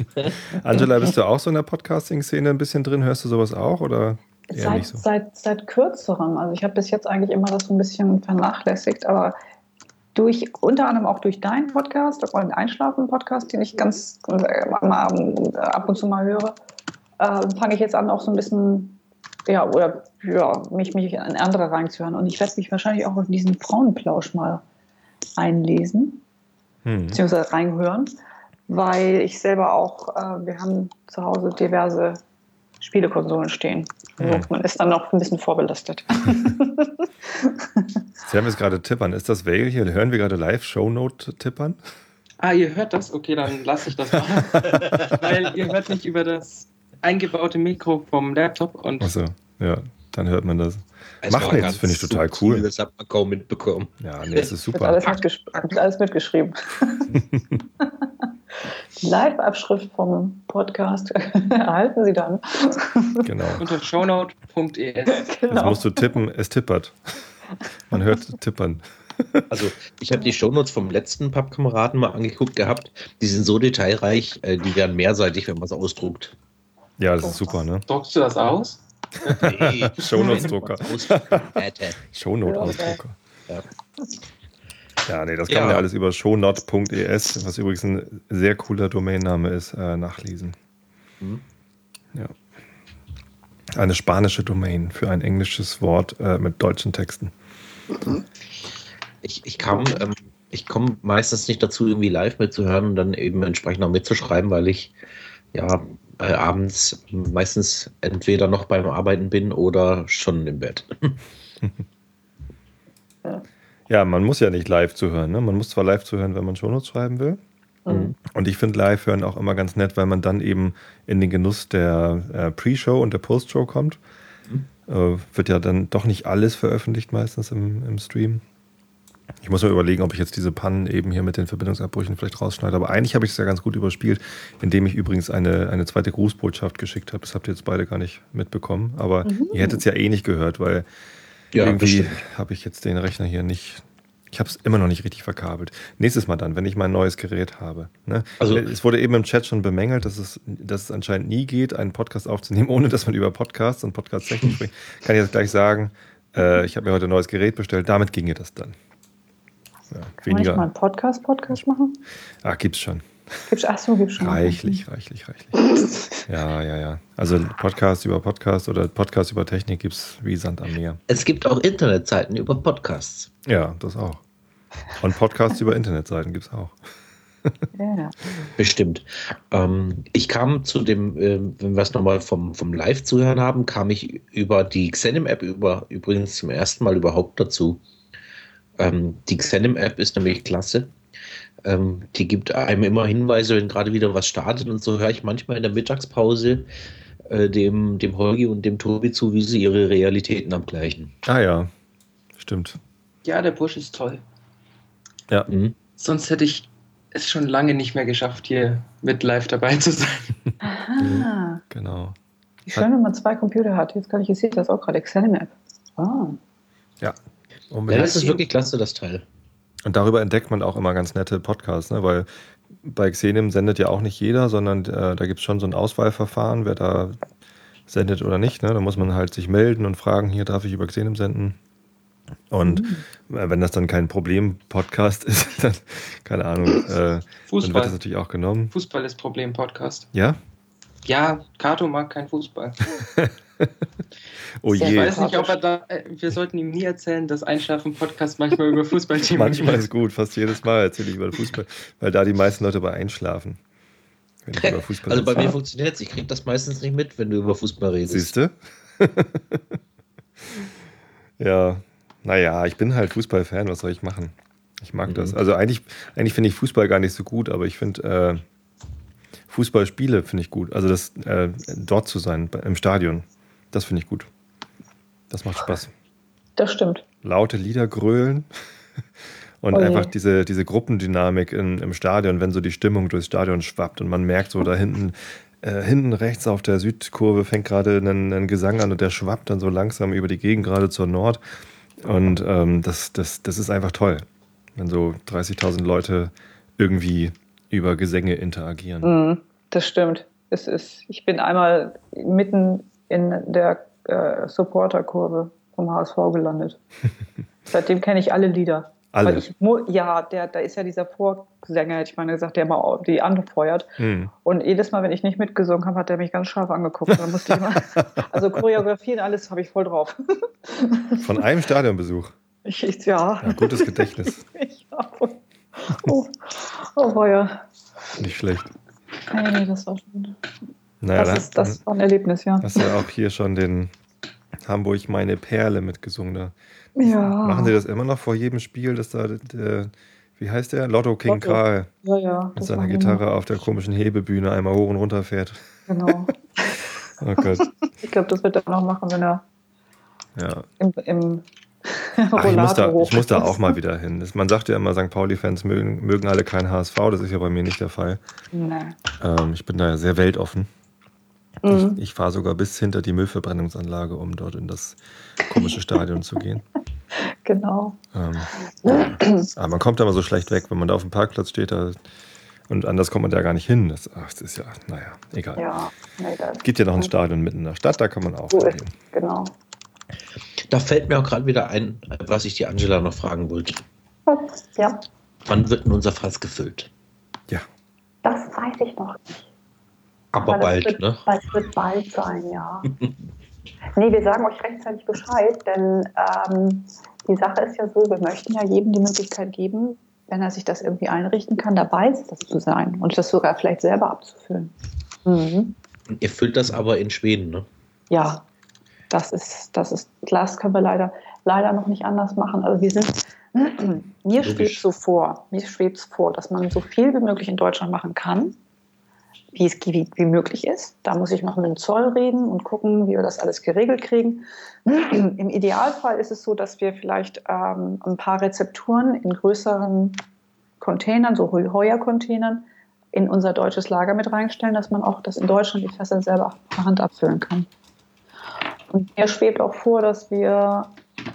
Speaker 1: Angela, bist du auch so in der Podcasting-Szene ein bisschen drin? Hörst du sowas auch oder eher
Speaker 4: Seit,
Speaker 1: nicht so?
Speaker 4: seit, seit kürzerem. Also ich habe bis jetzt eigentlich immer das so ein bisschen vernachlässigt, aber durch, unter anderem auch durch deinen Podcast, auch den Einschlafen-Podcast, den ich ganz äh, mal, äh, ab und zu mal höre, äh, fange ich jetzt an, auch so ein bisschen, ja, oder ja, mich, mich in andere reinzuhören. Und ich werde mich wahrscheinlich auch in diesen Frauenplausch mal einlesen
Speaker 1: Hm.
Speaker 4: beziehungsweise reinhören, weil ich selber auch, äh, wir haben zu Hause diverse Spielekonsolen stehen. Also
Speaker 1: Hm.
Speaker 4: Man ist dann noch ein bisschen vorbelastet.
Speaker 1: Sie haben jetzt gerade tippern. Ist das hier? Hören wir gerade live Shownote tippern?
Speaker 6: Ah, ihr hört das? Okay, dann lasse ich das mal. Weil ihr hört nicht über das eingebaute Mikro vom Laptop und
Speaker 1: Achso, ja, dann hört man das.
Speaker 2: Es
Speaker 1: Macht nichts, finde ich total cool.
Speaker 2: Das hat man kaum mitbekommen.
Speaker 1: Ja, nee, es ist
Speaker 4: Ich
Speaker 1: super.
Speaker 4: habe alles, mitgesch alles mitgeschrieben. Die Live-Abschrift vom Podcast erhalten Sie dann.
Speaker 1: Genau.
Speaker 6: unter shownote.es.
Speaker 1: Jetzt
Speaker 4: genau.
Speaker 1: musst du tippen, es tippert. Man hört tippern.
Speaker 2: Also, ich habe die Shownotes vom letzten Pappkameraden mal angeguckt gehabt. Die sind so detailreich, äh, die werden mehrseitig, wenn man es ausdruckt.
Speaker 1: Ja, das ist super, ne?
Speaker 6: Druckst du das aus?
Speaker 2: Nee.
Speaker 1: Shownotes-Drucker. Shownote-Ausdrucker.
Speaker 2: Ja.
Speaker 1: Ja, nee, das kann
Speaker 2: Ja.
Speaker 1: man ja alles über shownot.es, was übrigens ein sehr cooler Domainname ist, äh, nachlesen.
Speaker 2: Mhm.
Speaker 1: Ja. Eine spanische Domain für ein englisches Wort äh, mit deutschen Texten.
Speaker 2: Ich, ich kam, ähm, ich komme meistens nicht dazu, irgendwie live mitzuhören und dann eben entsprechend auch mitzuschreiben, weil ich ja äh, abends meistens entweder noch beim Arbeiten bin oder schon im Bett.
Speaker 1: Ja, man muss ja nicht live zuhören. Ne? Man muss zwar live zuhören, wenn man Shownotes schreiben will.
Speaker 4: Mhm.
Speaker 1: Und ich finde live hören auch immer ganz nett, weil man dann eben in den Genuss der äh, Pre-Show und der Post-Show kommt. Äh, wird ja dann doch nicht alles veröffentlicht meistens im, im Stream. Ich muss mal überlegen, ob ich jetzt diese Pannen eben hier mit den Verbindungsabbrüchen vielleicht rausschneide. Aber eigentlich habe ich es ja ganz gut überspielt, indem ich übrigens eine, eine zweite Grußbotschaft geschickt habe. Das habt ihr jetzt beide gar nicht mitbekommen. Aber ihr hättet es ja eh nicht gehört, weil irgendwie
Speaker 2: bestimmt.
Speaker 1: habe ich jetzt den Rechner hier nicht. Ich habe es immer noch nicht richtig verkabelt. Nächstes Mal dann, wenn ich mein neues Gerät habe. Ne?
Speaker 2: Also-
Speaker 1: es wurde eben im Chat schon bemängelt, dass es, dass es anscheinend nie geht, einen Podcast aufzunehmen, ohne dass man über Podcasts und Podcast-Technik spricht. Kann ich jetzt gleich sagen, äh, ich habe mir heute ein neues Gerät bestellt, damit ginge das dann. Ja,
Speaker 4: Kann man nicht mal
Speaker 1: weniger.
Speaker 4: einen Podcast-Podcast machen?
Speaker 1: Ah, gibt's schon.
Speaker 4: Gibt's, ach so, gibt's schon.
Speaker 1: Reichlich, reichlich, reichlich. Ja, ja, ja. Also Podcast über Podcast oder Podcast über Technik gibt's wie Sand am Meer.
Speaker 2: Es gibt auch Internetseiten über Podcasts.
Speaker 1: Ja, das auch. Und Podcasts über Internetseiten gibt's auch.
Speaker 4: Ja, ja.
Speaker 2: Bestimmt. Ähm, ich kam zu dem, ähm, wenn wir es nochmal vom, vom Live-Zuhören haben, kam ich über die Xenim-App über, übrigens zum ersten Mal überhaupt dazu. Ähm, die Xenim-App ist nämlich klasse. Ähm, die gibt einem immer Hinweise, wenn gerade wieder was startet und so höre ich manchmal in der Mittagspause äh, dem, dem Holgi und dem Tobi zu, wie sie ihre Realitäten abgleichen.
Speaker 1: Ah ja, stimmt.
Speaker 6: Ja, der Busch ist toll.
Speaker 1: Ja,
Speaker 2: Mhm.
Speaker 6: Sonst hätte ich es schon lange nicht mehr geschafft, hier mit live dabei zu sein.
Speaker 4: Ah,
Speaker 1: genau.
Speaker 4: wie schön, wenn man zwei Computer hat. Jetzt kann ich, ich sehe das auch gerade, Xenim-App. Ah.
Speaker 1: Ja.
Speaker 2: Ja,
Speaker 1: Unbedingt.
Speaker 2: das ist wirklich klasse, das Teil.
Speaker 1: Und darüber entdeckt man auch immer ganz nette Podcasts, ne? weil bei Xenim sendet ja auch nicht jeder, sondern äh, da gibt es schon so ein Auswahlverfahren, wer da sendet oder nicht. Ne? Da muss man halt sich melden und fragen, hier darf ich über Xenim senden. Und äh, wenn das dann kein Problem-Podcast ist, dann, keine Ahnung, äh, dann wird das
Speaker 6: Fußball.
Speaker 1: natürlich auch genommen.
Speaker 6: Fußball ist Problem-Podcast.
Speaker 1: Ja?
Speaker 6: Ja, Kato mag kein Fußball.
Speaker 1: Oh
Speaker 6: Ich
Speaker 1: je.
Speaker 6: weiß nicht, ob er da. Wir sollten ihm nie erzählen, dass Einschlafen-Podcast manchmal über Fußballthemen
Speaker 1: Manchmal ist gut, fast jedes Mal erzähle ich über Fußball, weil da die meisten Leute bei einschlafen. Wenn ich über Fußball
Speaker 2: Also bei mir funktioniert es. Ich kriege das meistens nicht mit, wenn du über Fußball redest.
Speaker 1: Siehst du? ja, naja, ich bin halt Fußballfan, was soll ich machen? Ich mag das. Also eigentlich, eigentlich finde ich Fußball gar nicht so gut, aber ich finde äh, Fußballspiele finde ich gut. Also das äh, dort zu sein, im Stadion, das finde ich gut. Das macht Spaß.
Speaker 4: Das stimmt.
Speaker 1: Laute Lieder grölen und
Speaker 4: Oh je.
Speaker 1: einfach diese, diese Gruppendynamik in, im Stadion, wenn so die Stimmung durchs Stadion schwappt und man merkt so da hinten, äh, hinten rechts auf der Südkurve fängt gerade ein, ein Gesang an und der schwappt dann so langsam über die Gegend gerade zur Nord. Und ähm, das, das, das ist einfach toll, wenn so 30.000 Leute irgendwie über Gesänge interagieren.
Speaker 4: Mhm, das stimmt. Es ist, ich bin einmal mitten in der äh, Supporterkurve vom HSV gelandet. Seitdem kenne ich alle Lieder.
Speaker 1: Alle?
Speaker 4: Ja, der, da ist ja dieser Vorsänger, hätte ich mal gesagt, der mal die anfeuert.
Speaker 1: Hm.
Speaker 4: Und jedes Mal, wenn ich nicht mitgesungen habe, hat er mich ganz scharf angeguckt. Und dann musste ich immer, also Choreografie und alles habe ich voll drauf.
Speaker 1: Von einem Stadionbesuch.
Speaker 4: Ich, ich, ja.
Speaker 1: Ja, gutes Gedächtnis.
Speaker 4: Ich, oh, oh, oh, ja.
Speaker 1: Nicht schlecht.
Speaker 4: Nee, nee, das war schon.
Speaker 1: Naja,
Speaker 4: das,
Speaker 1: da-
Speaker 4: ist, das war ein Erlebnis, ja.
Speaker 1: Hast ja auch hier schon den Hamburg meine Perle mitgesungen. Da.
Speaker 4: Ja.
Speaker 1: Machen Sie das immer noch vor jedem Spiel, dass da der, wie heißt der? Lotto King
Speaker 4: Lotto.
Speaker 1: Karl
Speaker 4: Ja, ja.
Speaker 1: mit seiner Gitarre auf der komischen Hebebühne einmal hoch und runter fährt.
Speaker 4: Genau.
Speaker 1: Oh Gott.
Speaker 4: Ich glaube, das wird er noch machen, wenn er
Speaker 1: Ja.
Speaker 4: im, im
Speaker 1: Ach, ich, muss da, ich muss da auch mal wieder hin. Man sagt ja immer, St. Pauli-Fans mögen, mögen alle kein HSV. Das ist ja bei mir nicht der Fall.
Speaker 4: Nee.
Speaker 1: Ähm, ich bin da ja sehr weltoffen.
Speaker 4: Mhm.
Speaker 1: Ich, ich fahre sogar bis hinter die Müllverbrennungsanlage, um dort in das komische Stadion zu gehen.
Speaker 4: Genau.
Speaker 1: Ähm, aber man kommt da immer so schlecht weg, wenn man da auf dem Parkplatz steht da, und anders kommt man da gar nicht hin. Das, ach, das ist ja, naja, egal.
Speaker 4: Ja, nee,
Speaker 1: Gibt ja noch ein Stadion mitten in der Stadt, da kann man auch hin.
Speaker 4: ist genau.
Speaker 2: Da fällt mir auch gerade wieder ein, was ich die Angela noch fragen wollte.
Speaker 4: Ja,
Speaker 2: Wann wird denn unser Fass gefüllt?
Speaker 1: Ja,
Speaker 4: das weiß ich noch nicht.
Speaker 2: Aber
Speaker 4: das
Speaker 2: bald,
Speaker 4: wird,
Speaker 2: ne?
Speaker 4: Das wird bald sein, ja. nee, wir sagen euch rechtzeitig Bescheid, denn ähm, die Sache ist ja so, wir möchten ja jedem die Möglichkeit geben, wenn er sich das irgendwie einrichten kann, dabei das zu sein und das sogar vielleicht selber abzufüllen. Mhm.
Speaker 2: Ihr füllt das aber in Schweden, ne?
Speaker 4: Ja, das ist, das ist, das können wir leider, leider noch nicht anders machen. Also wir sind, mir schwebt so vor, mir schwebt vor, dass man so viel wie möglich in Deutschland machen kann, wie es wie, wie möglich ist. Da muss ich noch mit dem Zoll reden und gucken, wie wir das alles geregelt kriegen. Im Idealfall ist es so, dass wir vielleicht ähm, ein paar Rezepturen in größeren Containern, so Heuer-Containern, in unser deutsches Lager mit reinstellen, dass man auch das in Deutschland die Fässer selber per Hand abfüllen kann. Und mir schwebt auch vor, dass wir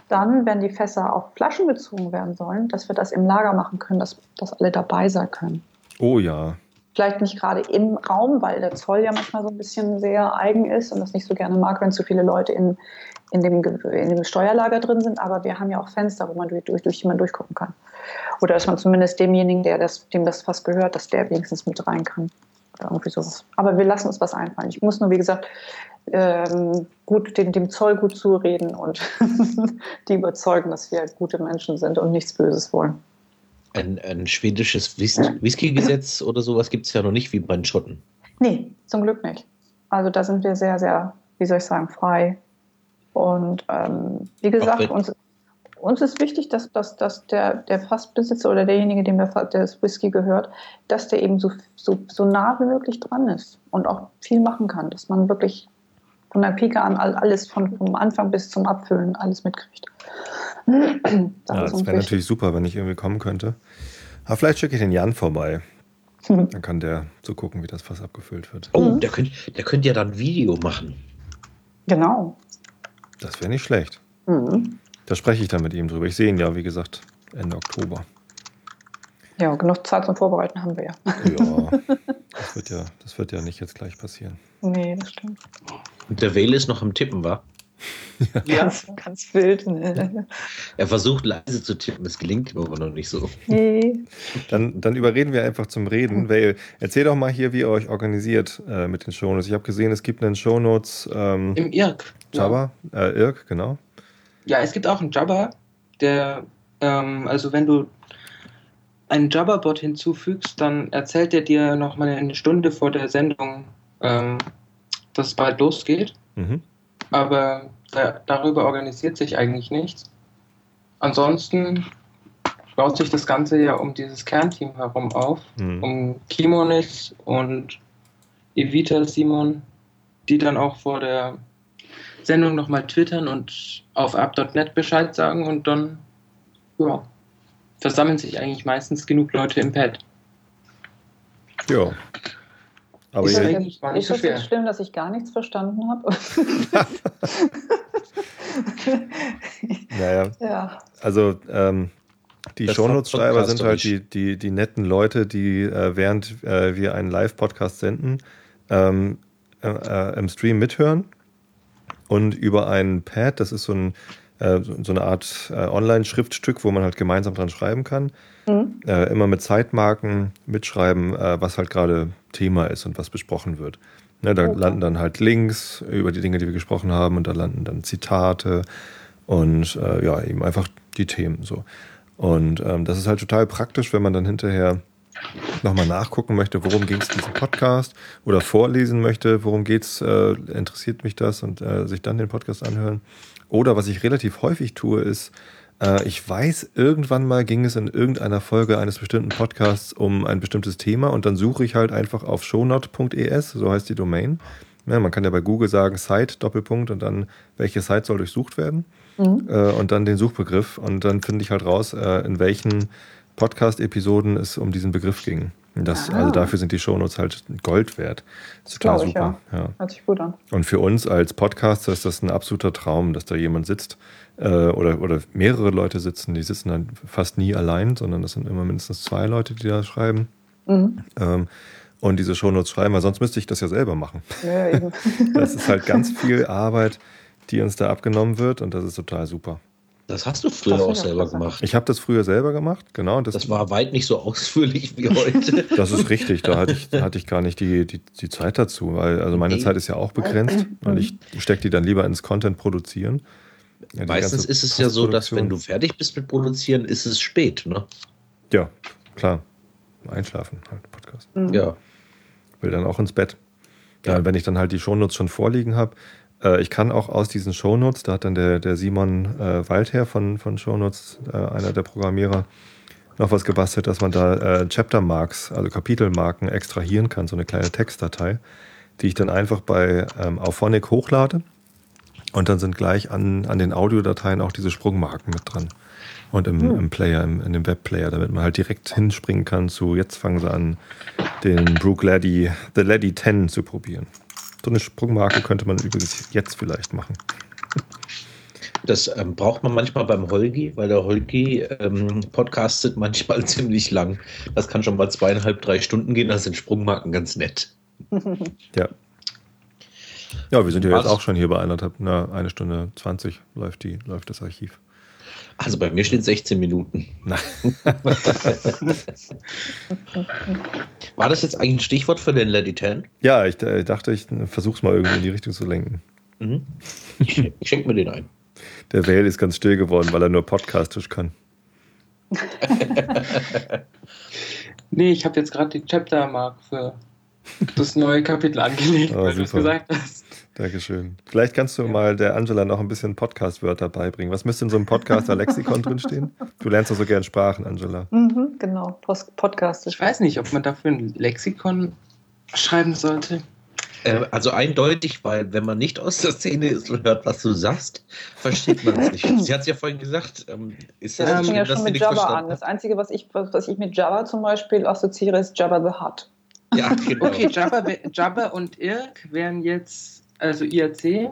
Speaker 4: dann, wenn die Fässer auf Flaschen gezogen werden sollen, dass wir das im Lager machen können, dass, dass alle dabei sein können.
Speaker 1: oh ja.
Speaker 4: Vielleicht nicht gerade im Raum, weil der Zoll ja manchmal so ein bisschen sehr eigen ist und das nicht so gerne mag, wenn zu viele Leute in, in, dem, in dem Steuerlager drin sind. Aber wir haben ja auch Fenster, wo man durch, durch, durch die durchgucken kann. Oder dass man zumindest demjenigen, der das, dem das fast gehört, dass der wenigstens mit rein kann. Oder irgendwie sowas. Aber wir lassen uns was einfallen. Ich muss nur, wie gesagt, ähm, gut, dem, dem Zoll gut zureden und die überzeugen, dass wir gute Menschen sind und nichts Böses wollen.
Speaker 2: Ein, ein schwedisches Whis Whisky-Gesetz oder sowas gibt es ja noch nicht wie bei den Schotten.
Speaker 4: Nee, zum Glück nicht. Also da sind wir sehr, sehr, wie soll ich sagen, frei. Und ähm, wie gesagt, uns, uns ist wichtig, dass, dass, dass der, der Fassbesitzer oder derjenige, dem der, das Whisky gehört, dass der eben so, so, so nah wie möglich dran ist und auch viel machen kann, dass man wirklich von der Pike an all- alles von, vom Anfang bis zum Abfüllen alles mitkriegt. Das
Speaker 1: ja das wäre natürlich super, wenn ich irgendwie kommen könnte. Aber vielleicht schicke ich den Jan vorbei. Dann kann der so gucken, wie das Fass abgefüllt wird.
Speaker 2: Oh,
Speaker 4: Mhm.
Speaker 2: der könnte der könnt ja dann ein Video machen.
Speaker 4: Genau.
Speaker 1: Das wäre nicht schlecht.
Speaker 4: Mhm.
Speaker 1: Da spreche ich dann mit ihm drüber. Ich sehe ihn ja, wie gesagt, Ende Oktober.
Speaker 4: Ja, genug Zeit zum Vorbereiten haben wir ja.
Speaker 1: Ja, das wird ja, das wird ja nicht jetzt gleich passieren.
Speaker 4: Nee, das stimmt.
Speaker 2: Und der Wale ist noch am Tippen, war.
Speaker 6: Ja.
Speaker 4: Ganz, ganz wild. Ne?
Speaker 2: Er versucht leise zu tippen, es gelingt ihm aber noch nicht so.
Speaker 4: Nee.
Speaker 1: Dann, dann überreden wir einfach zum Reden. Weil, erzähl doch mal hier, wie ihr euch organisiert äh, mit den Shownotes. Ich habe gesehen, es gibt einen Shownotes ähm,
Speaker 6: Im Irk. Ja.
Speaker 1: Jabba, äh, Irk, genau.
Speaker 6: Ja, es gibt auch einen Jabba, der, ähm, also wenn du einen Jabba-Bot hinzufügst, dann erzählt er dir nochmal eine Stunde vor der Sendung, ähm, dass es bald losgeht.
Speaker 1: Mhm.
Speaker 6: Aber da, darüber organisiert sich eigentlich nichts. Ansonsten baut sich das Ganze ja um dieses Kernteam herum auf.
Speaker 1: Mhm.
Speaker 6: Um Kimonis und Evita Simon, die dann auch vor der Sendung nochmal twittern und auf up.net Bescheid sagen und dann ja, versammeln sich eigentlich meistens genug Leute im Pad.
Speaker 1: Ja. Aber
Speaker 6: Ist
Speaker 4: Ist das,
Speaker 6: eigentlich gar nicht
Speaker 4: ist
Speaker 6: so
Speaker 4: das
Speaker 6: schwer.
Speaker 4: jetzt schlimm, dass ich gar nichts verstanden habe?
Speaker 1: naja,
Speaker 4: ja.
Speaker 1: also ähm, die Shownotes-Schreiber
Speaker 2: Podcast
Speaker 1: sind halt die, die, die netten Leute, die äh, während äh, wir einen Live-Podcast senden, ähm, äh, äh, im Stream mithören und über ein Pad, das ist so, ein, äh, so so eine Art äh, Online-Schriftstück, wo man halt gemeinsam dran schreiben kann,
Speaker 4: Mhm.
Speaker 1: äh, immer mit Zeitmarken mitschreiben, was halt gerade Thema ist und was besprochen wird. Ne, da
Speaker 4: Okay.
Speaker 1: landen dann halt Links über die Dinge, die wir gesprochen haben, und da landen dann Zitate und ja, eben einfach die Themen so. Und ähm, das ist halt total praktisch, wenn man dann hinterher nochmal nachgucken möchte, worum ging es in diesem Podcast oder vorlesen möchte, worum geht's, äh, interessiert mich das und äh, sich dann den Podcast anhören. Oder was ich relativ häufig tue, ist, äh, ich weiß, irgendwann mal ging es in irgendeiner Folge eines bestimmten Podcasts um ein bestimmtes Thema und dann suche ich halt einfach auf shownote.es, so heißt die Domain. Ja, man kann ja bei Google sagen, Site, Doppelpunkt und dann, welche Site soll durchsucht werden mhm. äh, und dann den Suchbegriff und dann finde ich halt raus, äh, in welchen Podcast-Episoden es um diesen Begriff ging. Das, also dafür sind die Shownotes halt Gold wert. Das ist total
Speaker 4: super. Ich, ja. Ja. Hört sich gut an.
Speaker 1: Und für uns als Podcaster ist das ein absoluter Traum, dass da jemand sitzt äh, oder, oder mehrere Leute sitzen. Die sitzen dann fast nie allein, sondern das sind immer mindestens zwei Leute, die da schreiben. Mhm. Ähm, und diese Shownotes schreiben, weil sonst müsste ich das ja selber machen. Ja, das ist halt ganz viel Arbeit, die uns da abgenommen wird und das ist total super.
Speaker 2: Das hast du früher auch selber gemacht.
Speaker 1: Ich habe das früher selber gemacht, genau.
Speaker 2: Das, das, war weit nicht so ausführlich wie heute.
Speaker 1: das ist richtig, da hatte ich, da hatte ich gar nicht die, die, die Zeit dazu, weil also meine okay. Zeit ist ja auch begrenzt und ich stecke die dann lieber ins Content produzieren.
Speaker 2: Ja, Meistens ist es ja so, dass wenn du fertig bist mit Produzieren, ist es spät, ne?
Speaker 1: Ja, klar. Einschlafen, halt Podcast.
Speaker 2: Mhm. Ja.
Speaker 1: Will dann auch ins Bett. Ja, wenn ich dann halt die Shownotes schon vorliegen habe, ich kann auch aus diesen Shownotes, da hat dann der, der Simon äh, Waldherr von, von Shownotes, äh, einer der Programmierer, noch was gebastelt, dass man da äh, Chapter Marks, also Kapitelmarken extrahieren kann, so eine kleine Textdatei, die ich dann einfach bei ähm, Auphonic hochlade. Und dann sind gleich an, an den Audiodateien auch diese Sprungmarken mit dran. Und im, hm. im Player, im, in dem Webplayer, damit man halt direkt hinspringen kann zu, jetzt fangen sie an, den Brook Laddie, The Laddie 10 zu probieren. So eine Sprungmarke könnte man übrigens jetzt vielleicht machen.
Speaker 2: Das ähm, braucht man manchmal beim Holgi, weil der Holgi ähm, podcastet manchmal ziemlich lang. Das kann schon mal zweieinhalb, drei Stunden gehen. Da sind Sprungmarken ganz nett.
Speaker 1: ja. Ja, wir sind ja jetzt auch schon hier bei eineinhalb, na, eine Stunde 20 läuft, die, läuft das Archiv.
Speaker 2: Also bei mir steht 16 Minuten. War das jetzt eigentlich ein Stichwort für den Lady 10?
Speaker 1: Ja, ich äh, dachte, ich versuch's mal irgendwie in die Richtung zu lenken.
Speaker 2: Mhm. Ich, ich schenke mir den ein.
Speaker 1: Der Vale ist ganz still geworden, weil er nur podcastisch kann.
Speaker 6: nee, ich habe jetzt gerade die Chapter-Mark für das neue Kapitel angelegt, oh, weil du es gesagt hast.
Speaker 1: Dankeschön. Vielleicht kannst du mal der Angela noch ein bisschen Podcast-Wörter beibringen. Was müsste in so einem Podcaster-Lexikon drinstehen? Du lernst doch so gern Sprachen, Angela.
Speaker 4: Mhm, genau, Podcast.
Speaker 6: Ich weiß nicht, ob man dafür ein Lexikon schreiben sollte.
Speaker 2: Äh, also eindeutig, weil wenn man nicht aus der Szene ist und hört, was du sagst, versteht man es nicht. Sie hat es ja vorhin gesagt. Ähm,
Speaker 4: ist das, das fing ja schon mit Java an. Das Einzige, was ich, was ich mit Java zum Beispiel assoziiere, ist Java the Hutt.
Speaker 6: Ja, genau. Okay, Jabba, Jabba und Irk wären jetzt also IRC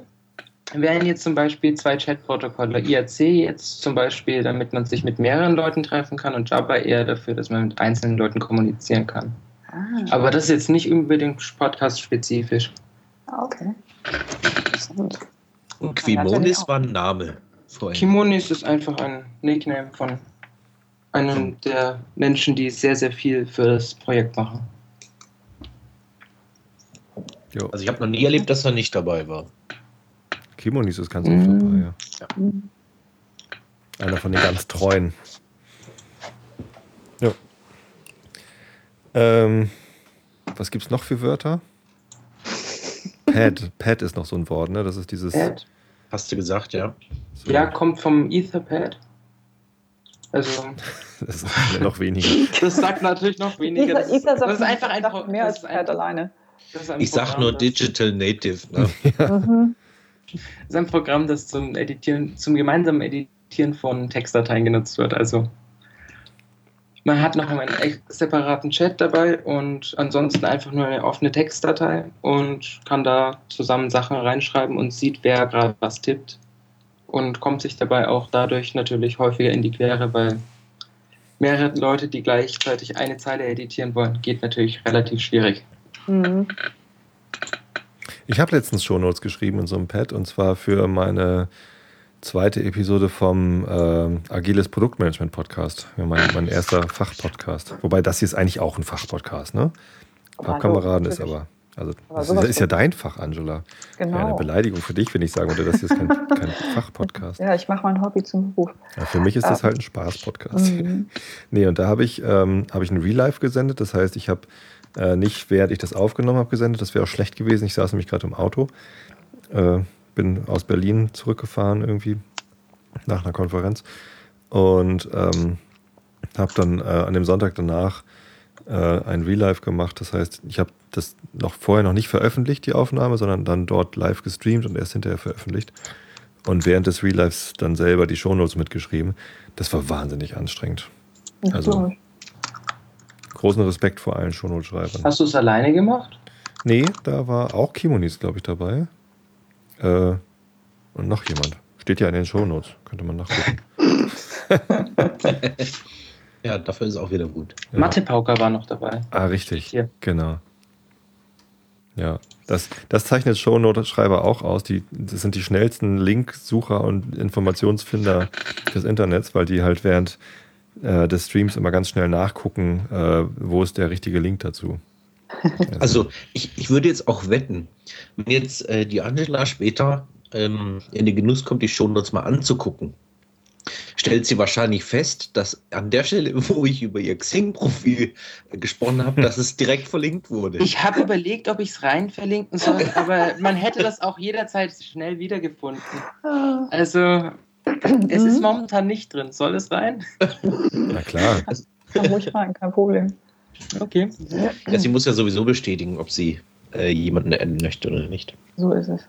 Speaker 6: wären jetzt zum Beispiel zwei Chat-Protokolle. IRC jetzt zum Beispiel, damit man sich mit mehreren Leuten treffen kann und Jabba eher dafür, dass man mit einzelnen Leuten kommunizieren kann. Ah. Aber das ist jetzt nicht unbedingt podcast-spezifisch.
Speaker 4: Ah, okay.
Speaker 2: Und Quimonis war ein Name.
Speaker 6: Vorhin. Kimonis ist einfach ein Nickname von einem der Menschen, die sehr, sehr viel für das Projekt machen.
Speaker 2: Jo. Also ich habe noch nie erlebt, dass er nicht dabei war.
Speaker 1: Kimonis ist ganz oft dabei, ja. ja. Einer von den ganz treuen. Ja. Ähm, was gibt's noch für Wörter? Pad. Pad ist noch so ein Wort, ne? Das ist dieses. Pad.
Speaker 2: Hast du gesagt, ja.
Speaker 6: So. Ja, kommt vom Etherpad. Also.
Speaker 1: das ist noch weniger.
Speaker 6: Das sagt natürlich noch weniger. Das,
Speaker 4: Ether, das ist einfach ein mehr als Pad alleine.
Speaker 2: Ich sag nur Digital Native. Ne? ja.
Speaker 6: mhm. Das ist ein Programm, das zum Editieren, zum gemeinsamen Editieren von Textdateien genutzt wird. Also man hat noch einen separaten Chat dabei und ansonsten einfach nur eine offene Textdatei und kann da zusammen Sachen reinschreiben und sieht, wer gerade was tippt und kommt sich dabei auch dadurch natürlich häufiger in die Quere, weil mehrere Leute, die gleichzeitig eine Zeile editieren wollen, geht natürlich relativ schwierig. Mhm.
Speaker 1: Ich habe letztens Shownotes geschrieben in so einem Pad und zwar für meine zweite Episode vom äh, Agiles Produktmanagement Podcast. Ja, mein, mein erster Fachpodcast. Wobei das hier ist eigentlich auch ein Fachpodcast, ne? Fachkameraden ist aber. Also das ist, ist, ja dein Fach, Angela. Genau. Wäre eine Beleidigung für dich, wenn ich sagen würde, das ist kein, kein Fachpodcast.
Speaker 4: Ja, ich mache mein Hobby zum Beruf.
Speaker 1: Ja, für mich ist das halt ein Spaß-Podcast. Mhm. nee, und da habe ich, ähm, hab ich ein Real Life gesendet. Das heißt, ich habe äh, nicht, während ich das aufgenommen habe, gesendet. Das wäre auch schlecht gewesen. Ich saß nämlich gerade im Auto. Äh, bin aus Berlin zurückgefahren irgendwie nach einer Konferenz. Und ähm, habe dann äh, an dem Sonntag danach äh, ein Real Life gemacht. Das heißt, ich habe das noch vorher noch nicht veröffentlicht, die Aufnahme, sondern dann dort live gestreamt und erst hinterher veröffentlicht. Und während des Real Lives dann selber die Shownotes mitgeschrieben. Das war wahnsinnig anstrengend. Also großen Respekt vor allen Shownotes-Schreibern.
Speaker 6: Hast du es alleine gemacht?
Speaker 1: Nee, da war auch Kimonis, glaube ich, dabei. Äh, und noch jemand. Steht ja in den Shownotes. Könnte man nachgucken.
Speaker 2: ja, dafür ist es auch wieder gut.
Speaker 6: Ja. Mathe Pauker war noch dabei.
Speaker 1: Ah, richtig. Hier. Genau. Ja, das, das zeichnet Shownote-Schreiber auch aus. Die, das sind die schnellsten Linksucher und Informationsfinder des Internets, weil die halt während äh, des Streams immer ganz schnell nachgucken, äh, wo ist der richtige Link dazu.
Speaker 2: Also ich, ich würde jetzt auch wetten, wenn jetzt äh, die Angela später ähm, in den Genuss kommt, die Shownotes mal anzugucken, stellt sie wahrscheinlich fest, dass an der Stelle, wo ich über ihr Xing-Profil gesprochen habe, dass es direkt verlinkt wurde.
Speaker 6: Ich habe überlegt, ob ich es rein verlinken soll, aber man hätte das auch jederzeit schnell wiedergefunden. Also, es ist momentan nicht drin. Soll es rein?
Speaker 1: Na klar. Also,
Speaker 4: kann ruhig rein, kein Problem.
Speaker 6: Okay.
Speaker 2: Ja, sie muss ja sowieso bestätigen, ob sie äh, jemanden enden möchte oder nicht.
Speaker 4: So ist es.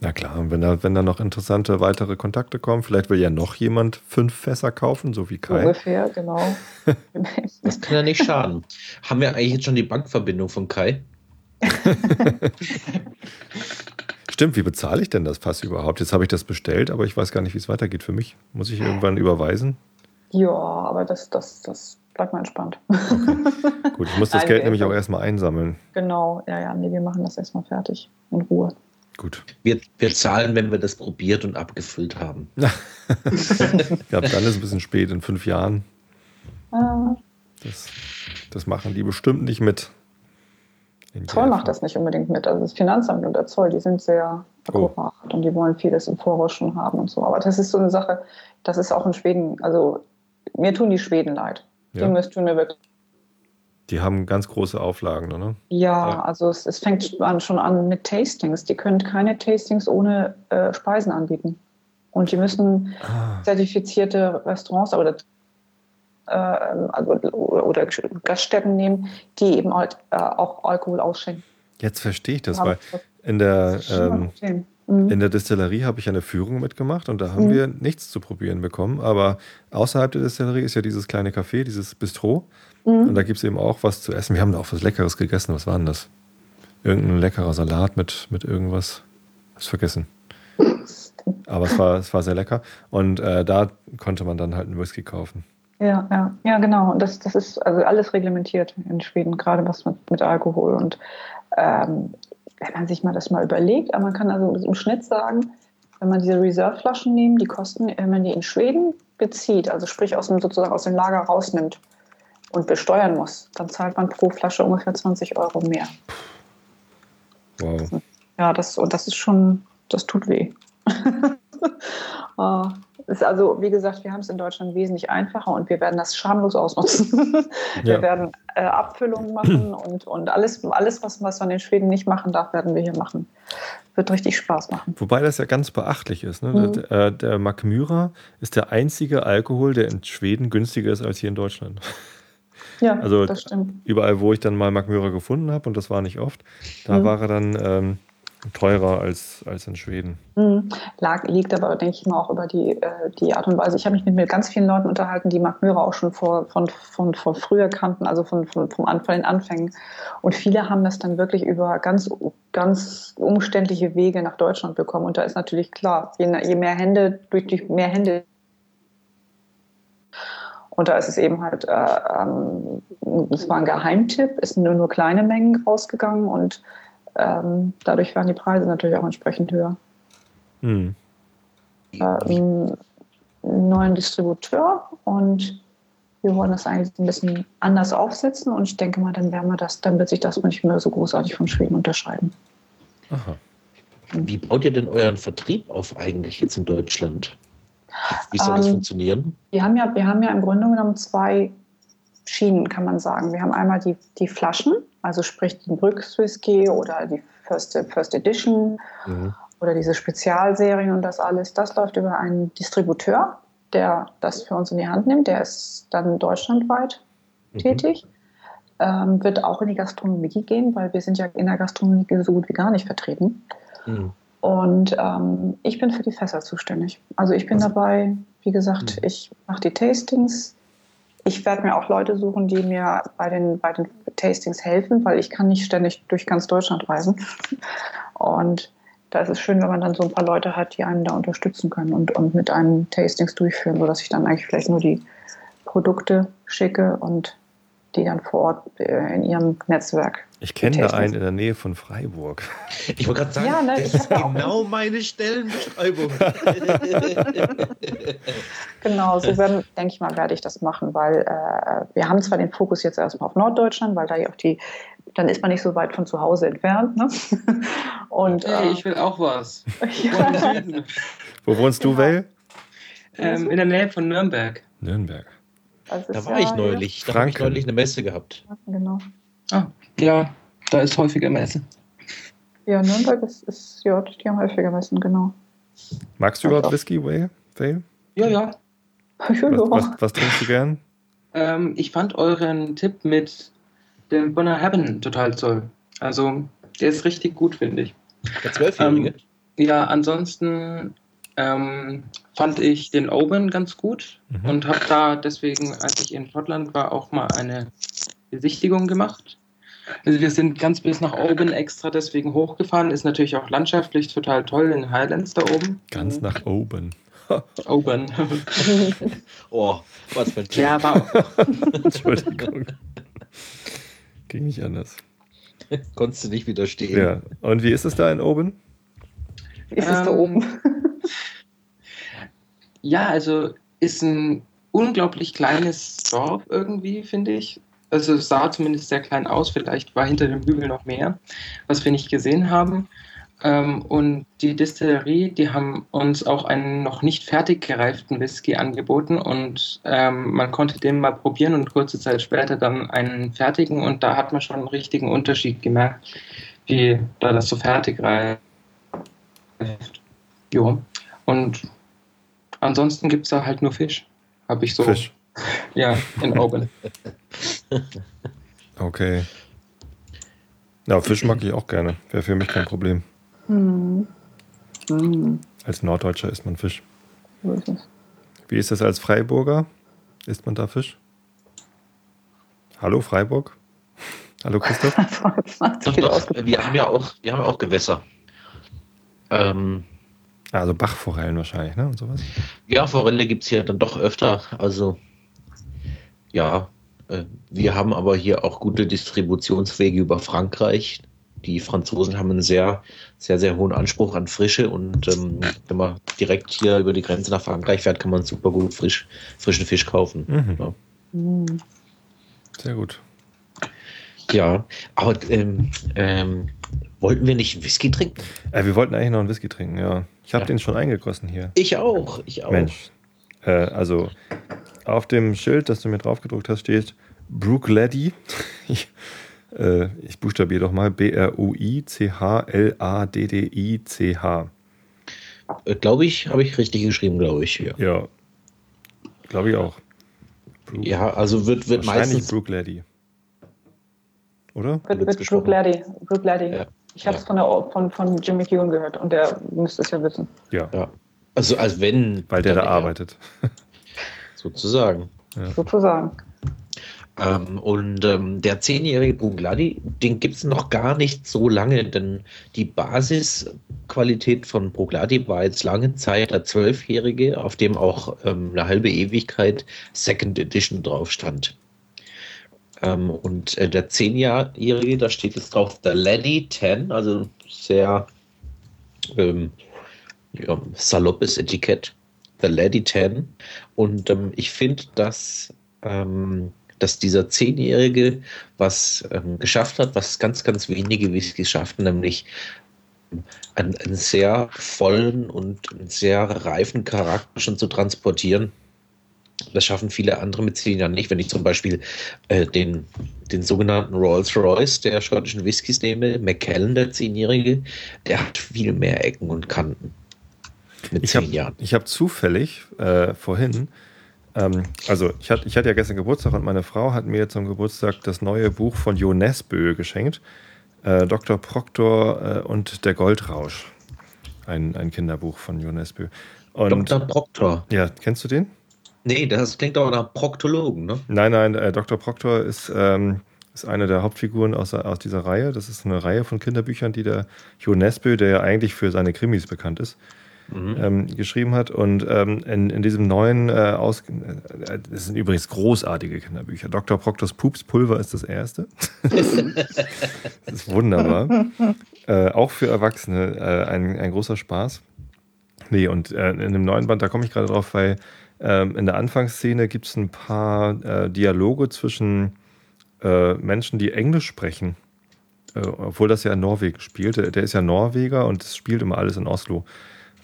Speaker 1: Na klar, und wenn da, wenn da noch interessante weitere Kontakte kommen, vielleicht will ja noch jemand fünf Fässer kaufen, so wie Kai.
Speaker 4: Ungefähr, genau.
Speaker 2: das kann ja nicht schaden. Haben wir eigentlich jetzt schon die Bankverbindung von Kai?
Speaker 1: Stimmt, wie bezahle ich denn das Fass überhaupt? Jetzt habe ich das bestellt, aber ich weiß gar nicht, wie es weitergeht für mich. Muss ich irgendwann überweisen?
Speaker 4: Ja, aber das, das, das bleibt mal entspannt.
Speaker 1: Okay. Gut, ich muss das Nein, Geld nämlich auch erstmal einsammeln.
Speaker 4: Genau, ja, ja, nee, wir machen das erstmal fertig, in Ruhe.
Speaker 1: Gut.
Speaker 2: Wir, wir zahlen, wenn wir das probiert und abgefüllt haben.
Speaker 1: ja, dann ist es ein bisschen spät, in fünf Jahren.
Speaker 4: Ah.
Speaker 1: Das, das machen die bestimmt nicht mit.
Speaker 4: Zoll macht das nicht unbedingt mit. Also das Finanzamt und der Zoll, die sind sehr akkurat oh. und die wollen vieles im Voraus schon haben und so. Aber das ist so eine Sache, das ist auch in Schweden, also mir tun die Schweden leid. Ja. Die müssen mir wirklich
Speaker 1: die haben ganz große Auflagen, ne?
Speaker 4: Ja, ja. also es, es, fängt an, schon an mit Tastings. Die können keine Tastings ohne äh, Speisen anbieten. Und die müssen ah. zertifizierte Restaurants oder, äh, also, oder Gaststätten nehmen, die eben halt, äh, auch Alkohol ausschenken.
Speaker 1: Jetzt verstehe ich das, weil in der, ähm, mhm. in der Distillerie habe ich eine Führung mitgemacht und da haben mhm. wir nichts zu probieren bekommen. Aber außerhalb der Distillerie ist ja dieses kleine Café, dieses Bistro. Mhm. Und da gibt es eben auch was zu essen. Wir haben da auch was Leckeres gegessen. Was war denn das? Irgendein leckerer Salat mit, mit irgendwas. Hab's vergessen. Aber es war, es war sehr lecker. Und äh, da konnte man dann halt einen Whisky kaufen.
Speaker 4: Ja, ja, ja, genau. Das, das ist also alles reglementiert in Schweden, gerade was mit, mit Alkohol. Und ähm, wenn man sich mal das mal überlegt, aber man kann also im Schnitt sagen, wenn man diese Reserve-Flaschen nimmt, die kosten, wenn man die in Schweden bezieht, also sprich aus dem, sozusagen aus dem Lager rausnimmt, und besteuern muss, dann zahlt man pro Flasche ungefähr 20 Euro mehr.
Speaker 1: Wow.
Speaker 4: Ja, das, und das ist schon, das tut weh. uh, ist also, wie gesagt, wir haben es in Deutschland wesentlich einfacher und wir werden das schamlos ausnutzen. wir ja. werden äh, Abfüllungen machen und, und alles, alles was, was man in Schweden nicht machen darf, werden wir hier machen. Wird richtig Spaß machen.
Speaker 1: Wobei das ja ganz beachtlich ist. Ne? Mhm. Der, äh, der Makmyra ist der einzige Alkohol, der in Schweden günstiger ist als hier in Deutschland.
Speaker 4: Ja,
Speaker 1: also
Speaker 4: das stimmt.
Speaker 1: Überall, wo ich dann mal Magmyra gefunden habe, und das war nicht oft, da mhm. war er dann ähm, teurer als, als in Schweden.
Speaker 4: Mhm. Lag, liegt aber, denke ich mal, auch über die, äh, die Art und Weise. Ich habe mich mit, mit ganz vielen Leuten unterhalten, die Magmyra auch schon vor, von, von, von früher kannten, also von, von, vom An, von den Anfängen. Und viele haben das dann wirklich über ganz, ganz umständliche Wege nach Deutschland bekommen. Und da ist natürlich klar, je, je mehr Hände, durch die mehr Hände und da ist es eben halt, äh, ähm, es war ein Geheimtipp, es sind nur, nur kleine Mengen rausgegangen und ähm, dadurch waren die Preise natürlich auch entsprechend höher.
Speaker 1: Hm.
Speaker 4: Äh, einen neuen Distributeur und wir wollen das eigentlich ein bisschen anders aufsetzen und ich denke mal, dann werden wir das, dann wird sich das nicht mehr so großartig von Schweden unterscheiden.
Speaker 2: Aha. Wie baut ihr denn euren Vertrieb auf eigentlich jetzt in Deutschland? Wie soll das ähm, funktionieren?
Speaker 4: Wir haben, ja, wir haben ja im Grunde genommen zwei Schienen, kann man sagen. Wir haben einmal die, die Flaschen, also sprich den Brücks Whisky oder die First, First Edition mhm. oder diese Spezialserien und das alles. Das läuft über einen Distributeur, der das für uns in die Hand nimmt. Der ist dann deutschlandweit mhm. tätig. Ähm, wird auch in die Gastronomie gehen, weil wir sind ja in der Gastronomie so gut wie gar nicht vertreten. Mhm. Und ähm, ich bin für die Fässer zuständig. Also ich bin also, dabei, wie gesagt, mhm. ich mache die Tastings. Ich werde mir auch Leute suchen, die mir bei den, bei den Tastings helfen, weil ich kann nicht ständig durch ganz Deutschland reisen. Und da ist es schön, wenn man dann so ein paar Leute hat, die einen da unterstützen können und, und mit einem Tastings durchführen, sodass ich dann eigentlich vielleicht nur die Produkte schicke und die dann vor Ort äh, in ihrem Netzwerk.
Speaker 1: Ich kenne da einen in der Nähe von Freiburg.
Speaker 2: Ich wollte gerade sagen, ja, ne, das ist genau meine Stellenbeschreibung.
Speaker 4: genau, so werden, denke ich mal, werde ich das machen, weil äh, wir haben zwar den Fokus jetzt erstmal auf Norddeutschland, weil da ja auch die, dann ist man nicht so weit von zu Hause entfernt. Ne?
Speaker 6: Und, hey, äh, ich will auch was. Ja.
Speaker 1: Wo wohnst du. Well?
Speaker 6: Ähm, in der Nähe von Nürnberg.
Speaker 1: Nürnberg.
Speaker 2: Da war ja, ich neulich. Da habe ich neulich eine Messe gehabt.
Speaker 6: Genau. Ah, ja, da ist häufiger Messe.
Speaker 4: Ja, Nürnberg ist, ist ja, die haben häufiger Messen, genau.
Speaker 1: Magst du überhaupt Whisky, Whale?
Speaker 6: Ja, ja.
Speaker 1: Was, was, was trinkst du gern?
Speaker 6: Ähm, ich fand euren Tipp mit dem Bonner Haben total toll. Also, der ist richtig gut, finde ich.
Speaker 2: Der Zwölfjährige?
Speaker 6: Ähm, ja, ansonsten ähm, fand ich den Oben ganz gut mhm. und habe da deswegen, als ich in Schottland war, auch mal eine Besichtigung gemacht. Also wir sind ganz bis nach oben extra deswegen hochgefahren. Ist natürlich auch landschaftlich total toll in Highlands da oben.
Speaker 1: Ganz nach oben.
Speaker 6: Oben.
Speaker 2: oh, was für ein
Speaker 6: Ja, war
Speaker 1: Entschuldigung. Ging nicht anders.
Speaker 2: Konntest du nicht widerstehen.
Speaker 1: Ja. Und wie ist es da in oben?
Speaker 4: Ist es ähm, da oben?
Speaker 6: Ja, also ist ein unglaublich kleines Dorf irgendwie, finde ich. Also es sah zumindest sehr klein aus, vielleicht war hinter dem Hügel noch mehr, was wir nicht gesehen haben. Ähm, und die Distillerie, die haben uns auch einen noch nicht fertig gereiften Whisky angeboten und ähm, man konnte den mal probieren und kurze Zeit später dann einen fertigen und da hat man schon einen richtigen Unterschied gemerkt, wie da das so fertig reift. Jo. Und ansonsten gibt es da halt nur Fisch. Habe ich so.
Speaker 1: Fisch.
Speaker 6: Ja, in Oben.
Speaker 1: okay. Ja, Fisch mag ich auch gerne. Wäre für mich kein Problem. Mhm. Mhm. Als Norddeutscher isst man Fisch. So ist es. Wie ist das als Freiburger? Isst man da Fisch? Hallo Freiburg? Hallo Christoph?
Speaker 2: doch, doch, wir haben ja auch, wir haben auch Gewässer. Ähm,
Speaker 1: also Bachforellen wahrscheinlich, ne? Und sowas?
Speaker 2: Ja, Forelle gibt es hier dann doch öfter. Also ja, äh, wir haben aber hier auch gute Distributionswege über Frankreich. Die Franzosen haben einen sehr, sehr, sehr hohen Anspruch an Frische und ähm, wenn man direkt hier über die Grenze nach Frankreich fährt, kann man super gut frisch, frischen Fisch kaufen. Mhm. Ja.
Speaker 1: Mhm. Sehr gut.
Speaker 2: Ja, aber ähm, ähm, wollten wir nicht Whisky trinken?
Speaker 1: Äh, wir wollten eigentlich noch einen Whisky trinken, ja. Ich habe ja. den schon eingegossen hier.
Speaker 2: Ich auch, ich auch.
Speaker 1: Mensch. Äh, also auf dem Schild, das du mir drauf gedruckt hast, steht Brookladdy. ich, äh, ich buchstabiere doch mal B-R-U-I-C-H-L-A-D-D-I-C-H.
Speaker 2: Äh, glaube ich, habe ich richtig geschrieben, glaube ich. Ja,
Speaker 1: ja glaube ich auch.
Speaker 2: Brook. Ja, also wird, wird
Speaker 1: Wahrscheinlich
Speaker 2: meistens...
Speaker 1: Brookladdy. Oder?
Speaker 4: Wird, wird Brookladdy. Brookladdy. Ja. Ich habe es ja. von, von, von Jimmy Keegan gehört und der müsste es ja wissen.
Speaker 1: Ja. ja.
Speaker 2: Also als wenn.
Speaker 1: Weil der da arbeitet.
Speaker 2: Sozusagen.
Speaker 4: Ja. Sozusagen.
Speaker 2: Ähm, und ähm, der zehnjährige Bugladi, den gibt es noch gar nicht so lange, denn die Basisqualität von Bugladi war jetzt lange Zeit der zwölfjährige, auf dem auch ähm, eine halbe Ewigkeit Second Edition drauf stand. Ähm, und äh, der zehnjährige, da steht jetzt drauf The Laddie 10, also sehr ähm, ja, saloppes Etikett. The Lady 10. Und ähm, ich finde, dass ähm, dass dieser Zehnjährige was ähm, geschafft hat, was ganz, ganz wenige Whiskys schafften, nämlich einen, einen, sehr vollen und einen sehr reifen Charakter schon zu transportieren. Das schaffen viele andere mit zehn Jahren nicht. Wenn ich zum Beispiel äh, den, den sogenannten Rolls-Royce der schottischen Whiskys nehme, Macallan, der Zehnjährige, der hat viel mehr Ecken und Kanten.
Speaker 1: Mit ich zehn hab, Jahren. Ich habe zufällig äh, vorhin, ähm, also ich, hatte, ich hatte ja gestern Geburtstag und meine Frau hat mir zum Geburtstag das neue Buch von Jo Nesbø geschenkt. Äh, Dr. Proctor äh, und der Goldrausch. Ein, ein Kinderbuch von Jo Nesbø.
Speaker 2: Und, Dr. Proctor.
Speaker 1: Ja, kennst du den?
Speaker 2: Nee, das klingt auch nach Proktologen, ne?
Speaker 1: Nein, nein, äh, Dr. Proctor ist, ähm, ist eine der Hauptfiguren aus, aus dieser Reihe. Das ist eine Reihe von Kinderbüchern, die der Jo Nesbø, der ja eigentlich für seine Krimis bekannt ist, mhm. ähm, geschrieben hat. Und ähm, in, in diesem neuen, äh, Aus äh, das sind übrigens großartige Kinderbücher. Dr. Proctors Pupspulver ist das erste. das ist wunderbar. äh, auch für Erwachsene äh, ein, ein großer Spaß. Nee, und äh, in dem neuen Band, da komme ich gerade drauf, weil ähm, in der Anfangsszene gibt es ein paar äh, Dialoge zwischen äh, Menschen, die Englisch sprechen. Äh, obwohl das ja in Norwegen spielt. Der, der ist ja Norweger und es spielt immer alles in Oslo.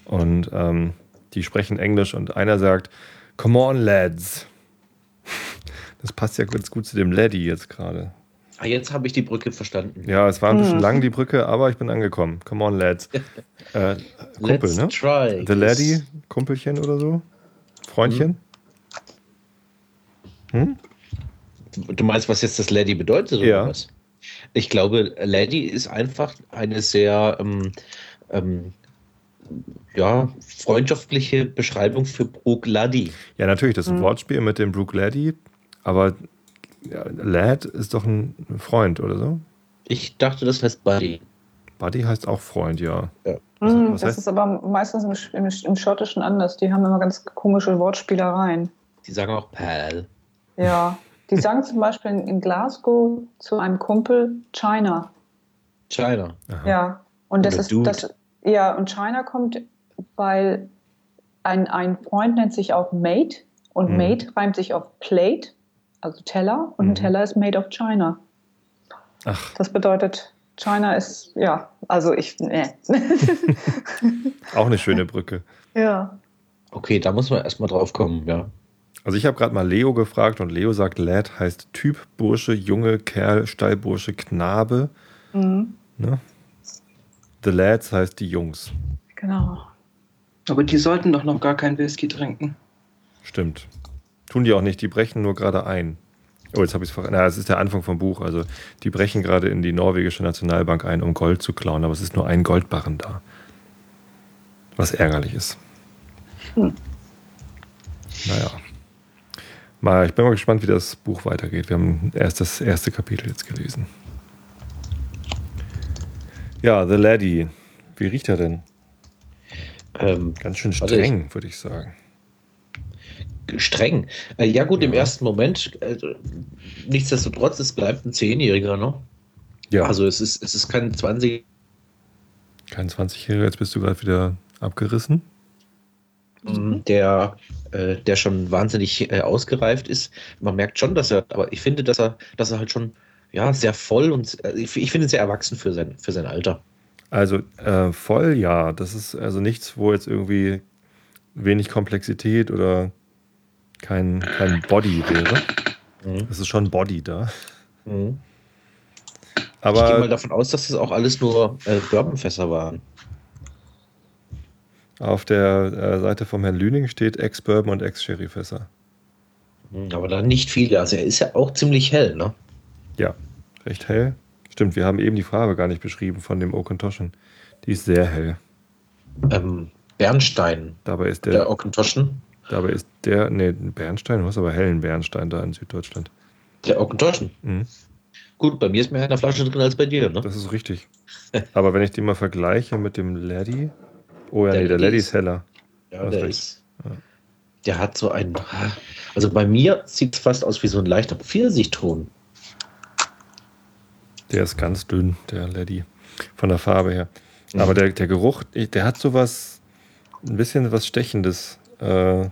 Speaker 1: Und ähm, die sprechen Englisch und einer sagt, Come on, lads. Das passt ja ganz gut zu dem Laddie jetzt gerade.
Speaker 2: Ah, jetzt habe ich die Brücke verstanden.
Speaker 1: Ja, es war ein bisschen hm. lang, die Brücke, aber ich bin angekommen. Come on, lads. Äh, Kumpel, Let's ne? Try The Laddie, Kumpelchen oder so? Freundchen?
Speaker 2: Hm? Du meinst, was jetzt das Lady bedeutet, oder
Speaker 1: ja.
Speaker 2: was? Ich glaube, Lady ist einfach eine sehr ähm, ähm, ja, freundschaftliche Beschreibung für Brooke Laddie.
Speaker 1: Ja, natürlich, das ist ein mhm. Wortspiel mit dem Brooke Laddie, aber ja, Lad ist doch ein Freund, oder so?
Speaker 2: Ich dachte, das heißt Buddy.
Speaker 1: Buddy heißt auch Freund, ja. ja.
Speaker 4: Mm, das heißt? ist aber meistens im, im, im, Schottischen anders. Die haben immer ganz komische Wortspielereien.
Speaker 2: Die sagen auch Pal.
Speaker 4: Ja, die sagen zum Beispiel in Glasgow zu einem Kumpel China.
Speaker 2: China.
Speaker 4: Aha. Ja, und das ist das. Ja, und China kommt, weil ein, ein Freund nennt sich auch Mate und mhm. Mate reimt sich auf Plate, also Teller, und mhm. ein Teller ist made of China. Ach. Das bedeutet China ist, ja, also ich, nee.
Speaker 1: Auch eine schöne Brücke.
Speaker 4: Ja.
Speaker 2: Okay, da muss man erstmal drauf kommen, ja.
Speaker 1: Also ich habe gerade mal Leo gefragt und Leo sagt, Lad heißt Typ, Bursche, Junge, Kerl, Stallbursche, Knabe. Mhm. Ne? The Lads heißt die Jungs.
Speaker 4: Genau.
Speaker 6: Aber die sollten doch noch gar kein Whisky trinken.
Speaker 1: Stimmt. Tun die auch nicht, die brechen nur gerade ein. Oh, jetzt habe ich es verraten. Na, es ist der Anfang vom Buch. Also, die brechen gerade in die norwegische Nationalbank ein, um Gold zu klauen, aber es ist nur ein Goldbarren da. Was ärgerlich ist. Hm. Naja. Mal, ich bin mal gespannt, wie das Buch weitergeht. Wir haben erst das erste Kapitel jetzt gelesen. Ja, The Laddie. Wie riecht er denn? Ähm, Ganz schön streng, würde ich sagen
Speaker 2: streng. Äh, ja, gut, ja. im ersten Moment, äh, nichtsdestotrotz, es bleibt ein Zehnjähriger, ne? Ja. Also es ist, es ist kein 20.
Speaker 1: Kein 20-Jähriger, jetzt bist du gerade wieder abgerissen.
Speaker 2: Mhm. Der, äh, der schon wahnsinnig äh, ausgereift ist. Man merkt schon, dass er, aber ich finde, dass er, dass er halt schon ja, sehr voll und äh, ich, ich finde sehr erwachsen für sein, für sein Alter.
Speaker 1: Also äh, voll, ja. Das ist also nichts, wo jetzt irgendwie wenig Komplexität oder kein, kein Body wäre. Mhm. Es ist schon Body da. Mhm.
Speaker 2: Aber, ich gehe mal davon aus, dass das auch alles nur äh, Bourbonfässer waren.
Speaker 1: Auf der äh, Seite vom Herrn Lüning steht Ex-Bourbon und Ex-Sherry-Fässer.
Speaker 2: Mhm, aber da nicht viele. Also er ist ja auch ziemlich hell, ne?
Speaker 1: Ja, recht hell. Stimmt, wir haben eben die Farbe gar nicht beschrieben von dem Oakentoschen. Die ist sehr hell.
Speaker 2: Ähm, Bernstein.
Speaker 1: Dabei ist der,
Speaker 2: der Oakentoschen
Speaker 1: Dabei ist der, nee, Bernstein, du hast aber hellen Bernstein da in Süddeutschland.
Speaker 2: Der Ockentoschen? Mhm. Gut, bei mir ist mehr in der Flasche drin als bei dir, ne?
Speaker 1: Das ist richtig. aber wenn ich die mal vergleiche mit dem Laddie, oh ja, der nee, der Laddie ist heller.
Speaker 2: Ja, der ist. Ja. Der hat so einen. Also bei mir sieht es fast aus wie so ein leichter Pfirsichton.
Speaker 1: Der ist ganz dünn, der Laddie. Von der Farbe her. Mhm. Aber der, der Geruch, der hat sowas, ein bisschen was Stechendes. Äh,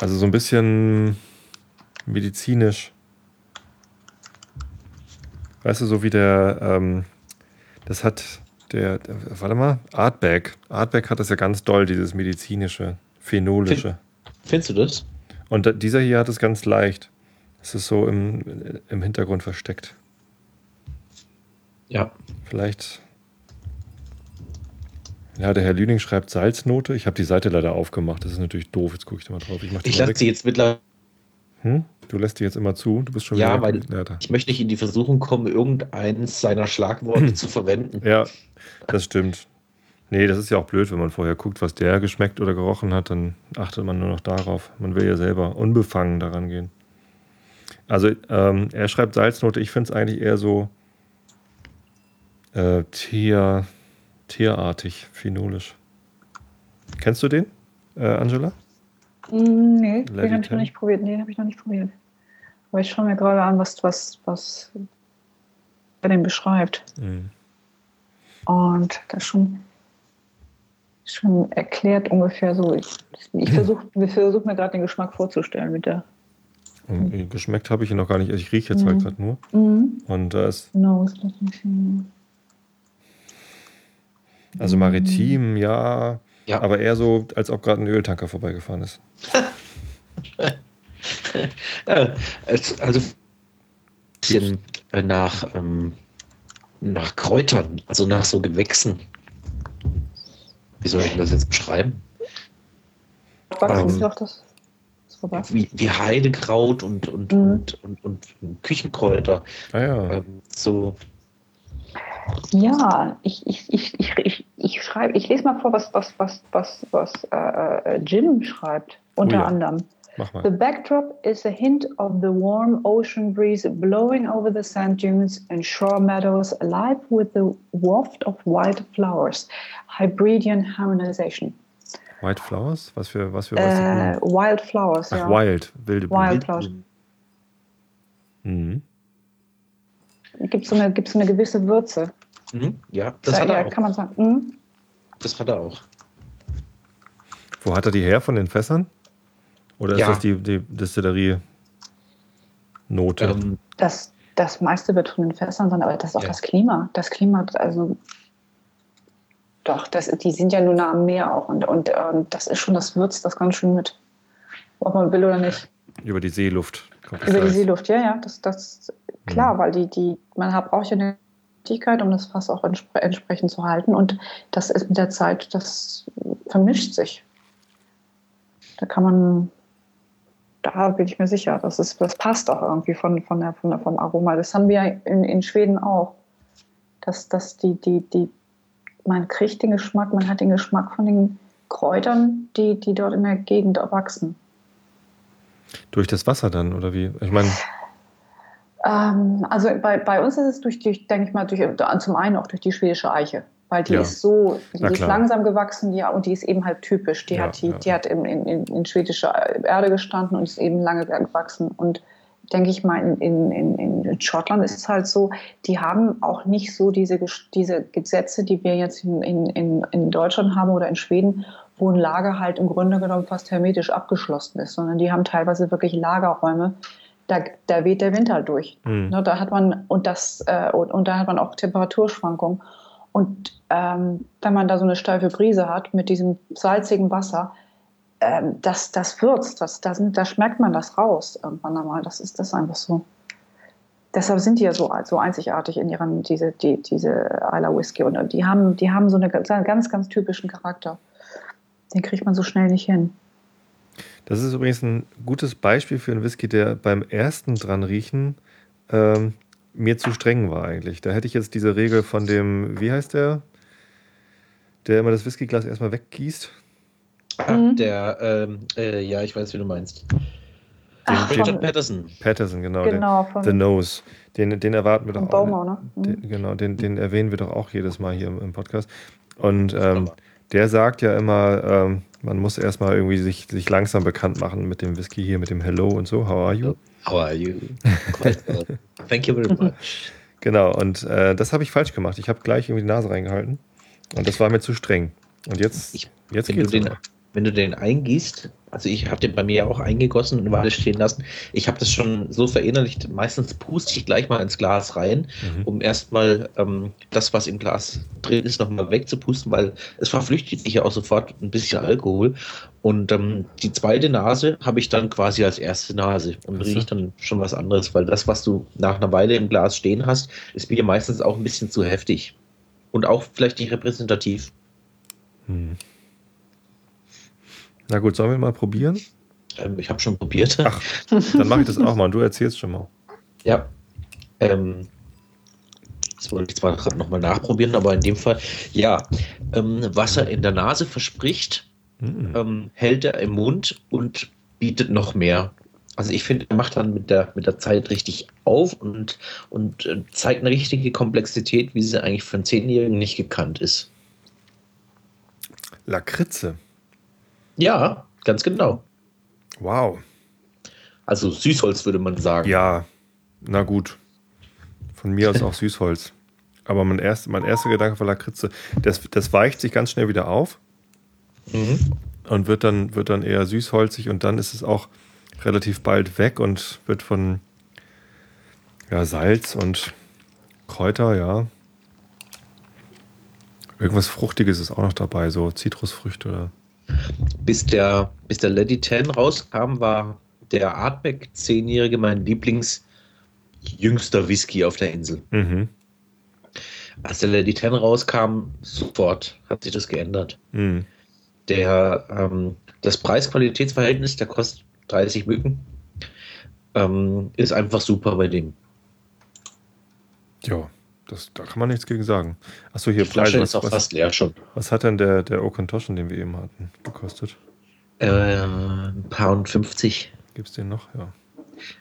Speaker 1: Also so ein bisschen medizinisch. Weißt du, so wie der, ähm, das hat der, der, warte mal, Artback. Artback hat das ja ganz doll, dieses medizinische, phenolische.
Speaker 2: Findest du das?
Speaker 1: Und dieser hier hat es ganz leicht. Es ist so im, im Hintergrund versteckt.
Speaker 2: Ja.
Speaker 1: Vielleicht. Ja, der Herr Lüning schreibt Salznote. Ich habe die Seite leider aufgemacht. Das ist natürlich doof. Jetzt gucke ich da mal drauf.
Speaker 2: Ich, ich lasse sie jetzt mittlerweile.
Speaker 1: Hm? Du lässt die jetzt immer zu. Du bist schon
Speaker 2: Ja,
Speaker 1: wieder.
Speaker 2: weil
Speaker 1: ja,
Speaker 2: ich möchte nicht in die Versuchung kommen, irgendeins seiner Schlagworte zu verwenden.
Speaker 1: ja, das stimmt. Nee, das ist ja auch blöd, wenn man vorher guckt, was der geschmeckt oder gerochen hat, dann achtet man nur noch darauf. Man will ja selber unbefangen daran gehen. Also, ähm, er schreibt Salznote. Ich finde es eigentlich eher so äh, Tier, tierartig, phenolisch. Kennst du den, äh, Angela?
Speaker 4: Mm, Nee,
Speaker 1: Lady
Speaker 4: den habe ich noch nicht probiert. Nee, habe ich noch nicht probiert. Aber ich schaue mir gerade an, was, was, was er den beschreibt.
Speaker 1: Mhm.
Speaker 4: Und das schon, schon erklärt ungefähr so. Ich, ich versuche versuch mir gerade den Geschmack vorzustellen mit der
Speaker 1: Und äh, geschmeckt habe ich ihn noch gar nicht. Also ich rieche jetzt halt
Speaker 4: Mhm.
Speaker 1: gerade nur.
Speaker 4: Mhm.
Speaker 1: Und da ist
Speaker 4: Nose. let me see.
Speaker 1: Also maritim, ja,
Speaker 2: Ja.
Speaker 1: aber eher so, als ob gerade ein Öltanker vorbeigefahren ist.
Speaker 2: Ja, es- also ein bisschen äh, nach, ähm, nach Kräutern, also nach so Gewächsen. Wie soll ich denn das jetzt beschreiben?
Speaker 4: Was
Speaker 2: Ähm,
Speaker 4: das?
Speaker 2: Wie, wie Heidekraut und, und,
Speaker 4: Mhm.
Speaker 2: und, und, und Küchenkräuter.
Speaker 1: Ah ja.
Speaker 2: Ähm, so,
Speaker 4: Ja, ich, ich, ich, ich, ich, ich schreibe, ich lese mal vor, was, was, was, was, was äh, äh, Jim schreibt, unter
Speaker 1: Oh ja.
Speaker 4: anderem. The backdrop is a hint of the warm ocean breeze blowing over the sand dunes and shore meadows, alive with the waft of white flowers. Hybridian harmonization.
Speaker 1: White Flowers? Was für, was für, was?
Speaker 4: Äh, wild flowers,
Speaker 1: Ach,
Speaker 4: ja.
Speaker 1: Wild, wilde.
Speaker 4: Wild flowers.
Speaker 1: Mhm.
Speaker 4: Gibt so eine, gibt's so eine gewisse Würze.
Speaker 2: Mhm, ja, das
Speaker 4: Da,
Speaker 2: hat
Speaker 4: ja,
Speaker 2: er auch.
Speaker 4: kann man sagen. mhm.
Speaker 2: Das hat er auch.
Speaker 1: Wo hat er die her? Von den Fässern? Oder ist
Speaker 2: Ja.
Speaker 1: das die, die Distillerie-Note?
Speaker 2: Ähm,
Speaker 4: Das, das meiste wird von den Fässern sein, aber das ist auch
Speaker 2: Ja.
Speaker 4: das Klima. Das Klima, also doch, das, die sind ja nur nah am Meer auch und, und, und das ist schon, das würzt das ganz schön mit. Ob man will oder nicht.
Speaker 1: Über die Seeluft. kommt das
Speaker 4: Über die. Seeluft, ja, ja, das, das klar, weil die, die, man hat, braucht ja eine Fähigkeit, um das Fass auch entspre entsprechend zu halten und das ist mit der Zeit, das vermischt sich. Da kann man, da bin ich mir sicher, das, ist, das passt auch irgendwie von, von der, von der, vom Aroma. Das haben wir in, in Schweden auch. Dass, dass die, die, die, man kriegt den Geschmack, man hat den Geschmack von den Kräutern, die, die dort in der Gegend wachsen.
Speaker 1: Durch das Wasser dann, oder wie? Ich meine,
Speaker 4: Ähm, also bei, bei uns ist es durch, durch denke ich mal, durch, zum einen auch durch die schwedische Eiche. Weil die
Speaker 1: Ja.
Speaker 4: ist so, die ist langsam gewachsen, ja, und die ist eben halt typisch. Die
Speaker 1: Ja,
Speaker 4: hat, die,
Speaker 1: ja.
Speaker 4: die hat in, in, in, schwedischer Erde gestanden und ist eben lange gewachsen. Und denke ich mal, in, in, in, Schottland ist es halt so, die haben auch nicht so diese, diese Gesetze, die wir jetzt in, in, in Deutschland haben oder in Schweden, wo ein Lager halt im Grunde genommen fast hermetisch abgeschlossen ist, sondern die haben teilweise wirklich Lagerräume. Da, da weht der Wind halt durch.
Speaker 1: hm.
Speaker 4: Ne, da hat man und das äh, und, und da hat man auch Temperaturschwankungen. Und ähm, wenn man da so eine steife Brise hat mit diesem salzigen Wasser, ähm, das, das würzt, das, das, da schmeckt man das raus irgendwann einmal. Das ist das einfach so. Deshalb sind die ja so, so einzigartig in ihren, diese, die, diese Isla Whisky. Und die haben, die haben so einen ganz, ganz typischen Charakter. Den kriegt man so schnell nicht hin.
Speaker 1: Das ist übrigens ein gutes Beispiel für einen Whisky, der beim ersten dran riechen ähm, mir zu streng war eigentlich. Da hätte ich jetzt diese Regel von dem, wie heißt der, der immer das Whiskyglas erstmal weggießt.
Speaker 2: ah,
Speaker 4: Mhm.
Speaker 2: der, ähm, äh, ja, ich weiß, wie du meinst.
Speaker 4: Ach,
Speaker 2: Richard
Speaker 4: von-
Speaker 2: Patterson.
Speaker 1: Patterson, genau.
Speaker 4: Genau,
Speaker 1: der,
Speaker 4: von-
Speaker 1: The Nose. Den, den erwarten wir doch auch.
Speaker 4: Bowmore, ne? Mhm.
Speaker 1: Den, genau, den, den erwähnen wir doch auch jedes Mal hier im, im Podcast. Und ähm, der sagt ja immer, ähm, man muss erstmal irgendwie sich, sich langsam bekannt machen mit dem Whisky hier, mit dem Hello und so. How are you?
Speaker 2: How are you? Quite well. Thank you very much.
Speaker 1: Genau, und äh, das habe ich falsch gemacht. Ich habe gleich irgendwie die Nase reingehalten. Und das war mir zu streng. Und jetzt,
Speaker 2: Ich-
Speaker 1: jetzt
Speaker 2: Wenn du,
Speaker 1: geht's
Speaker 2: den,
Speaker 1: aber.
Speaker 2: wenn du den eingießt, Also ich habe den bei mir auch eingegossen und Weile stehen lassen. Ich habe das schon so verinnerlicht. Meistens puste ich gleich mal ins Glas rein, mhm. um erstmal ähm, das, was im Glas drin ist, nochmal wegzupusten, weil es verflüchtigt sich ja auch sofort ein bisschen Alkohol. Und ähm, die zweite Nase habe ich dann quasi als erste Nase und riecht dann schon was anderes, weil das, was du nach einer Weile im Glas stehen hast, ist mir meistens auch ein bisschen zu heftig. Und auch vielleicht nicht repräsentativ. Hm.
Speaker 1: Na gut, sollen wir mal probieren?
Speaker 2: Ähm, ich habe schon probiert.
Speaker 1: Ach, dann mache ich das auch mal du erzählst schon mal.
Speaker 2: Ja. Ähm, das wollte ich zwar gerade nochmal nachprobieren, aber in dem Fall, ja, ähm, was er in der Nase verspricht, mhm. ähm, hält er im Mund und bietet noch mehr. Also ich finde, er macht dann mit der, mit der Zeit richtig auf und, und äh, zeigt eine richtige Komplexität, wie sie eigentlich für einen Zehnjährigen nicht gekannt ist.
Speaker 1: Lakritze.
Speaker 2: Ja, ganz genau.
Speaker 1: Wow.
Speaker 2: Also Süßholz würde man sagen.
Speaker 1: Ja, na gut. Von mir aus auch Süßholz. Aber mein, erst, mein erster Gedanke war Lakritze. Das, das weicht sich ganz schnell wieder auf mhm. und wird dann, wird dann eher süßholzig und dann ist es auch relativ bald weg und wird von ja, Salz und Kräuter, ja. Irgendwas Fruchtiges ist auch noch dabei, so Zitrusfrüchte oder
Speaker 2: bis der, bis der Lady 10 rauskam, war der Artback zehnjährige mein Lieblings jüngster Whisky auf der Insel. Mhm. Als der Lady 10 rauskam, sofort hat sich das geändert. Mhm. Der, ähm, das Preis-Qualitätsverhältnis, der kostet 30 Mücken, ähm, ist einfach super bei dem.
Speaker 1: Ja. Das, da kann man nichts gegen sagen. Achso, hier
Speaker 2: Die Flasche Preise, ist auch was, fast leer schon.
Speaker 1: Was hat denn der, der Okontoschen, den wir eben hatten, gekostet?
Speaker 2: Äh, ein Pound 50.
Speaker 1: Gibt es den noch? Ja.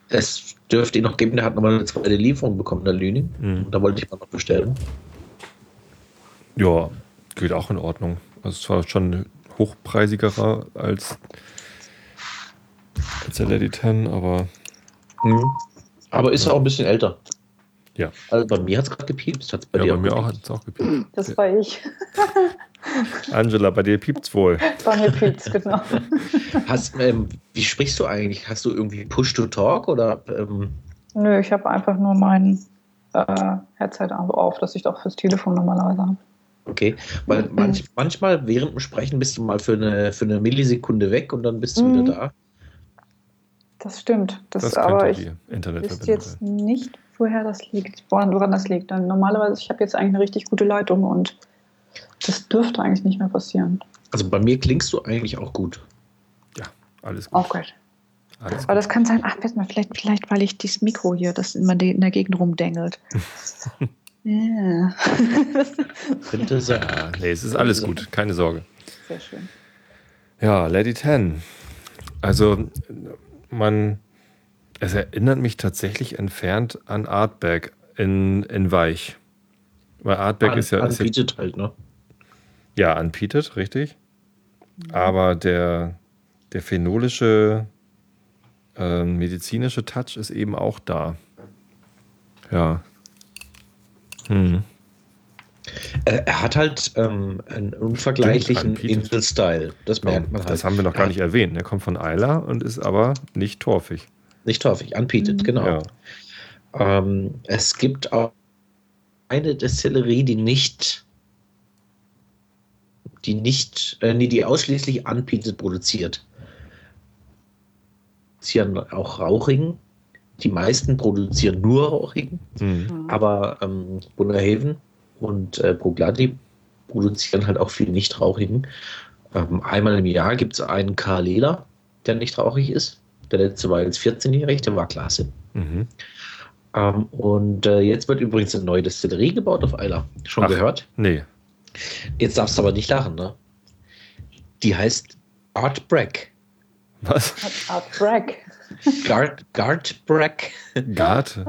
Speaker 2: Es dürfte ihn noch geben, der hat nochmal eine zweite Lieferung bekommen, der Lüni. Mhm. Da wollte ich mal noch bestellen.
Speaker 1: Ja, geht auch in Ordnung. Also es war schon hochpreisigerer als, als der Lady 10, aber.
Speaker 2: Mhm. Aber ist auch ein bisschen älter.
Speaker 1: Ja.
Speaker 2: Also bei mir hat es gerade gepiepst. Hat's
Speaker 1: bei ja, dir bei mir auch hat es auch gepiepst.
Speaker 4: Das war ich.
Speaker 1: Angela, bei dir piept's wohl.
Speaker 4: Bei mir piept's, genau.
Speaker 2: Hast, ähm, wie sprichst du eigentlich? Hast du irgendwie Push-to-Talk oder? Ähm
Speaker 4: Nö, ich habe einfach nur mein äh, Headset auf, dass ich doch fürs Telefon normalerweise habe.
Speaker 2: Okay, weil mhm. manch, manchmal während dem Sprechen bist du mal für eine, für eine Millisekunde weg und dann bist du mhm. wieder da.
Speaker 4: Das stimmt. Das, das aber ich wüsste jetzt nicht, woher das liegt, woran, woran das liegt. Dann normalerweise, ich habe jetzt eigentlich eine richtig gute Leitung und das dürfte eigentlich nicht mehr passieren.
Speaker 2: Also bei mir klingst du eigentlich auch gut.
Speaker 1: Ja, alles gut. Auch
Speaker 4: gut. Alles Aber das kann sein, ach, mal, vielleicht, vielleicht, weil ich dieses Mikro hier, das immer in der Gegend rumdengelt.
Speaker 1: ja. Könnte sein. Ja, nee, es ist alles gut, keine Sorge. Sehr schön. Ja, Lady Ten. Also, man es erinnert mich tatsächlich entfernt an Artback in, in Weich. Weil Artback ist ja.
Speaker 2: Unpeated halt, ne?
Speaker 1: Ja, unpeated, richtig. Aber der, der phenolische, äh, medizinische Touch ist eben auch da. Ja.
Speaker 2: Hm. Er hat halt ähm, einen unvergleichlichen Insel-Style. Das merkt oh, man halt.
Speaker 1: Das haben wir noch gar nicht erwähnt. Er kommt von Isla und ist aber nicht torfig.
Speaker 2: Nicht häufig, unpeated, mhm. genau. Ja. Ähm, es gibt auch eine Destillerie, die nicht, die nicht, äh, nee, die ausschließlich unpeated produziert. Sie haben auch Rauchigen. Die meisten produzieren nur Rauchigen, mhm. aber ähm, Bunderhaven und äh, Brugladi produzieren halt auch viel Nichtrauchigen. Ähm, einmal im Jahr gibt es einen Karlela, der nicht rauchig ist. Der letzte war jetzt 14-jährig, der war klasse. Mhm. Ähm, und äh, jetzt wird übrigens eine neue Destillerie gebaut auf Eiler. Schon Ach, gehört?
Speaker 1: Nee.
Speaker 2: Jetzt darfst du aber nicht lachen, ne? Die heißt Art Brack.
Speaker 1: Was?
Speaker 4: Art Brack.
Speaker 2: Guard, Guard Brack.
Speaker 1: Guard?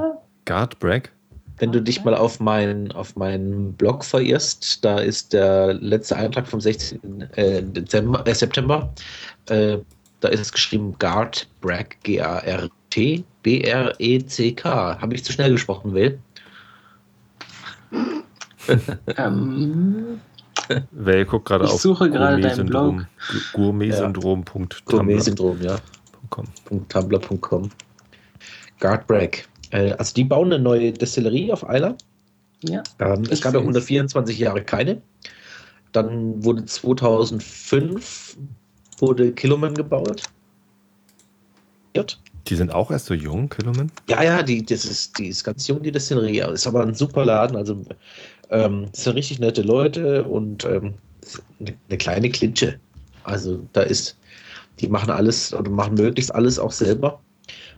Speaker 1: Guard Brack?
Speaker 2: Wenn du dich mal auf meinen auf meinen Blog verirrst, da ist der letzte Eintrag vom 16. Äh, Dezember, äh, September. Äh, da ist es geschrieben Gart Brack, G-A-R-T, B-R-E-C-K. Habe ich zu schnell gesprochen, Will?
Speaker 6: ähm,
Speaker 1: Wer guckt gerade auf
Speaker 6: Ich suche gerade deinen
Speaker 1: Gourmet-Syndrom- Gourmet-Syndrom.tumblr.com.
Speaker 2: Gourmet-Syndrom, ja. .tumblr.com. Guardbreak. Äh, also die bauen eine neue Destillerie auf Isla.
Speaker 6: Ja.
Speaker 2: Ähm, es gab ja
Speaker 6: find's-
Speaker 2: 124 Jahre keine. Dann wurde 2005 wurde Kiloman gebaut.
Speaker 1: Die sind auch erst so jung, Killuman?
Speaker 2: Ja, ja, die, das ist, die ist ganz jung, die Destillerie. aber Ist aber ein super Laden. Also, ähm, das sind richtig nette Leute und ähm, eine kleine Klitsche. Also, da ist, die machen alles oder machen möglichst alles auch selber.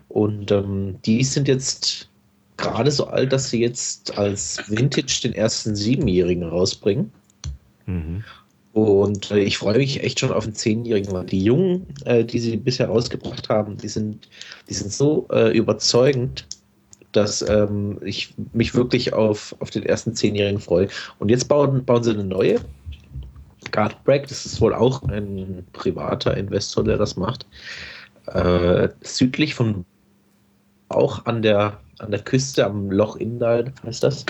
Speaker 2: Und ähm, die sind jetzt gerade so alt, dass sie jetzt als Vintage den ersten Siebenjährigen rausbringen.
Speaker 1: Mhm.
Speaker 2: Und äh, ich freue mich echt schon auf den Zehnjährigen, weil die Jungen, äh, die sie bisher rausgebracht haben, die sind, die sind so äh, überzeugend, dass ähm, ich mich wirklich auf, auf den ersten Zehnjährigen freue. Und jetzt bauen, bauen sie eine neue. Guardbreak, das ist wohl auch ein privater Investor, der das macht. Äh, südlich von auch an der, an der Küste am Loch Indal heißt das.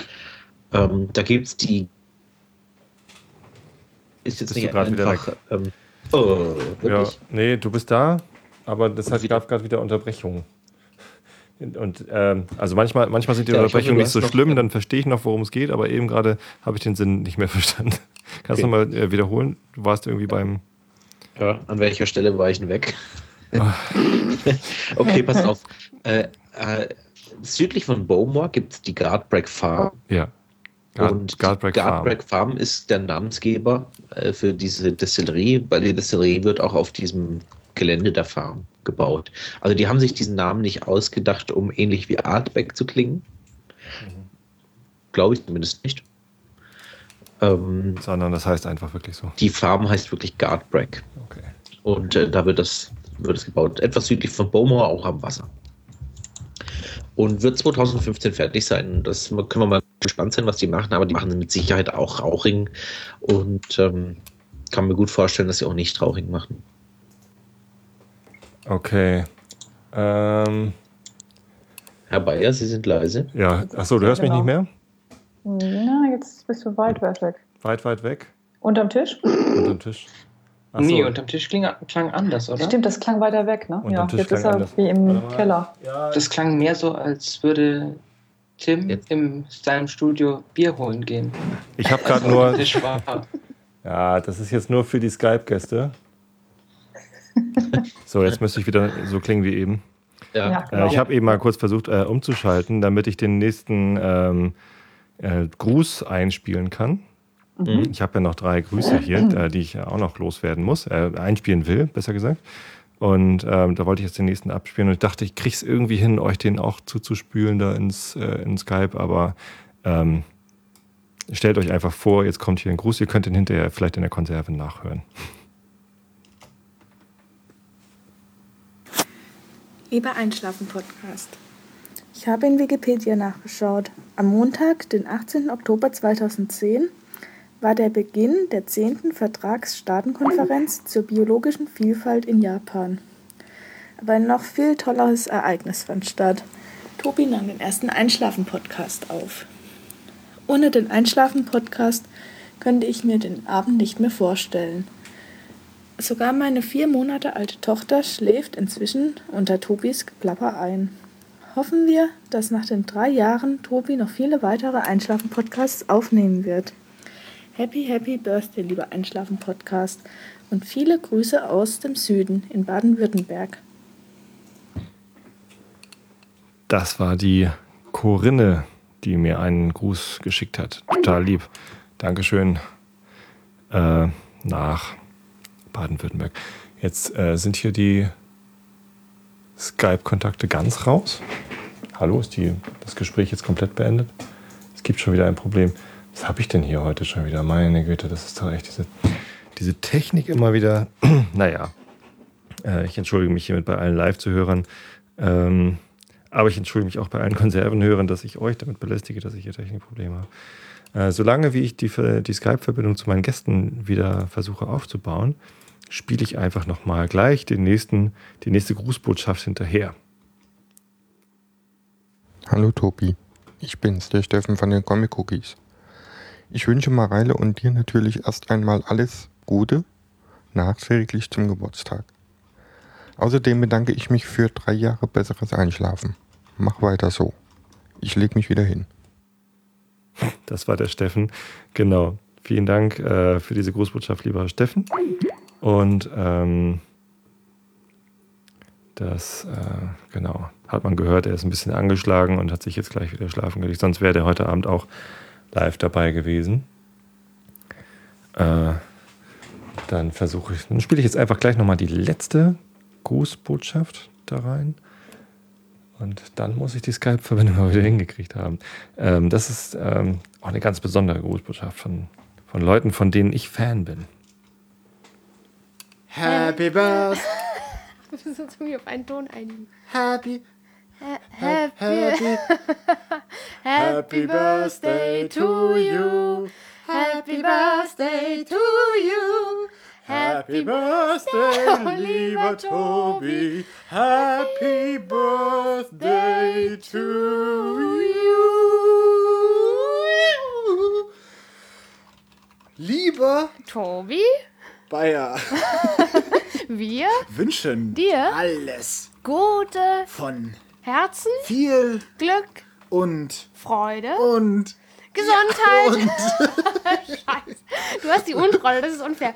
Speaker 2: Ähm, da gibt es die ist jetzt
Speaker 1: Bist du
Speaker 2: nicht einfach. Ähm, oh,
Speaker 1: Ja,
Speaker 2: wirklich?
Speaker 1: nee, du bist da, aber das hat, gab gerade wieder Unterbrechungen. Und, ähm, also manchmal, manchmal sind die
Speaker 2: Ja,
Speaker 1: Unterbrechungen nicht so
Speaker 2: hast noch-
Speaker 1: schlimm, dann verstehe ich noch, worum es geht, aber eben gerade habe ich den Sinn nicht mehr verstanden. Kannst du
Speaker 2: Okay.
Speaker 1: nochmal äh, wiederholen? Du warst irgendwie beim.
Speaker 2: Ja, an welcher Stelle war ich denn weg?
Speaker 1: Ah.
Speaker 2: okay, pass auf. Äh, äh, südlich von Bowmore gibt es die Guardbreak Farm.
Speaker 1: Ja. Guard,
Speaker 2: und
Speaker 1: Guardbreak
Speaker 2: die
Speaker 1: Farm.
Speaker 2: Farm ist der Namensgeber äh, für diese Destillerie, weil die Destillerie wird auch auf diesem Gelände der Farm gebaut. Also die haben sich diesen Namen nicht ausgedacht, um ähnlich wie Artback zu klingen. Glaube ich zumindest nicht. Ähm,
Speaker 1: Sondern das heißt einfach wirklich so.
Speaker 2: die Farm heißt wirklich Guardbreak.
Speaker 1: Okay.
Speaker 2: Und äh, da wird das, wird es gebaut. Etwas südlich von Beaumont, auch am Wasser. Und wird 2015 fertig sein. Das können wir mal gespannt sein, was die machen, aber die machen mit Sicherheit auch Rauching und ähm, kann mir gut vorstellen, dass sie auch nicht Rauching machen.
Speaker 1: Okay. Ähm,
Speaker 2: Herr Bayer, Sie sind leise.
Speaker 1: ja, achso, du hörst mich nicht mehr?
Speaker 4: Na, jetzt bist du weit, weit weg.
Speaker 1: Weit, weit weg?
Speaker 4: Unterm Tisch?
Speaker 1: Unterm Tisch? Ach so.
Speaker 6: Nee, unterm Tisch kling, klang anders, oder?
Speaker 4: Stimmt, das klang weiter weg, ne?
Speaker 1: Unterm
Speaker 4: ja,
Speaker 1: Tisch
Speaker 4: jetzt ist er
Speaker 1: anders.
Speaker 4: wie im. Keller.
Speaker 1: Ja,
Speaker 6: Das klang mehr so, als würde Tim
Speaker 2: Jetzt.
Speaker 6: in seinem Studio Bier holen gehen.
Speaker 1: ich habe gerade
Speaker 6: Als
Speaker 1: nur. Ja, das ist jetzt nur für die Skype-Gäste. So, jetzt müsste ich wieder so klingen wie eben.
Speaker 2: Ja.
Speaker 4: Ja,
Speaker 1: Äh,
Speaker 4: genau.
Speaker 1: ich habe eben mal kurz versucht äh, umzuschalten, damit ich den nächsten ähm, äh, Gruß einspielen kann.
Speaker 2: Mhm.
Speaker 1: Ich habe ja noch drei Grüße hier, äh, die ich ja auch noch loswerden muss, äh, einspielen will, besser gesagt. Und ähm, da wollte ich jetzt den nächsten abspielen und ich dachte, ich kriege es irgendwie hin, euch den auch zuzuspülen da ins, äh, in Skype, aber ähm, stellt euch einfach vor, jetzt kommt hier ein Gruß, ihr könnt den hinterher vielleicht in der Konserve nachhören.
Speaker 7: Lieber Einschlafen-Podcast. Ich habe in Wikipedia nachgeschaut. Am Montag, den 18. Oktober 2010, war der Beginn der 10. Vertragsstaatenkonferenz zur biologischen Vielfalt in Japan. Aber ein noch viel tolleres Ereignis fand statt. Tobi nahm den ersten Einschlafen-Podcast auf. Ohne den Einschlafen-Podcast könnte ich mir den Abend nicht mehr vorstellen. Sogar meine vier Monate alte Tochter schläft inzwischen unter Tobis Geplapper ein. Hoffen wir, dass nach den drei Jahren Tobi noch viele weitere Einschlafen-Podcasts aufnehmen wird. Happy, happy Birthday, lieber Einschlafen-Podcast. Und viele Grüße aus dem Süden in Baden-Württemberg.
Speaker 1: Das war die Corinne, die mir einen Gruß geschickt hat. Total lieb. Dankeschön. Äh, nach Baden-Württemberg. Jetzt äh, sind hier die Skype-Kontakte ganz raus. Hallo, ist die, das Gespräch jetzt komplett beendet? Es gibt schon wieder ein Problem. Was habe ich denn hier heute schon wieder? Meine Güte, das ist doch echt diese, diese Technik immer wieder. naja, äh, ich entschuldige mich hiermit bei allen Live-Zuhörern. Ähm, aber ich entschuldige mich auch bei allen Konservenhörern, dass ich euch damit belästige, dass ich hier Technikprobleme habe. Äh, solange wie ich die, die Skype-Verbindung zu meinen Gästen wieder versuche aufzubauen, spiele ich einfach nochmal gleich den nächsten, die nächste Grußbotschaft hinterher.
Speaker 8: Hallo Tobi, ich bin's, der Steffen von den Comic Cookies. Ich wünsche Mareile und dir natürlich erst einmal alles Gute, nachträglich zum Geburtstag. Außerdem bedanke ich mich für drei Jahre besseres Einschlafen. Mach weiter so. Ich leg mich wieder hin.
Speaker 1: Das war der Steffen. Genau. Vielen Dank äh, für diese Großbotschaft, lieber Steffen. Und ähm, das, äh, genau, hat man gehört, er ist ein bisschen angeschlagen und hat sich jetzt gleich wieder schlafen gelegt. Sonst wäre der heute Abend auch live dabei gewesen. Äh, dann versuche ich, dann spiele ich jetzt einfach gleich nochmal die letzte Grußbotschaft da rein. Und dann muss ich die Skype-Verbindung mal wieder hingekriegt haben. Ähm, das ist ähm, auch eine ganz besondere Grußbotschaft von, von Leuten, von denen ich Fan bin.
Speaker 9: Happy Birthday.
Speaker 10: Wir müssen uns irgendwie auf einen Ton einigen.
Speaker 9: Happy.
Speaker 10: Happy,
Speaker 9: Happy. Happy Birthday to you.
Speaker 10: Happy Birthday to you.
Speaker 9: Happy Birthday, lieber Tobi. Happy Birthday to you. Lieber
Speaker 10: Tobi,
Speaker 9: Bayer,
Speaker 10: wir
Speaker 9: wünschen
Speaker 10: Dir?
Speaker 9: alles
Speaker 10: gute
Speaker 9: von
Speaker 10: Herzen,
Speaker 9: viel
Speaker 10: Glück,
Speaker 9: und
Speaker 10: Freude,
Speaker 9: und
Speaker 10: Gesundheit.
Speaker 9: und
Speaker 10: Scheiße. Du hast die Unrolle, das ist unfair.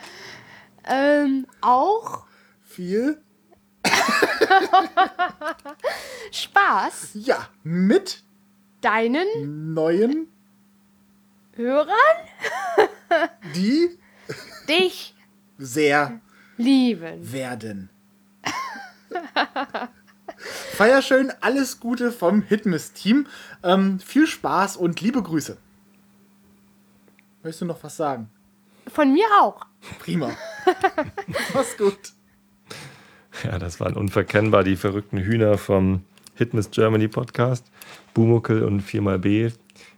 Speaker 10: Ähm, auch
Speaker 9: viel
Speaker 10: Spaß
Speaker 9: ja mit
Speaker 10: deinen
Speaker 9: neuen
Speaker 10: Hörern,
Speaker 9: die
Speaker 10: dich
Speaker 9: sehr
Speaker 10: lieben.
Speaker 9: werden. Feier schön, alles Gute vom Hitmiss-Team. Ähm, viel Spaß und liebe Grüße. Möchtest du noch was sagen?
Speaker 10: Von mir auch.
Speaker 9: Prima. Mach's gut.
Speaker 1: Ja, das waren unverkennbar die verrückten Hühner vom Hitmiss Germany Podcast. Bumuckel und 4xB.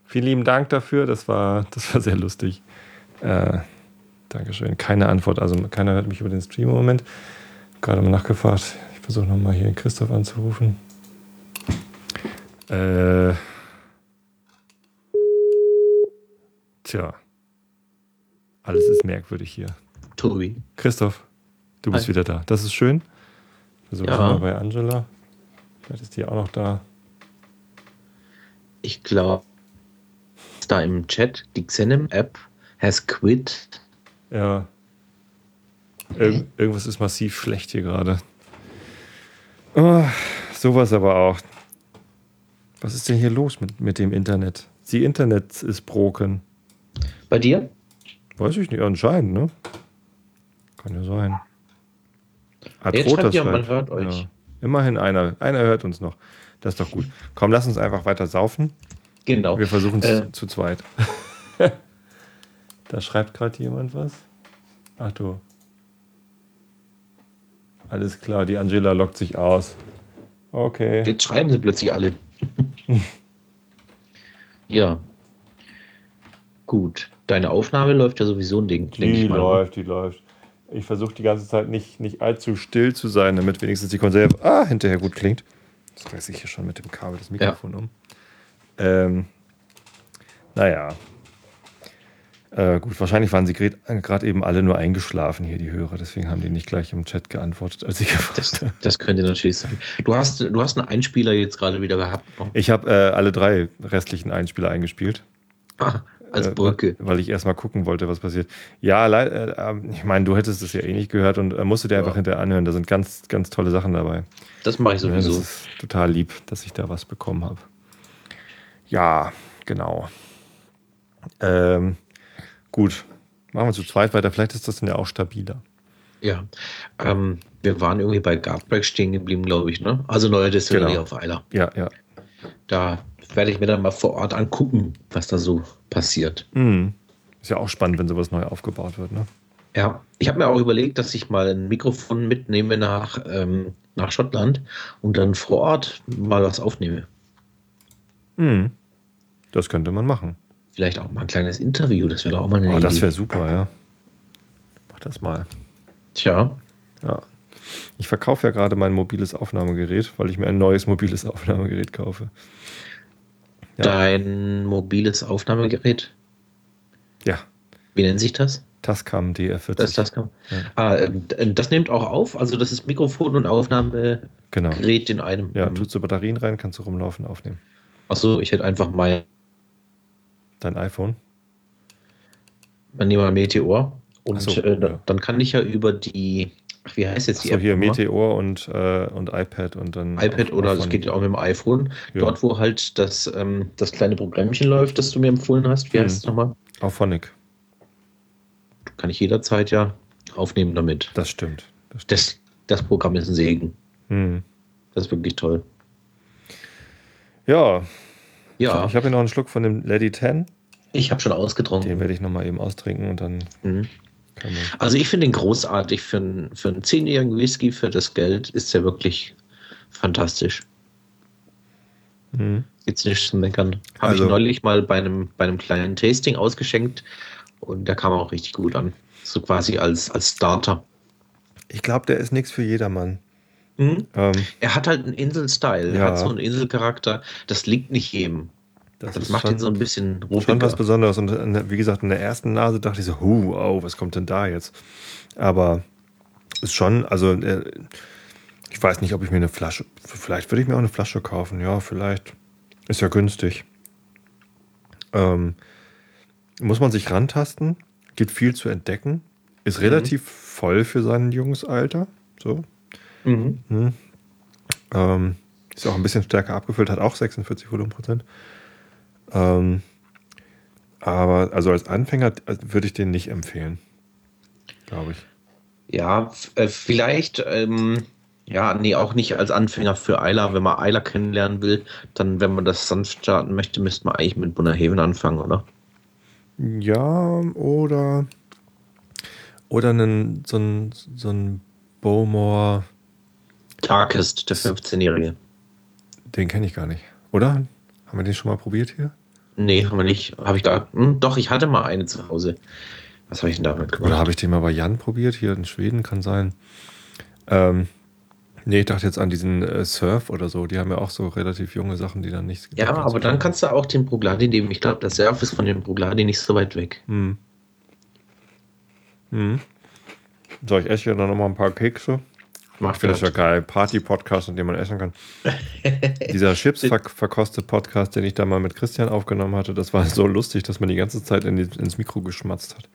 Speaker 1: Vielen lieben Dank dafür. Das war, das war sehr lustig. Äh, Dankeschön. Keine Antwort. Also keiner hört mich über den Stream im Moment. Gerade mal nachgefragt. Ich versuche nochmal hier Christoph anzurufen. Äh, tja. Alles ist merkwürdig hier.
Speaker 2: Tobi.
Speaker 1: Christoph, du bist
Speaker 2: Hi.
Speaker 1: wieder da. Das ist schön. Versuche
Speaker 2: Ja.
Speaker 1: mal bei Angela. Vielleicht ist die auch noch da.
Speaker 2: Ich glaube, da im Chat, die Xenem-App has quit.
Speaker 1: Ja. Irg irgendwas ist massiv schlecht hier gerade. Oh, sowas aber auch. Was ist denn hier los mit, mit dem Internet? Die Internet ist broken.
Speaker 2: Bei dir?
Speaker 1: Weiß ich nicht, anscheinend, ne? Kann ja sein. Hat
Speaker 2: Jetzt schreibt ja, man
Speaker 1: schreibt.
Speaker 2: hört euch.
Speaker 1: Ja. Immerhin einer. Einer hört uns noch. Das ist doch gut. Komm, lass uns einfach weiter saufen.
Speaker 2: Genau.
Speaker 1: Wir versuchen es
Speaker 2: Äh.
Speaker 1: zu zweit. da schreibt gerade jemand was. Ach du. Alles klar, die Angela lockt sich aus. Okay.
Speaker 2: Jetzt schreiben sie plötzlich alle. ja. Gut. Deine Aufnahme läuft ja sowieso ein Ding,
Speaker 1: Die
Speaker 2: mal.
Speaker 1: läuft, die läuft. Ich versuche die ganze Zeit nicht, nicht allzu still zu sein, damit wenigstens die Konserve ah, hinterher gut klingt. Das reiße ich hier schon mit dem Kabel das Mikrofon um. Ähm, naja. Äh, gut, wahrscheinlich waren sie gerade eben alle nur eingeschlafen hier, die Hörer. Deswegen haben die nicht gleich im Chat geantwortet, als ich gefragt
Speaker 2: Das,
Speaker 1: habe.
Speaker 2: das könnte natürlich sein. Du hast, du hast einen Einspieler jetzt gerade wieder gehabt. ne?
Speaker 1: Ich habe äh, alle drei restlichen Einspieler eingespielt.
Speaker 2: Ah, als
Speaker 1: Äh,
Speaker 2: Brücke.
Speaker 1: Weil ich erstmal gucken wollte, was passiert. Ja, äh, äh, ich meine, du hättest es ja eh nicht gehört und äh, musst du dir einfach
Speaker 2: Ja.
Speaker 1: hinterher anhören. Da sind ganz, ganz tolle Sachen dabei.
Speaker 2: Das mache ich
Speaker 1: Ja, das
Speaker 2: sowieso.
Speaker 1: ist total lieb, dass ich da was bekommen habe. Ja, genau. Ähm, gut, machen wir zu zweit weiter. Vielleicht ist das dann ja auch stabiler.
Speaker 2: Ja. Ähm, wir waren irgendwie bei Guardbreak stehen geblieben, glaube ich, ne? Also neue Destillerie
Speaker 1: Genau.
Speaker 2: auf Eiler.
Speaker 1: Ja, ja.
Speaker 2: Da werde ich mir dann mal vor Ort angucken, was da so passiert.
Speaker 1: Mhm. Ist ja auch spannend, wenn sowas neu aufgebaut wird. Ne?
Speaker 2: Ja, ich habe mir auch überlegt, dass ich mal ein Mikrofon mitnehme nach, ähm, nach Schottland und dann vor Ort mal was aufnehme.
Speaker 1: Mhm. Das könnte man machen.
Speaker 2: Vielleicht auch mal ein kleines Interview, das wäre doch auch mal eine
Speaker 1: Oh, das
Speaker 2: Idee.
Speaker 1: wäre super, ja. Mach das mal.
Speaker 2: Tja,
Speaker 1: Ja. Ich verkaufe ja gerade mein mobiles Aufnahmegerät, weil ich mir ein neues mobiles Aufnahmegerät kaufe. Ja.
Speaker 2: dein mobiles Aufnahmegerät.
Speaker 1: Ja.
Speaker 2: Wie nennt sich das?
Speaker 1: Tascam DF40.
Speaker 2: Das, Tascam. Ja. Ah, ähm, das nimmt auch auf, also das ist Mikrofon und Aufnahmegerät
Speaker 1: genau.
Speaker 2: in einem.
Speaker 1: Ja, tust du Batterien rein, kannst du rumlaufen, aufnehmen.
Speaker 2: Achso, ich hätte einfach mein.
Speaker 1: Dein iPhone?
Speaker 2: Dann nehmen wir Meteor. Und so, äh, ja. dann kann ich ja über die wie heißt jetzt die
Speaker 1: so, App? hier Meteor und, äh, und iPad und dann.
Speaker 2: iPad oder es geht ja auch mit dem iPhone. Ja. Dort, wo halt das, ähm, das kleine Programmchen läuft, das du mir empfohlen hast. Wie hm. heißt es nochmal?
Speaker 1: Auphonic.
Speaker 2: Kann ich jederzeit ja aufnehmen damit.
Speaker 1: Das stimmt.
Speaker 2: Das, stimmt. das, das Programm ist ein Segen. Hm. Das ist wirklich toll.
Speaker 1: Ja. Ja. Ich habe hier noch einen Schluck von dem Lady 10.
Speaker 2: Ich habe schon ausgetrunken.
Speaker 1: Den werde ich nochmal eben austrinken und dann. Mhm.
Speaker 2: Also ich finde ihn großartig. Für, einen, für einen zehnjährigen Whisky, für das Geld, ist er wirklich fantastisch. Mhm. Gibt's nichts zu meckern. Habe also, ich neulich mal bei einem, bei einem kleinen Tasting ausgeschenkt und der kam auch richtig gut an. So quasi als, als Starter.
Speaker 1: Ich glaube, der ist nichts für jedermann.
Speaker 2: Mhm. Ähm, er hat halt einen Insel-Style, ja. er hat so einen Inselcharakter. Das liegt nicht jedem. Das, das macht ihn so ein bisschen
Speaker 1: ruhiger. Schon was Besonderes. Und wie gesagt, in der ersten Nase dachte ich so, huh, oh, was kommt denn da jetzt? Aber ist schon, also äh, ich weiß nicht, ob ich mir eine Flasche, vielleicht würde ich mir auch eine Flasche kaufen. Ja, vielleicht. Ist ja günstig. Ähm, muss man sich rantasten. Gibt viel zu entdecken. Ist mhm. relativ voll für sein junges Alter. So. Mhm. Mhm. Ähm, ist auch ein bisschen stärker abgefüllt, hat auch 46 Volumenprozent. Ähm, aber also als Anfänger äh, würde ich den nicht empfehlen. Glaube ich.
Speaker 2: Ja, äh, vielleicht, ähm, ja, nee, auch nicht als Anfänger für Eiler. Wenn man Eiler kennenlernen will, dann, wenn man das sanft starten möchte, müsste man eigentlich mit Bunnerhaven anfangen, oder?
Speaker 1: Ja, oder oder einen, so ein, so ein Bowmore.
Speaker 2: Darkest, der 15-Jährige.
Speaker 1: Den kenne ich gar nicht. Oder? Haben wir den schon mal probiert hier?
Speaker 2: Nee, haben wir nicht. Habe ich da. Hm, doch, ich hatte mal eine zu Hause. Was habe ich denn damit
Speaker 1: gemacht? Oder habe ich den mal bei Jan probiert? Hier in Schweden kann sein. Ähm, nee, ich dachte jetzt an diesen äh, Surf oder so. Die haben ja auch so relativ junge Sachen, die dann nicht.
Speaker 2: Ja, aber dann kannst du auch den Brugladi nehmen. Ich glaube, der Surf ist von dem Brugladi nicht so weit weg. Hm.
Speaker 1: Hm. So, ich esse ja dann nochmal ein paar Kekse. Macht ich finde das ja geil. Party-Podcast, in dem man essen kann. Dieser Chips ver verkostet Podcast, den ich da mal mit Christian aufgenommen hatte, das war so lustig, dass man die ganze Zeit in die, ins Mikro geschmatzt hat.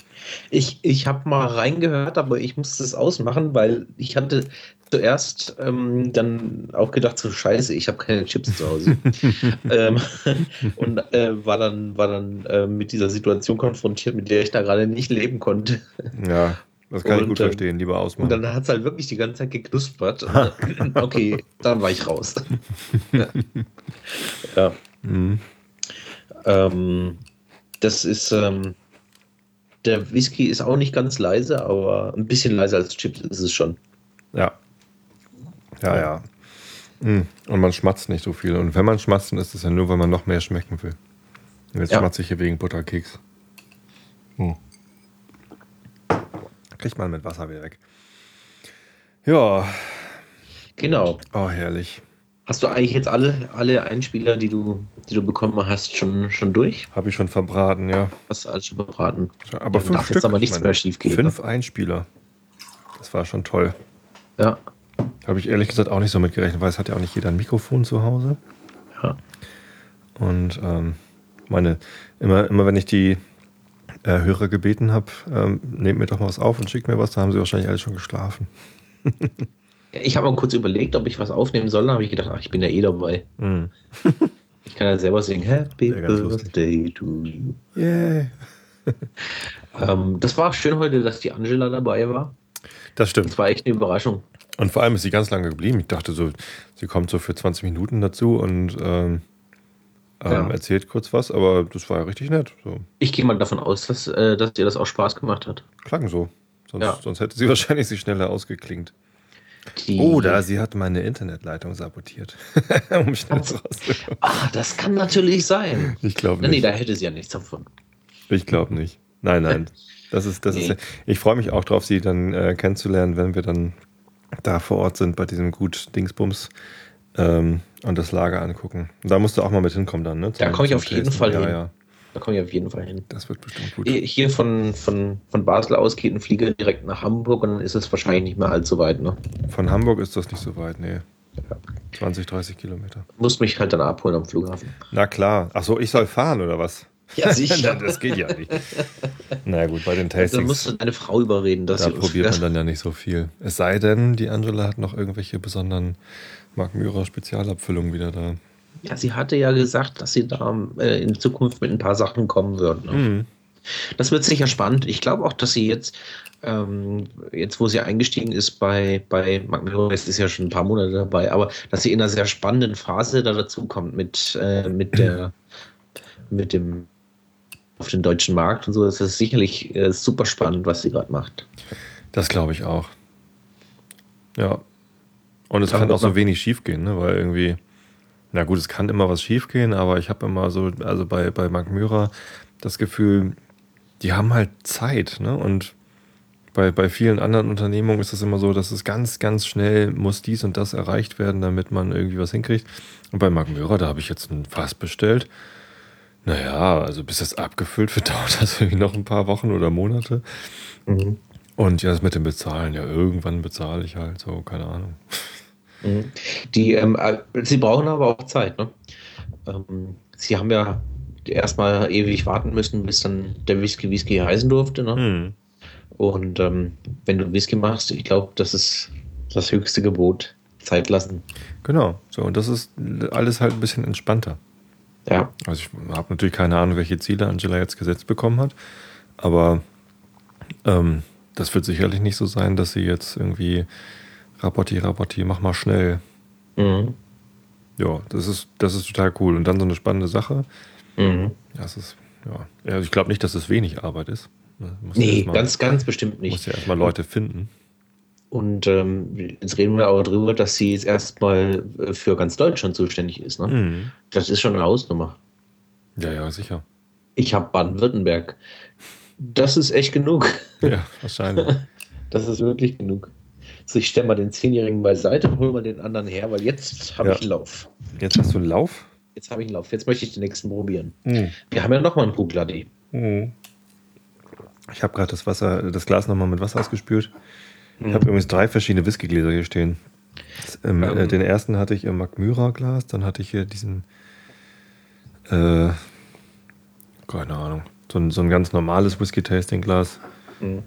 Speaker 2: Ich, ich habe mal reingehört, aber ich musste es ausmachen, weil ich hatte zuerst ähm, dann auch gedacht, so scheiße, ich habe keine Chips zu Hause. ähm, und äh, war dann, war dann äh, mit dieser Situation konfrontiert, mit der ich da gerade nicht leben konnte.
Speaker 1: Ja. Das kann und, ich gut ähm, verstehen, lieber ausmachen.
Speaker 2: Und dann hat es halt wirklich die ganze Zeit geknuspert. okay, dann war ich raus. ja. ja. Mhm. Ähm, das ist, ähm, der Whisky ist auch nicht ganz leise, aber ein bisschen leiser als Chips ist es schon.
Speaker 1: Ja. Ja, ja. Mhm. Und man schmatzt nicht so viel. Und wenn man schmatzt, dann ist es ja nur, weil man noch mehr schmecken will. Und jetzt ja. schmatze ich hier wegen Butterkeks. Hm kriegt man mit Wasser wieder weg. Ja.
Speaker 2: Genau.
Speaker 1: Oh, herrlich.
Speaker 2: Hast du eigentlich jetzt alle, alle Einspieler, die du, die du bekommen hast, schon, schon durch?
Speaker 1: Habe ich schon verbraten, ja.
Speaker 2: Hast du alles schon verbraten?
Speaker 1: Aber fünf darf Stück.
Speaker 2: jetzt aber nichts mehr schief gehen.
Speaker 1: Fünf ne? Einspieler. Das war schon toll.
Speaker 2: Ja.
Speaker 1: Habe ich ehrlich gesagt auch nicht so mitgerechnet, weil es hat ja auch nicht jeder ein Mikrofon zu Hause.
Speaker 2: Ja.
Speaker 1: Und ähm, meine, immer, immer wenn ich die äh, Hörer gebeten habe, ähm, nehmt mir doch mal was auf und schickt mir was, da haben sie wahrscheinlich alle schon geschlafen.
Speaker 2: ich habe mal kurz überlegt, ob ich was aufnehmen soll, dann habe ich gedacht, ach, ich bin ja eh dabei. Mm. ich kann ja selber singen, Happy Birthday to you.
Speaker 1: Yeah.
Speaker 2: ähm, das war schön heute, dass die Angela dabei war.
Speaker 1: Das stimmt.
Speaker 2: Das war echt eine Überraschung.
Speaker 1: Und vor allem ist sie ganz lange geblieben. Ich dachte so, sie kommt so für 20 Minuten dazu und ähm, ähm, ja. erzählt kurz was, aber das war ja richtig nett. So.
Speaker 2: Ich gehe mal davon aus, dass, äh, dass dir das auch Spaß gemacht hat.
Speaker 1: Klang so. Sonst, ja. sonst hätte sie wahrscheinlich sich schneller ausgeklingt. Die Oder sie hat meine Internetleitung sabotiert.
Speaker 2: um schnell oh. rauszukommen. Ah, das kann natürlich sein.
Speaker 1: Ich glaube nicht.
Speaker 2: Nee, da hätte sie ja nichts davon.
Speaker 1: Ich glaube nicht. Nein, nein. Das ist, das nee. ist, ich freue mich auch drauf, sie dann äh, kennenzulernen, wenn wir dann da vor Ort sind bei diesem gut Dingsbums ähm, und das Lager angucken. Da musst du auch mal mit hinkommen dann, ne?
Speaker 2: Zum, da komme ich auf jeden Fall
Speaker 1: ja,
Speaker 2: hin.
Speaker 1: Ja.
Speaker 2: Da komme ich auf jeden Fall hin.
Speaker 1: Das wird bestimmt gut.
Speaker 2: Hier von, von, von Basel aus geht ein Flieger direkt nach Hamburg und dann ist es wahrscheinlich nicht mehr allzu weit. Ne?
Speaker 1: Von Hamburg ist das nicht so weit, nee. 20, 30 Kilometer.
Speaker 2: Muss mich halt dann abholen am Flughafen.
Speaker 1: Na klar. Ach so, ich soll fahren oder was?
Speaker 2: Ja, sicher.
Speaker 1: das geht ja nicht. Na gut, bei den Tastings.
Speaker 2: musst du deine Frau überreden, dass
Speaker 1: Da probiert man dann ja nicht so viel. Es sei denn, die Angela hat noch irgendwelche besonderen Mark Myra Spezialabfüllungen wieder da.
Speaker 2: Ja, sie hatte ja gesagt, dass sie da äh, in Zukunft mit ein paar Sachen kommen wird. Ne?
Speaker 1: Mhm.
Speaker 2: Das wird sicher spannend. Ich glaube auch, dass sie jetzt, ähm, jetzt wo sie eingestiegen ist bei, bei Miro, es ist ja schon ein paar Monate dabei, aber dass sie in einer sehr spannenden Phase da dazukommt mit, äh, mit der, mit dem auf den deutschen Markt und so. Das ist sicherlich äh, super spannend, was sie gerade macht.
Speaker 1: Das glaube ich auch. Ja. Und es kann auch so wenig schiefgehen, ne? weil irgendwie, na gut, es kann immer was schiefgehen, aber ich habe immer so, also bei, bei Mark Myra das Gefühl, die haben halt Zeit, ne? Und bei, bei vielen anderen Unternehmungen ist es immer so, dass es ganz, ganz schnell muss dies und das erreicht werden, damit man irgendwie was hinkriegt. Und bei Mark Myra, da habe ich jetzt ein Fass bestellt. Naja, also bis das abgefüllt wird, dauert das irgendwie noch ein paar Wochen oder Monate.
Speaker 2: Mhm.
Speaker 1: Und ja, das mit dem Bezahlen, ja, irgendwann bezahle ich halt so, keine Ahnung.
Speaker 2: Mhm. Die, ähm, äh, sie brauchen aber auch Zeit. Ne? Ähm, sie haben ja erstmal ewig warten müssen, bis dann der Whisky Whisky heißen durfte. Ne?
Speaker 1: Hm.
Speaker 2: Und ähm, wenn du Whisky machst, ich glaube, das ist das höchste Gebot. Zeit lassen.
Speaker 1: Genau, so, und das ist alles halt ein bisschen entspannter.
Speaker 2: Ja.
Speaker 1: Also ich habe natürlich keine Ahnung, welche Ziele Angela jetzt gesetzt bekommen hat, aber ähm, das wird sicherlich nicht so sein, dass sie jetzt irgendwie Rapotti, Rapotti, mach mal schnell.
Speaker 2: Mhm.
Speaker 1: Ja, das ist, das ist total cool. Und dann so eine spannende Sache.
Speaker 2: Mhm.
Speaker 1: Ja, es ist, ja. Also ich glaube nicht, dass es wenig Arbeit ist. Ne, muss
Speaker 2: Nee,
Speaker 1: mal-
Speaker 2: ganz, ganz bestimmt
Speaker 1: Muss
Speaker 2: nicht.
Speaker 1: ja erstmal Leute finden.
Speaker 2: Und ähm, jetzt reden wir aber darüber, dass sie jetzt erstmal äh, für ganz Deutschland zuständig ist. Ne?
Speaker 1: Mhm.
Speaker 2: Das ist schon eine Hausnummer.
Speaker 1: Ja, ja, sicher.
Speaker 2: Ich habe Baden-Württemberg. Das ist echt genug.
Speaker 1: Ja, wahrscheinlich.
Speaker 2: Das ist wirklich genug. So, ich stelle mal den Zehnjährigen beiseite und hole mal den anderen her, weil jetzt habe
Speaker 1: Ja.
Speaker 2: ich einen Lauf.
Speaker 1: Jetzt hast du einen Lauf?
Speaker 2: Jetzt habe ich einen Lauf. Jetzt möchte ich den nächsten probieren.
Speaker 1: Mhm.
Speaker 2: Wir haben ja noch mal einen Bugladi.
Speaker 1: Ich habe gerade das Wasser, das Glas nochmal mit Wasser ausgespült. Ich
Speaker 2: Mhm.
Speaker 1: habe übrigens drei verschiedene Whiskygläser hier stehen. Das, ähm,
Speaker 2: Ähm.
Speaker 1: äh, den ersten hatte ich im Magmyra Glas, dann hatte ich hier diesen, äh, keine Ahnung, so ein, so ein ganz normales Whisky-Tasting-Glas
Speaker 2: Mhm.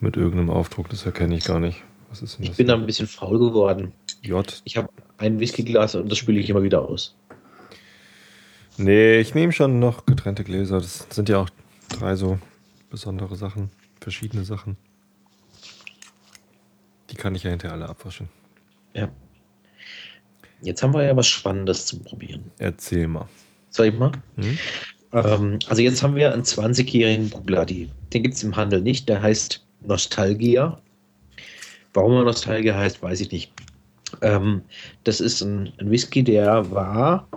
Speaker 1: mit irgendeinem Aufdruck, das erkenne ich gar nicht. Was ist denn
Speaker 2: Ich
Speaker 1: das?
Speaker 2: bin da ein bisschen faul geworden.
Speaker 1: J.
Speaker 2: Ich habe ein Whiskyglas und das spüle ich immer wieder aus.
Speaker 1: Nee, ich nehme schon noch getrennte Gläser. Das sind ja auch drei so besondere Sachen, verschiedene Sachen. Die kann ich ja hinterher alle abwaschen.
Speaker 2: Ja. Jetzt haben wir ja was Spannendes zu probieren.
Speaker 1: Erzähl mal.
Speaker 2: Soll ich mal?
Speaker 1: Hm?
Speaker 2: Ähm, also jetzt haben wir einen 20-jährigen Bugladi. Den gibt es im Handel nicht. Der heißt Nostalgia. Warum er Nostalgia heißt, weiß ich nicht. Ähm, das ist ein, ein Whisky, der war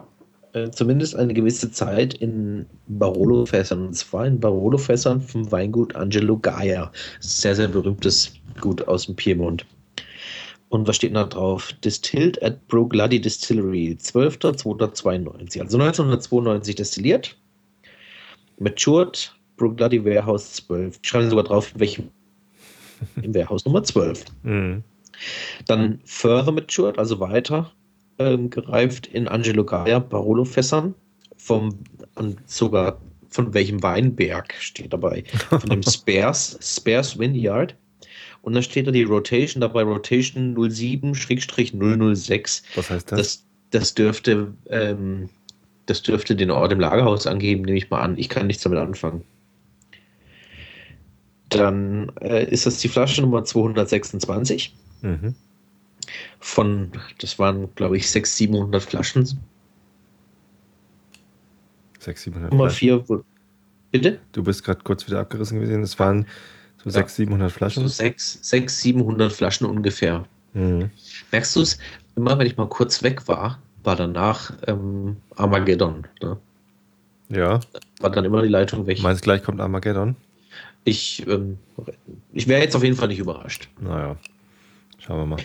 Speaker 2: äh, zumindest eine gewisse Zeit in Barolo-Fässern. Und zwar in Barolo-Fässern vom Weingut Angelo Gaia. Sehr, sehr berühmtes Gut aus dem Piemont. Und was steht da drauf? Distilled at Brugladi Distillery, 12.02.92. Also 1992 destilliert. Matured, Brugladi Warehouse 12. Ich schreibe sogar drauf, welchem im Warehouse Nummer 12.
Speaker 1: Mhm.
Speaker 2: Dann further matured, also weiter ähm, gereift in Angelo Gaia Barolo-Fässern. Vom und sogar von welchem Weinberg steht dabei? Von dem Spares, Spares Vineyard. Und dann steht da die Rotation dabei, Rotation 07-006.
Speaker 1: Was heißt das?
Speaker 2: Das, das dürfte, ähm, das dürfte den Ort im Lagerhaus angeben, nehme ich mal an. Ich kann nichts damit anfangen. Dann äh, ist das die Flasche Nummer 226
Speaker 1: Mhm.
Speaker 2: von, das waren glaube ich 600, 700 Flaschen.
Speaker 1: 600, 700.
Speaker 2: Nummer
Speaker 1: Flaschen.
Speaker 2: 4, wo, bitte?
Speaker 1: Du bist gerade kurz wieder abgerissen gewesen. Es waren so 600, 700
Speaker 2: So
Speaker 1: Flaschen.
Speaker 2: 6, 600, 700 Flaschen ungefähr.
Speaker 1: Mhm.
Speaker 2: Merkst du es? Immer wenn ich mal kurz weg war, war danach ähm, Armageddon. Ne?
Speaker 1: Ja.
Speaker 2: War dann immer die Leitung weg.
Speaker 1: Meinst gleich kommt Armageddon?
Speaker 2: Ich, ähm, ich wäre jetzt auf jeden Fall nicht überrascht.
Speaker 1: Naja. Schauen wir mal.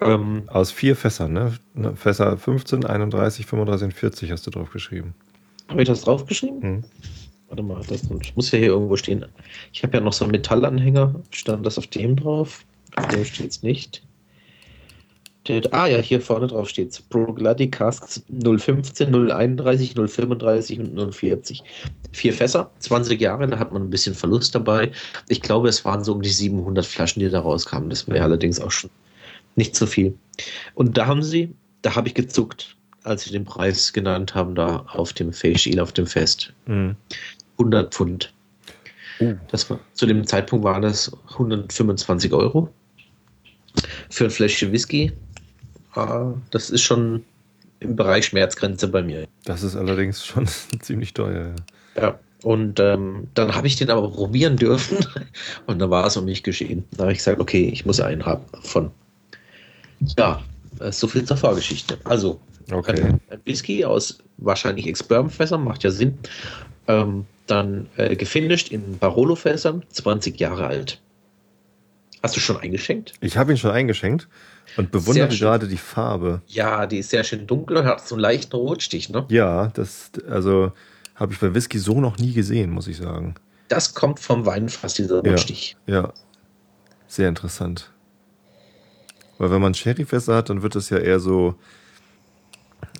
Speaker 2: Ähm,
Speaker 1: Aus vier Fässern, ne? Ne, Fässer 15, 31, 35 und 40 hast du drauf geschrieben.
Speaker 2: Habe ich das draufgeschrieben?
Speaker 1: Mhm.
Speaker 2: Warte mal, das muss ja hier irgendwo stehen. Ich habe ja noch so einen Metallanhänger. Stand das auf dem drauf? Auf dem steht es nicht. Ah ja, hier vorne drauf steht es. Pro Gladi Casks 015, 031, 035 und 040. Vier Fässer, 20 Jahre, da hat man ein bisschen Verlust dabei. Ich glaube, es waren so um die 700 Flaschen, die da rauskamen. Das wäre allerdings auch schon nicht so viel. Und da haben sie, da habe ich gezuckt, als sie den Preis genannt haben, da auf dem Facial, auf dem Fest. Mhm. 100 Pfund. Uh. Das war, zu dem Zeitpunkt waren das 125 Euro für ein Fläschchen Whisky. Ah, das ist schon im Bereich Schmerzgrenze bei mir.
Speaker 1: Das ist allerdings schon ziemlich teuer.
Speaker 2: Ja. ja. Und ähm, dann habe ich den aber probieren dürfen und dann war es um mich geschehen. Da habe ich gesagt, okay, ich muss einen haben von. Ja, so viel zur Vorgeschichte. Also, okay. ein, ein Whisky aus wahrscheinlich Experm-Fässern, macht ja Sinn. Ähm, dann äh, gefinisht in Barolo-Fässern, 20 Jahre alt. Hast du schon eingeschenkt?
Speaker 1: Ich habe ihn schon eingeschenkt und bewundere gerade die Farbe.
Speaker 2: Ja, die ist sehr schön dunkel und hat so einen leichten Rotstich, ne?
Speaker 1: Ja, das, also habe ich bei Whisky so noch nie gesehen, muss ich sagen.
Speaker 2: Das kommt vom Weinfass, dieser Rotstich.
Speaker 1: Ja, ja. sehr interessant. Weil wenn man Sherryfässer hat, dann wird es ja eher so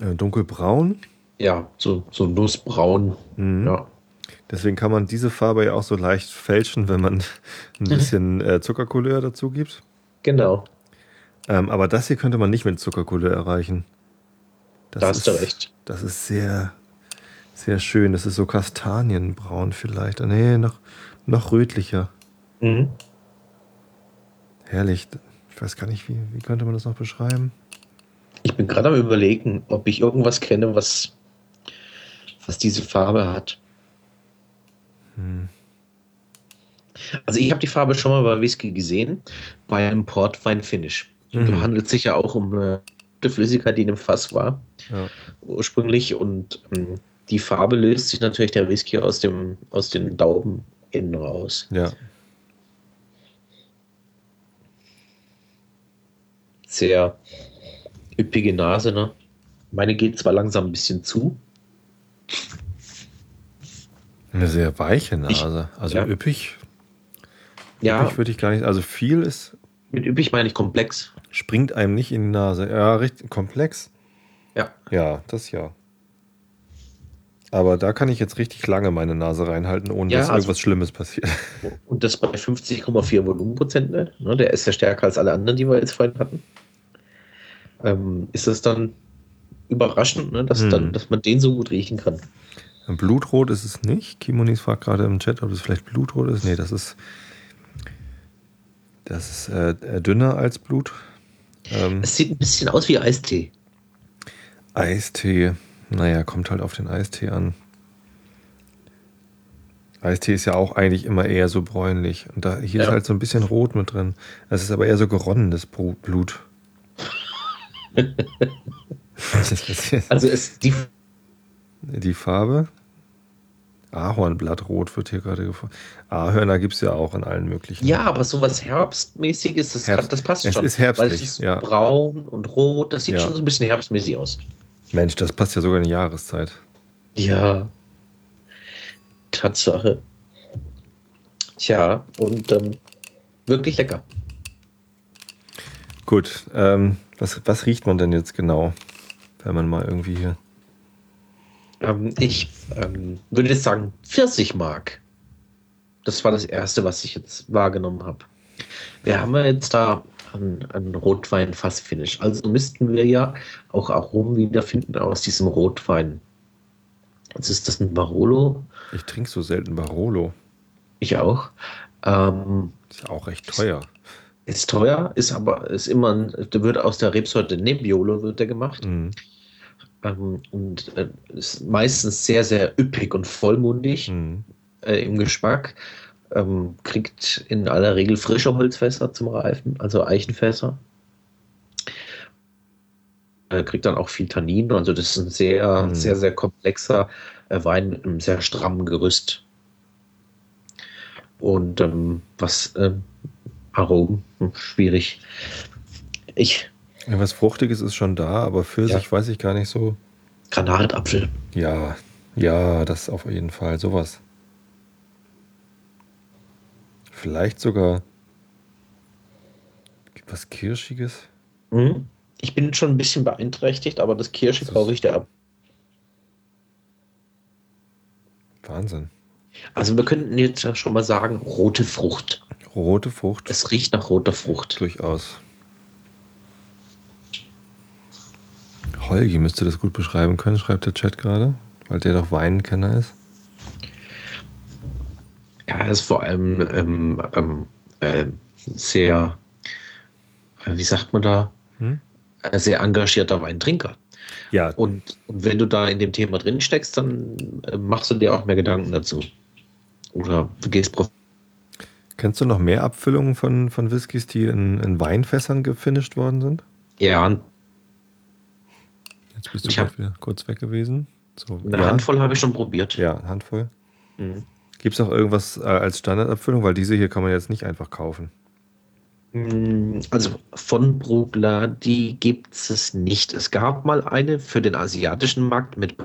Speaker 1: äh, dunkelbraun.
Speaker 2: Ja, so, so nussbraun. Mhm. Ja.
Speaker 1: Deswegen kann man diese Farbe ja auch so leicht fälschen, wenn man ein bisschen äh, Zuckercouleur dazu gibt.
Speaker 2: Genau.
Speaker 1: Ähm, aber das hier könnte man nicht mit Zuckercouleur erreichen.
Speaker 2: Das da hast
Speaker 1: ist,
Speaker 2: du recht.
Speaker 1: Das ist sehr, sehr schön. Das ist so kastanienbraun vielleicht. Nee, noch, noch rötlicher. Mhm. Herrlich. Ich weiß gar nicht, wie, wie könnte man das noch beschreiben?
Speaker 2: Ich bin gerade am überlegen, ob ich irgendwas kenne, was, was diese Farbe hat. Hm. Also ich habe die Farbe schon mal bei Whisky gesehen, bei einem Portwein-Finish. Mhm. Da handelt sich ja auch um eine Flüssigkeit, die in dem Fass war ja. ursprünglich und ähm, die Farbe löst sich natürlich der Whisky aus dem aus den Dauben innen raus.
Speaker 1: Ja.
Speaker 2: Sehr üppige Nase, ne? Meine geht zwar langsam ein bisschen zu,
Speaker 1: eine sehr weiche Nase. Ich, also ja. üppig.
Speaker 2: Ja.
Speaker 1: Üppig würde ich gar nicht. Also viel ist.
Speaker 2: Mit üppig meine ich komplex.
Speaker 1: Springt einem nicht in die Nase. Ja, richtig. Komplex?
Speaker 2: Ja.
Speaker 1: Ja, das ja. Aber da kann ich jetzt richtig lange meine Nase reinhalten, ohne ja, dass also, irgendwas Schlimmes passiert.
Speaker 2: Und das bei 50,4 Volumenprozent, ne? Der ist ja stärker als alle anderen, die wir jetzt vorhin hatten. Ähm, ist das dann überraschend, ne? dass, hm. dann, dass man den so gut riechen kann.
Speaker 1: Blutrot ist es nicht. Kimonis fragt gerade im Chat, ob es vielleicht Blutrot ist. Nee, das ist, das ist äh, dünner als Blut.
Speaker 2: Ähm, es sieht ein bisschen aus wie Eistee.
Speaker 1: Eistee. Naja, kommt halt auf den Eistee an. Eistee ist ja auch eigentlich immer eher so bräunlich. Und da, hier ja. ist halt so ein bisschen Rot mit drin. Das ist aber eher so geronnenes Blut.
Speaker 2: also ist die
Speaker 1: die Farbe? Ahornblattrot wird hier gerade gefunden. Ahörner gibt es ja auch in allen möglichen.
Speaker 2: Ja, aber sowas Herbstmäßiges, das, Herbst. das passt schon.
Speaker 1: Es ist herbstlich,
Speaker 2: weil es ist ja. braun und rot, das sieht ja. schon so ein bisschen herbstmäßig aus.
Speaker 1: Mensch, das passt ja sogar in die Jahreszeit.
Speaker 2: Ja. Tatsache. Tja, und ähm, wirklich lecker.
Speaker 1: Gut, ähm, was, was riecht man denn jetzt genau, wenn man mal irgendwie hier
Speaker 2: ähm, ich ähm, würde jetzt sagen Pfirsichmark. Das war das Erste, was ich jetzt wahrgenommen habe. Wir haben ja jetzt da einen, einen Rotwein-Fassfinish. Also müssten wir ja auch Aromen wiederfinden aus diesem Rotwein. Jetzt ist das ein Barolo.
Speaker 1: Ich trinke so selten Barolo.
Speaker 2: Ich auch. Ähm,
Speaker 1: ist ja auch recht teuer.
Speaker 2: Ist teuer, ist aber ist immer, ein, der wird aus der Rebsorte Nebbiolo wird der gemacht. Mhm. Ähm, und äh, ist meistens sehr, sehr üppig und vollmundig mhm. äh, im Geschmack. Ähm, kriegt in aller Regel frische Holzfässer zum Reifen, also Eichenfässer. Äh, kriegt dann auch viel Tannin, also das ist ein sehr, mhm. sehr, sehr komplexer äh, Wein mit einem sehr strammen Gerüst. Und ähm, was ähm, Aromen, hm, schwierig. Ich
Speaker 1: ja, was Fruchtiges ist schon da, aber Pfirsich ja. weiß ich gar nicht so.
Speaker 2: Granatapfel.
Speaker 1: Ja, ja, das auf jeden Fall. Sowas. Vielleicht sogar was Kirschiges.
Speaker 2: Mhm. Ich bin schon ein bisschen beeinträchtigt, aber das Kirsche brauche ich da ab.
Speaker 1: Wahnsinn.
Speaker 2: Also wir könnten jetzt ja schon mal sagen, rote Frucht.
Speaker 1: Rote Frucht.
Speaker 2: Es riecht nach roter Frucht.
Speaker 1: Durchaus. Holgi müsste das gut beschreiben können, schreibt der Chat gerade, weil der doch Weinkenner ist.
Speaker 2: Ja, er ist vor allem ähm, ähm, äh, sehr, äh, wie sagt man da,
Speaker 1: Hm?
Speaker 2: sehr engagierter Weintrinker.
Speaker 1: Ja,
Speaker 2: Und, und wenn du da in dem Thema drin steckst, dann äh, machst du dir auch mehr Gedanken dazu. Oder du gehst
Speaker 1: kennst du noch mehr Abfüllungen von, von Whiskys, die in, in Weinfässern gefinisht worden sind?
Speaker 2: Ja,
Speaker 1: Jetzt bist du
Speaker 2: Ich hab-
Speaker 1: wieder kurz weg gewesen. So,
Speaker 2: eine
Speaker 1: ja,
Speaker 2: Handvoll habe ich schon probiert.
Speaker 1: Ja, eine Handvoll.
Speaker 2: Mhm.
Speaker 1: Gibt es auch irgendwas äh, als Standardabfüllung? Weil diese hier kann man jetzt nicht einfach kaufen.
Speaker 2: Mm, Also von Brugler, die gibt es nicht. Es gab mal eine für den asiatischen Markt mit.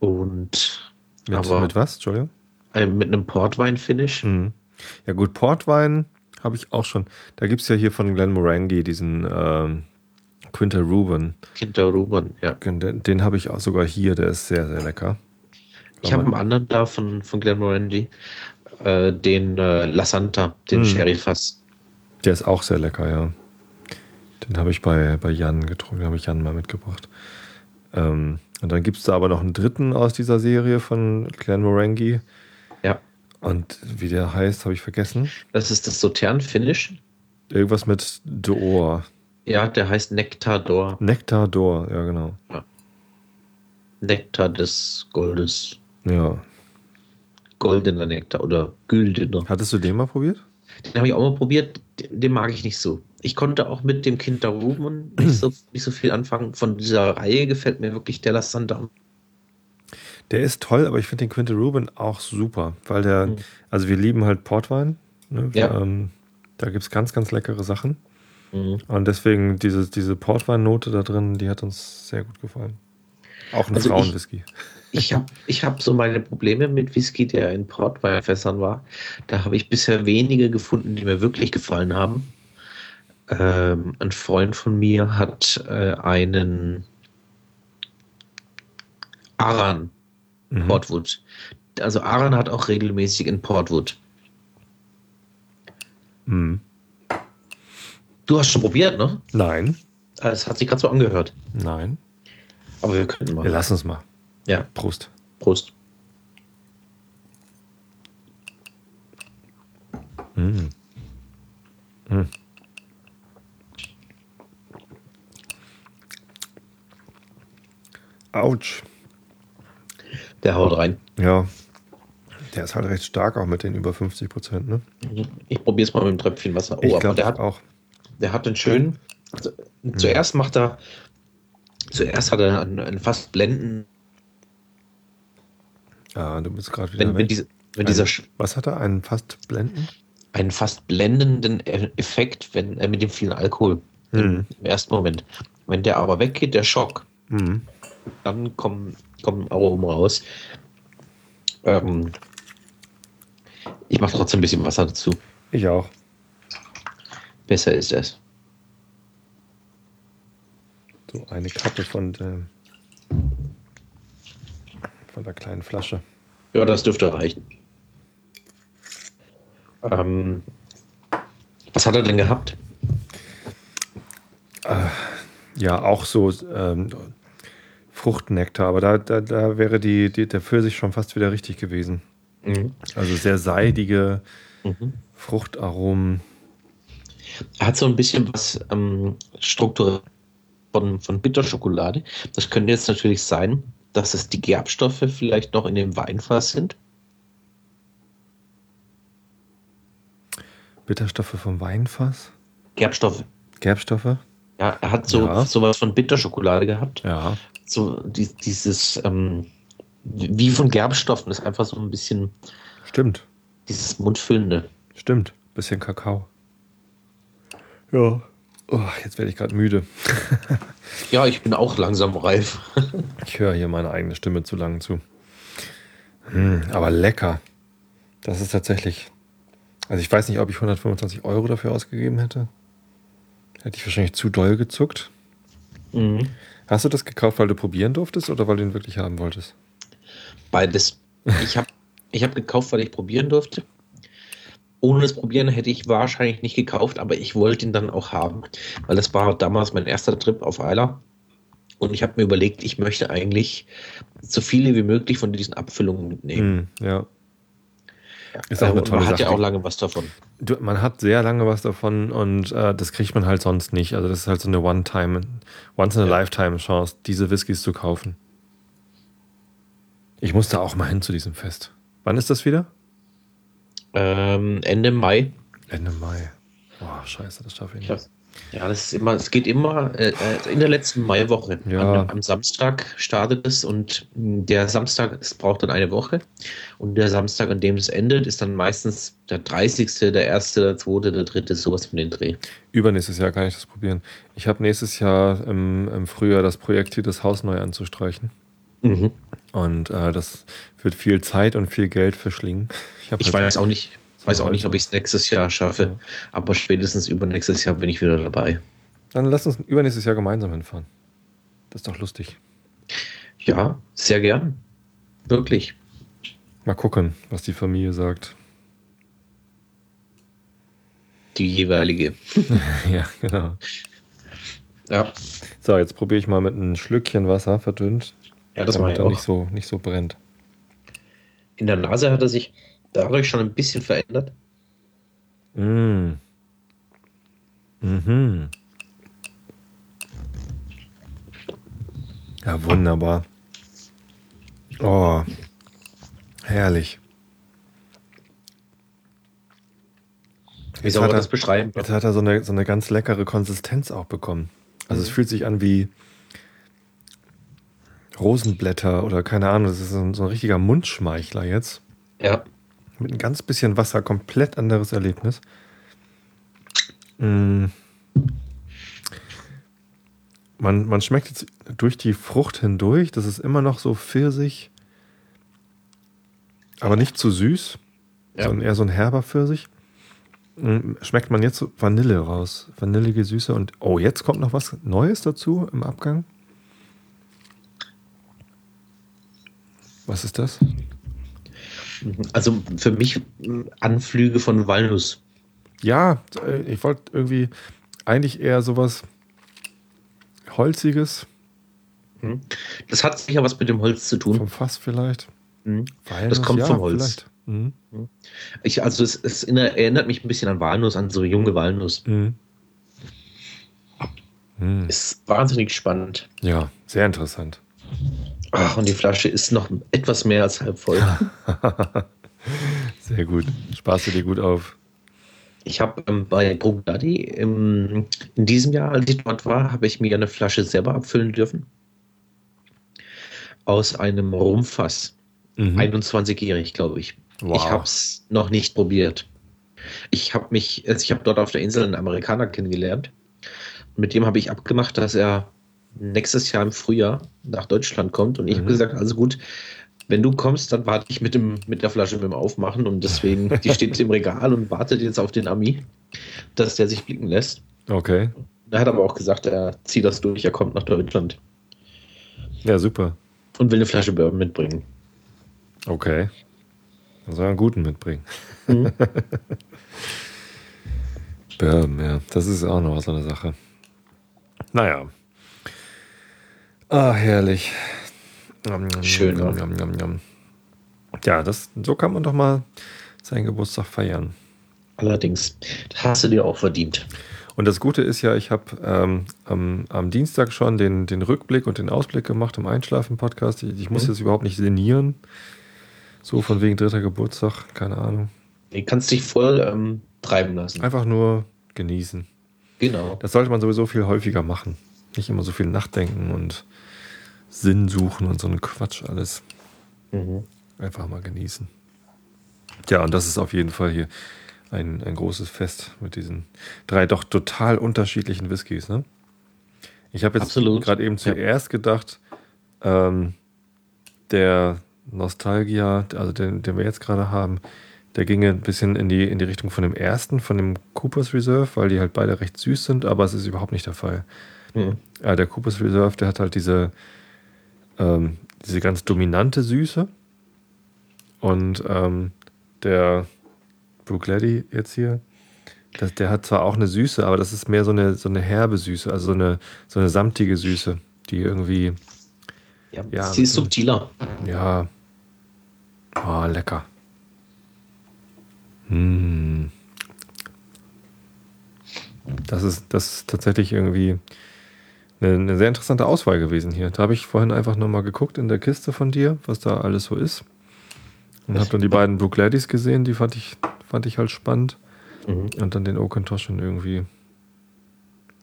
Speaker 2: Und
Speaker 1: Mit,
Speaker 2: Aber-
Speaker 1: mit was? Entschuldigung?
Speaker 2: äh, mit einem Portwein-Finish.
Speaker 1: Mhm. Ja gut, Portwein habe ich auch schon. Da gibt es ja hier von Glenmorangie diesen ähm, Quinter Ruben.
Speaker 2: Kinder Ruben, ja.
Speaker 1: Den, den habe ich auch sogar hier, der ist sehr, sehr lecker.
Speaker 2: Ich habe einen anderen da von, von Glenmorangie, äh, den äh, La Santa, den
Speaker 1: Mhm.
Speaker 2: Sherry-Fass.
Speaker 1: Der ist auch sehr lecker, ja. Den habe ich bei, bei Jan getrunken, den habe ich Jan mal mitgebracht. Ähm, und dann gibt es da aber noch einen dritten aus dieser Serie von Glenmorangie.
Speaker 2: Ja.
Speaker 1: Und wie der heißt, habe ich vergessen.
Speaker 2: Das ist das Sautern-Finish.
Speaker 1: Irgendwas mit D'Or.
Speaker 2: Ja, der heißt Nektar d'Or.
Speaker 1: Nektar d'Or, ja genau.
Speaker 2: Nektar des Goldes.
Speaker 1: Ja.
Speaker 2: Goldener Nektar oder güldener.
Speaker 1: Hattest du den mal probiert?
Speaker 2: Den habe ich auch mal probiert, den den mag ich nicht so. Ich konnte auch mit dem Kind da Ruben nicht so, nicht so viel anfangen. Von dieser Reihe gefällt mir wirklich der La Santa.
Speaker 1: Der ist toll, aber ich finde den Quinte Ruben auch super, weil der, also wir lieben halt Portwein. Ne?
Speaker 2: Ja.
Speaker 1: Ähm, da gibt es ganz, ganz leckere Sachen.
Speaker 2: Mhm.
Speaker 1: Und deswegen diese, diese Portweinnote da drin, die hat uns sehr gut gefallen. Auch ein
Speaker 2: Also ich-
Speaker 1: Frauenwhisky.
Speaker 2: Ich habe ich hab so meine Probleme mit Whisky, der in Portweinfässern war. Da habe ich bisher wenige gefunden, die mir wirklich gefallen haben. Ähm, ein Freund von mir hat äh, einen Aran
Speaker 1: Mhm.
Speaker 2: Portwood. Also Aran hat auch regelmäßig in Portwood.
Speaker 1: Mhm.
Speaker 2: Du hast schon probiert, ne?
Speaker 1: Nein,
Speaker 2: Es hat sich gerade so angehört.
Speaker 1: nein.
Speaker 2: Aber wir können mal.
Speaker 1: Wir lassen es mal.
Speaker 2: Ja,
Speaker 1: Prost.
Speaker 2: Prost.
Speaker 1: Mhm. Mhm. Autsch.
Speaker 2: Der haut rein.
Speaker 1: Ja. Der ist halt recht stark, auch mit den über 50 Prozent, ne?
Speaker 2: Ich probiere es mal mit dem Tröpfchen Wasser. Oh,
Speaker 1: ich
Speaker 2: der hat,
Speaker 1: auch.
Speaker 2: der hat einen schönen. Also, zuerst macht er. Zuerst hat er einen, einen fast blenden.
Speaker 1: Ja, du bist gerade wieder
Speaker 2: Wenn, wenn, diese, wenn
Speaker 1: Ein- Was hat er? Einen fast blenden?
Speaker 2: einen fast blendenden E- Effekt, wenn äh, mit dem vielen Alkohol
Speaker 1: Mhm.
Speaker 2: im ersten Moment. Wenn der aber weggeht, der Schock,
Speaker 1: Mhm.
Speaker 2: dann kommen, kommen Aromen raus. Ähm, ich mache trotzdem ein bisschen Wasser dazu.
Speaker 1: Ich auch.
Speaker 2: Besser ist es.
Speaker 1: So eine Kappe von der, von der kleinen Flasche.
Speaker 2: Ja, das dürfte reichen. Ähm, was hat er denn gehabt?
Speaker 1: Ja, auch so ähm, Fruchtnektar, aber da, da, da wäre die, die, der Pfirsich schon fast wieder richtig gewesen.
Speaker 2: Mhm.
Speaker 1: Also sehr seidige
Speaker 2: Mhm.
Speaker 1: Fruchtaromen.
Speaker 2: Er hat so ein bisschen was ähm, strukturell von, von Bitterschokolade. Das könnte jetzt natürlich sein, dass es die Gerbstoffe vielleicht noch in dem Weinfass sind.
Speaker 1: Bitterstoffe vom Weinfass.
Speaker 2: Gerbstoffe.
Speaker 1: Gerbstoffe.
Speaker 2: Ja, er hat so
Speaker 1: Ja.
Speaker 2: sowas von Bitterschokolade gehabt.
Speaker 1: Ja.
Speaker 2: So die, dieses ähm, wie von Gerbstoffen ist einfach so ein bisschen
Speaker 1: Stimmt.
Speaker 2: dieses Mundfüllende.
Speaker 1: Stimmt. Bisschen Kakao. Ja. Oh, jetzt werde ich gerade müde.
Speaker 2: Ja, ich bin auch langsam reif.
Speaker 1: Ich höre hier meine eigene Stimme zu lang zu. Hm, aber lecker. Das ist tatsächlich. Also ich weiß nicht, ob ich 125 Euro dafür ausgegeben hätte. Hätte ich wahrscheinlich zu doll gezuckt.
Speaker 2: Mhm.
Speaker 1: Hast du das gekauft, weil du probieren durftest oder weil du ihn wirklich haben wolltest?
Speaker 2: Beides. Ich habe ich hab gekauft, weil ich probieren durfte. Ohne das Probieren hätte ich wahrscheinlich nicht gekauft, aber ich wollte ihn dann auch haben, weil das war damals mein erster Trip auf Isla. Und ich habe mir überlegt, ich möchte eigentlich so viele wie möglich von diesen Abfüllungen mitnehmen.
Speaker 1: Hm, ja.
Speaker 2: Ist auch eine tolle man hat ja auch lange was davon.
Speaker 1: Du, man hat sehr lange was davon und äh, das kriegt man halt sonst nicht. Also das ist halt so eine One-Time, Once-in-a-Lifetime-Chance, diese Whiskys zu kaufen. Ich muss da auch mal hin zu diesem Fest. Wann ist das wieder?
Speaker 2: Ähm, Ende Mai.
Speaker 1: Ende Mai. Boah, scheiße, das schaffe ich
Speaker 2: nicht. Ja, das ist immer, es geht immer äh, äh, in der letzten Maiwoche.
Speaker 1: Ja.
Speaker 2: Am, am, Samstag startet es und der Samstag, es braucht dann eine Woche. Und der Samstag, an dem es endet, ist dann meistens der 30., der 1., der 2., der 3., sowas mit den Dreh.
Speaker 1: Übernächstes Jahr kann ich das probieren. Ich habe nächstes Jahr im, im, Frühjahr das Projekt hier, das Haus neu anzustreichen.
Speaker 2: Mhm.
Speaker 1: Und äh, das wird viel Zeit und viel Geld verschlingen.
Speaker 2: Ich, ich weiß auch nicht, weiß auch nicht, ob ich es nächstes Jahr schaffe, aber spätestens übernächstes Jahr bin ich wieder dabei.
Speaker 1: Dann lass uns übernächstes Jahr gemeinsam hinfahren. Das ist doch lustig.
Speaker 2: Ja, sehr gern. Wirklich.
Speaker 1: Mal gucken, was die Familie sagt.
Speaker 2: Die jeweilige.
Speaker 1: ja, genau.
Speaker 2: Ja.
Speaker 1: So, jetzt probiere ich mal mit einem Schlückchen Wasser verdünnt.
Speaker 2: Ja, das ich auch.
Speaker 1: Nicht so, nicht so brennt.
Speaker 2: In der Nase hat er sich dadurch schon ein bisschen verändert.
Speaker 1: Mm. Mhm. Ja, wunderbar. Oh, herrlich.
Speaker 2: Wie soll man das beschreiben?
Speaker 1: Jetzt hat er so eine, so eine ganz leckere Konsistenz auch bekommen. Also mhm. es fühlt sich an wie Rosenblätter oder keine Ahnung. Das ist so ein, so ein richtiger Mundschmeichler jetzt.
Speaker 2: Ja.
Speaker 1: Mit ein ganz bisschen Wasser, komplett anderes Erlebnis. Mm. Man, man schmeckt jetzt durch die Frucht hindurch, das ist immer noch so Pfirsich, aber nicht zu süß, ja. sondern eher so ein herber Pfirsich. Mm, schmeckt man jetzt Vanille raus, vanillige Süße und oh, jetzt kommt noch was Neues dazu im Abgang. Was ist das?
Speaker 2: Also für mich Anflüge von Walnuss.
Speaker 1: Ja, äh, ich wollte irgendwie eigentlich eher sowas Holziges.
Speaker 2: Hm. Das hat sicher was mit dem Holz zu tun.
Speaker 1: Vom Fass vielleicht.
Speaker 2: Mhm. das kommt ja, vom Holz. Mhm. Ich, also es, es, erinnert mich ein bisschen an Walnuss, an so junge Walnuss.
Speaker 1: Mhm.
Speaker 2: Ist wahnsinnig spannend.
Speaker 1: Ja, sehr interessant.
Speaker 2: Ach, und die Flasche ist noch etwas mehr als halb voll.
Speaker 1: Sehr gut. Sparst du dir gut auf.
Speaker 2: Ich habe ähm, bei Brugdaddy in diesem Jahr, als ich dort war, habe ich mir eine Flasche selber abfüllen dürfen. Aus einem Rumfass. Mhm. 21-jährig, glaube ich. Wow. Ich habe es noch nicht probiert. Ich habe mich, also ich habe dort auf der Insel einen Amerikaner kennengelernt. Mit dem habe ich abgemacht, dass er nächstes Jahr im Frühjahr nach Deutschland kommt. Und ich mhm. habe gesagt, also gut, wenn du kommst, dann warte ich mit, dem, mit der Flasche mit dem Aufmachen und deswegen, die steht im Regal und wartet jetzt auf den Ami, dass der sich blicken lässt.
Speaker 1: Okay.
Speaker 2: Er hat aber auch gesagt, er zieht das durch, er kommt nach Deutschland.
Speaker 1: Ja, super.
Speaker 2: Und will eine Flasche Bourbon mitbringen.
Speaker 1: Okay. Dann soll er einen guten mitbringen. Mhm. Bourbon, ja. Das ist auch noch so eine Sache. Naja, Ah, herrlich.
Speaker 2: Schön.
Speaker 1: Nom. Ja, das, so kann man doch mal seinen Geburtstag feiern.
Speaker 2: Allerdings, das hast du dir auch verdient.
Speaker 1: Und das Gute ist ja, ich habe ähm, am, am, Dienstag schon den, den Rückblick und den Ausblick gemacht im Einschlafen-Podcast. Ich, ich muss mhm. jetzt überhaupt nicht sinnieren. So von wegen dritter Geburtstag, keine Ahnung.
Speaker 2: Du kannst dich voll ähm, treiben lassen.
Speaker 1: Einfach nur genießen.
Speaker 2: Genau.
Speaker 1: Das sollte man sowieso viel häufiger machen. Nicht immer so viel nachdenken und Sinn suchen und so einen Quatsch alles.
Speaker 2: Mhm.
Speaker 1: Einfach mal genießen. Ja, und das ist auf jeden Fall hier ein, ein großes Fest mit diesen drei doch total unterschiedlichen Whiskys. Ne? Ich habe jetzt gerade eben zuerst ja. gedacht, ähm, der Nostalgia, also den, den wir jetzt gerade haben, Der ginge ein bisschen in die, in die Richtung von dem ersten, von dem Coopers Reserve, weil die halt beide recht süß sind, aber es ist überhaupt nicht der Fall.
Speaker 2: Mhm.
Speaker 1: Ja, der Coopers Reserve, der hat halt diese, ähm, diese ganz dominante Süße. Und ähm, der Bruichladdich jetzt hier, das, der hat zwar auch eine Süße, aber das ist mehr so eine, so eine herbe Süße, also so eine, so eine samtige Süße, die irgendwie,
Speaker 2: Ja,
Speaker 1: Ja,
Speaker 2: sie ist subtiler.
Speaker 1: ja, oh, lecker. Mm. Das ist, das ist tatsächlich irgendwie eine, sehr interessante Auswahl gewesen hier. Da habe ich vorhin einfach nochmal geguckt in der Kiste von dir, was da alles so ist. Und habe dann die beiden Blue Gladys gesehen, die fand ich, fand ich halt spannend.
Speaker 2: Mhm.
Speaker 1: Und dann den Oakentoschen irgendwie,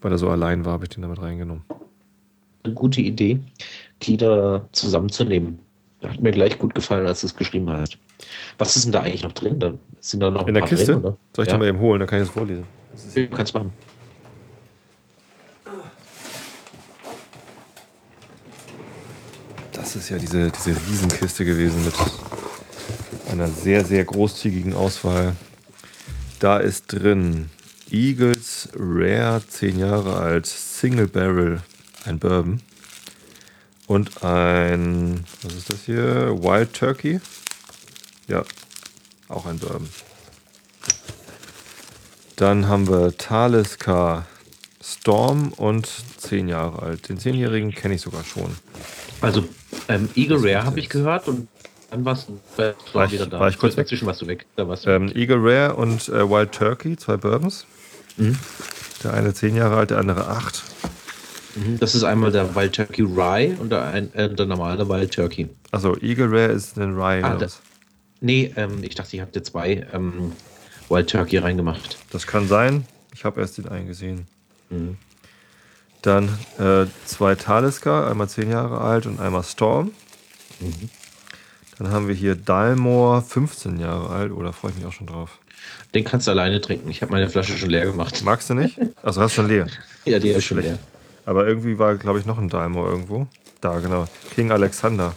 Speaker 1: weil er so allein war, habe ich den damit reingenommen.
Speaker 2: Eine gute Idee, die da zusammenzunehmen. Hat mir gleich gut gefallen, als du es geschrieben hast. Was ist denn da eigentlich noch drin? Da sind da noch ein
Speaker 1: In der Kiste?
Speaker 2: Drin, oder?
Speaker 1: Soll ich
Speaker 2: ja.
Speaker 1: den mal eben holen, dann kann ich das vorlesen.
Speaker 2: Du kannst machen.
Speaker 1: Das ist ja diese, diese Riesenkiste gewesen mit einer sehr, sehr großzügigen Auswahl. Da ist drin Eagles Rare, 10 Jahre alt, Single Barrel, ein Bourbon. Und ein, was ist das hier? Wild Turkey. Ja, auch ein Bourbon. Dann haben wir Talisker Storm und 10 Jahre alt. Den 10-Jährigen kenne ich sogar schon.
Speaker 2: Also, ähm, Eagle Rare habe ich gehört und dann warst du war
Speaker 1: War
Speaker 2: wieder da.
Speaker 1: war ich kurz weg?
Speaker 2: Dazwischen warst du weg. Da warst du
Speaker 1: Ähm, Eagle Rare und äh, Wild Turkey, zwei Bourbons.
Speaker 2: Mhm.
Speaker 1: Der eine 10 Jahre alt, der andere 8.
Speaker 2: Mhm, Das ist einmal der Wild Turkey Rye und der, ein, äh, der normale Wild Turkey.
Speaker 1: Also Eagle Rare ist ein Rye.
Speaker 2: Ah, da-? Nee, ähm, ich dachte, ich habt ihr zwei ähm, Wild Turkey reingemacht.
Speaker 1: das kann sein. Ich habe erst den einen gesehen.
Speaker 2: Mhm.
Speaker 1: Dann äh, zwei Talisker, einmal 10 Jahre alt und einmal Storm.
Speaker 2: Mhm.
Speaker 1: Dann haben wir hier Dalmor, 15 Jahre alt. Oh, da freue ich mich auch schon drauf.
Speaker 2: Den kannst du alleine trinken. Ich habe meine Flasche schon leer gemacht.
Speaker 1: Magst du nicht? Also hast schon leer.
Speaker 2: Ja, die ist schon
Speaker 1: schlecht.
Speaker 2: leer.
Speaker 1: Aber irgendwie war, glaube ich, noch ein Dalmor irgendwo. Da, genau. King Alexander.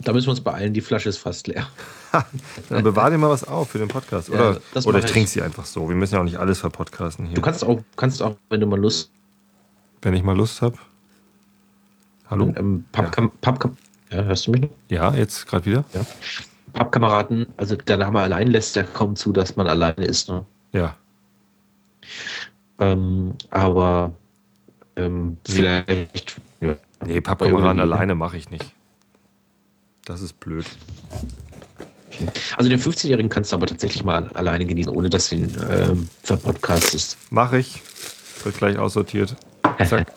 Speaker 2: Da müssen wir uns beeilen, die Flasche ist fast leer.
Speaker 1: Dann bewahr dir mal was auf für den Podcast.
Speaker 2: Ja,
Speaker 1: Oder,
Speaker 2: das
Speaker 1: oder ich. trinke sie einfach so. Wir müssen ja auch nicht alles verpodcasten hier.
Speaker 2: Du kannst auch, kannst auch, wenn du mal Lust
Speaker 1: Wenn ich mal Lust habe. Hallo?
Speaker 2: ähm, Pappkam Pappkam ja, hörst du mich noch?
Speaker 1: Ja, jetzt gerade wieder?
Speaker 2: Ja. Pappkameraden, also der Name allein lässt ja kaum zu, dass man alleine ist. Ne?
Speaker 1: Ja.
Speaker 2: Ähm, aber ähm, vielleicht. Ja.
Speaker 1: Nee, Pappkameraden alleine mache ich nicht. Das ist blöd.
Speaker 2: Also den 15-Jährigen kannst du aber tatsächlich mal alleine genießen, ohne dass du ihn ähm, verpodcastest.
Speaker 1: Mache ich. Wird gleich aussortiert. Zack.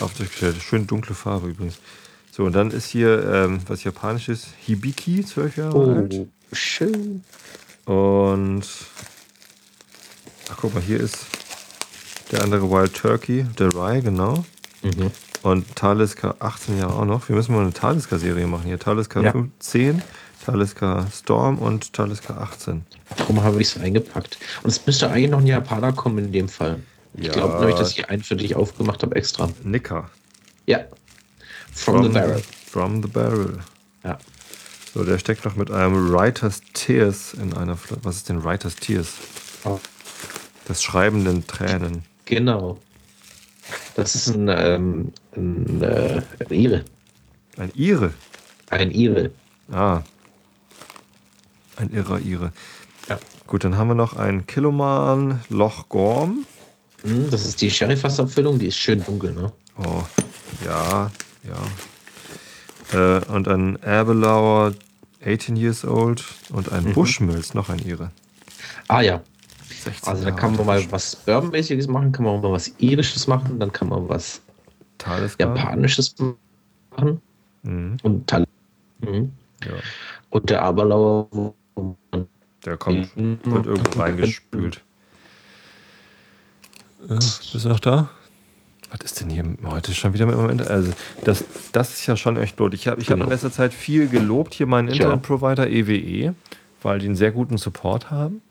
Speaker 1: Auf durchgestellt. Schön dunkle Farbe übrigens. So, und dann ist hier ähm, was Japanisches. Hibiki, 12 Jahre alt.
Speaker 2: Oh, schön.
Speaker 1: Und. Ach, guck mal, hier ist der andere Wild Turkey, der Rye, genau.
Speaker 2: Mhm.
Speaker 1: Und Talisker 18 Jahre auch noch. Wir müssen mal eine Talisker-Serie machen hier. Talisker
Speaker 2: Ja.
Speaker 1: 15, Talisker Storm und Talisker 18.
Speaker 2: Darum habe ich es eingepackt. Und es müsste eigentlich noch ein Japaner kommen in dem Fall. Ich
Speaker 1: Ja.
Speaker 2: glaube nämlich, dass ich einen für dich aufgemacht habe extra.
Speaker 1: Nicker.
Speaker 2: Ja. From, the barrel.
Speaker 1: From the Barrel.
Speaker 2: Ja.
Speaker 1: So, der steckt noch mit einem Writer's Tears in einer Flasche. Was ist denn Writer's Tears?
Speaker 2: Oh.
Speaker 1: Das schreibenden Tränen.
Speaker 2: Genau. Das ist ein, ähm, ein, äh, ein Ire.
Speaker 1: Ein Ire.
Speaker 2: Ein Ire.
Speaker 1: Ah. Ein irrer Ire.
Speaker 2: Ja.
Speaker 1: Gut, dann haben wir noch einen Kiloman Loch Gorm.
Speaker 2: Hm, Das ist die Sherryfassabfüllung, die ist schön dunkel, ne?
Speaker 1: Oh, ja, ja. Äh, und ein Erbelauer 18 Years Old und ein
Speaker 2: Mhm.
Speaker 1: Bushmills, noch ein Ire.
Speaker 2: Ah ja.
Speaker 1: 16
Speaker 2: Also da kann man mal was Bourbonmäßiges machen, kann man mal was Irisches machen, dann kann man was
Speaker 1: Talisker.
Speaker 2: Japanisches machen.
Speaker 1: Mhm.
Speaker 2: Und Tal mhm.
Speaker 1: Ja.
Speaker 2: Und der Aberlauer,
Speaker 1: Der kommt,
Speaker 2: Mhm.
Speaker 1: wird irgendwo reingespült. Äh, bist du noch da? Was ist denn hier heute schon wieder mit Moment? Also, das, das ist ja schon echt blöd. Ich habe ich hab in
Speaker 2: Genau.
Speaker 1: letzter Zeit viel gelobt hier meinen. Internetprovider EWE, weil die einen sehr guten Support haben.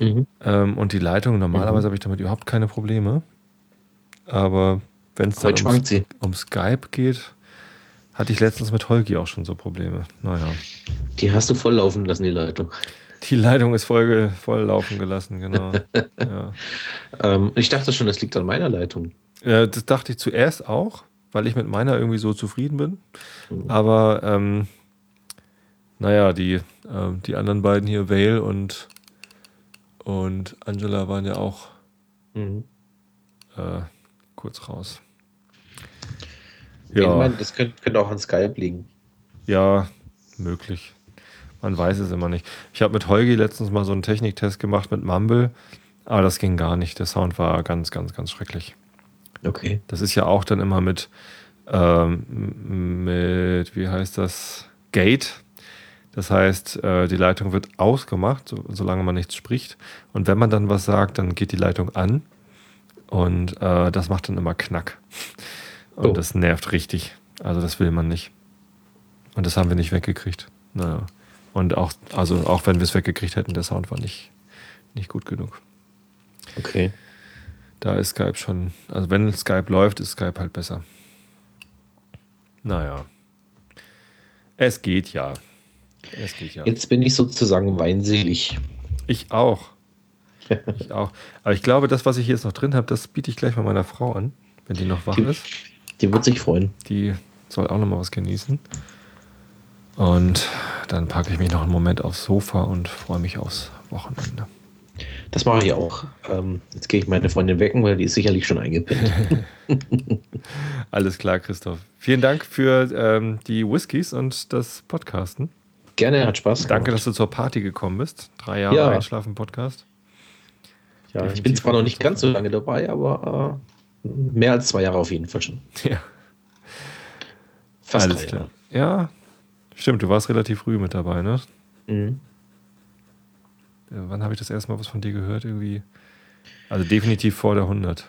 Speaker 2: Mhm.
Speaker 1: Ähm, und die Leitung, normalerweise habe ich damit überhaupt keine Probleme. Aber wenn es dann
Speaker 2: Heute
Speaker 1: um, um Skype geht, hatte ich letztens mit Holgi auch schon so Probleme. Naja.
Speaker 2: Die hast du volllaufen lassen, die Leitung.
Speaker 1: Die Leitung ist voll, voll laufen gelassen, genau. ja.
Speaker 2: Ähm, ich dachte schon, das liegt an meiner Leitung.
Speaker 1: Ja, das dachte ich zuerst auch, weil ich mit meiner irgendwie so zufrieden bin. Mhm. Aber ähm, naja, die, äh, die anderen beiden hier, Vale und, und Angela, waren ja auch mhm. äh, kurz raus.
Speaker 2: Ja. Ich meine, das könnte, könnte auch an Skype liegen.
Speaker 1: Ja, möglich. Man weiß es immer nicht. Ich habe mit Holgi letztens mal so einen Techniktest gemacht mit Mumble, aber das ging gar nicht. Der Sound war ganz, ganz, ganz schrecklich.
Speaker 2: Okay.
Speaker 1: Das ist ja auch dann immer mit, ähm, mit, wie heißt das? Gate. Das heißt, äh, die Leitung wird ausgemacht, so, solange man nichts spricht. Und wenn man dann was sagt, dann geht die Leitung an. Und äh, das macht dann immer Knack. Und oh. das nervt richtig. Also das will man nicht. Und das haben wir nicht weggekriegt. Naja. Und auch, also auch wenn wir es weggekriegt hätten, der Sound war nicht, nicht gut genug.
Speaker 2: Okay.
Speaker 1: Da ist Skype schon, also wenn Skype läuft, ist Skype halt besser. Naja. Es geht ja.
Speaker 2: Es geht ja. Jetzt bin ich sozusagen weinselig.
Speaker 1: Ich auch. ich auch. Aber ich glaube, das, was ich jetzt noch drin habe, das biete ich gleich mal meiner Frau an, wenn die noch wach
Speaker 2: die,
Speaker 1: ist.
Speaker 2: Die wird sich freuen.
Speaker 1: Die soll auch noch mal was genießen. Und dann packe ich mich noch einen Moment aufs Sofa und freue mich aufs Wochenende.
Speaker 2: Das mache ich auch. Ähm, jetzt gehe ich meine Freundin wecken, weil die ist sicherlich schon eingepinnt.
Speaker 1: Alles klar, Christoph. Vielen Dank für ähm, die Whiskys und das Podcasten.
Speaker 2: Gerne, hat Spaß.
Speaker 1: Gemacht. Danke, dass du zur Party gekommen bist. Drei Jahre ja. Einschlafen-Podcast.
Speaker 2: Ja, Definitiv ich bin zwar noch nicht ganz so lange dabei, aber äh, mehr als zwei Jahre auf jeden Fall schon.
Speaker 1: Ja. Fast Alles klar. Ja, stimmt, du warst relativ früh mit dabei, ne? Mhm. Wann habe ich das erste Mal was von dir gehört? Irgendwie. Also definitiv vor der 100.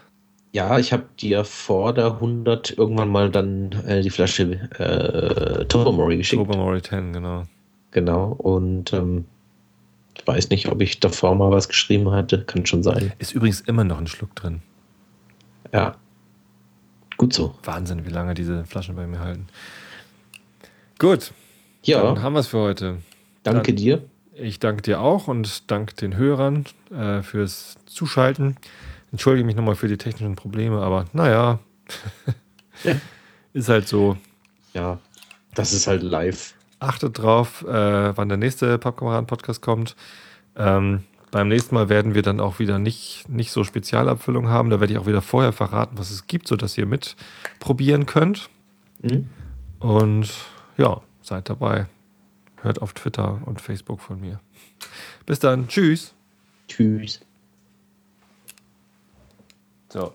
Speaker 2: Ja, ich habe dir vor der 100 irgendwann mal dann äh, die Flasche äh, Tobermory geschickt.
Speaker 1: Tobermory 10, genau.
Speaker 2: Genau, und ähm, ich weiß nicht, ob ich davor mal was geschrieben hatte. Kann schon sein.
Speaker 1: Ist übrigens immer noch ein Schluck drin.
Speaker 2: Ja. Gut so.
Speaker 1: Wahnsinn, wie lange diese Flaschen bei mir halten. Gut.
Speaker 2: Ja.
Speaker 1: Dann haben wir es für heute.
Speaker 2: Danke dann, dir.
Speaker 1: Ich danke dir auch und danke den Hörern äh, fürs Zuschalten. Entschuldige mich nochmal für die technischen Probleme, aber naja, ja. ist halt so.
Speaker 2: Ja, das ist halt live.
Speaker 1: Achtet drauf, äh, wann der nächste Pappkameraden-Podcast kommt. Ähm, beim nächsten Mal werden wir dann auch wieder nicht, nicht so Spezialabfüllung haben. Da werde ich auch wieder vorher verraten, was es gibt, sodass ihr mitprobieren könnt. Mhm. Und ja, seid dabei. Hört auf Twitter und Facebook von mir. Bis dann. Tschüss.
Speaker 2: Tschüss.
Speaker 1: So.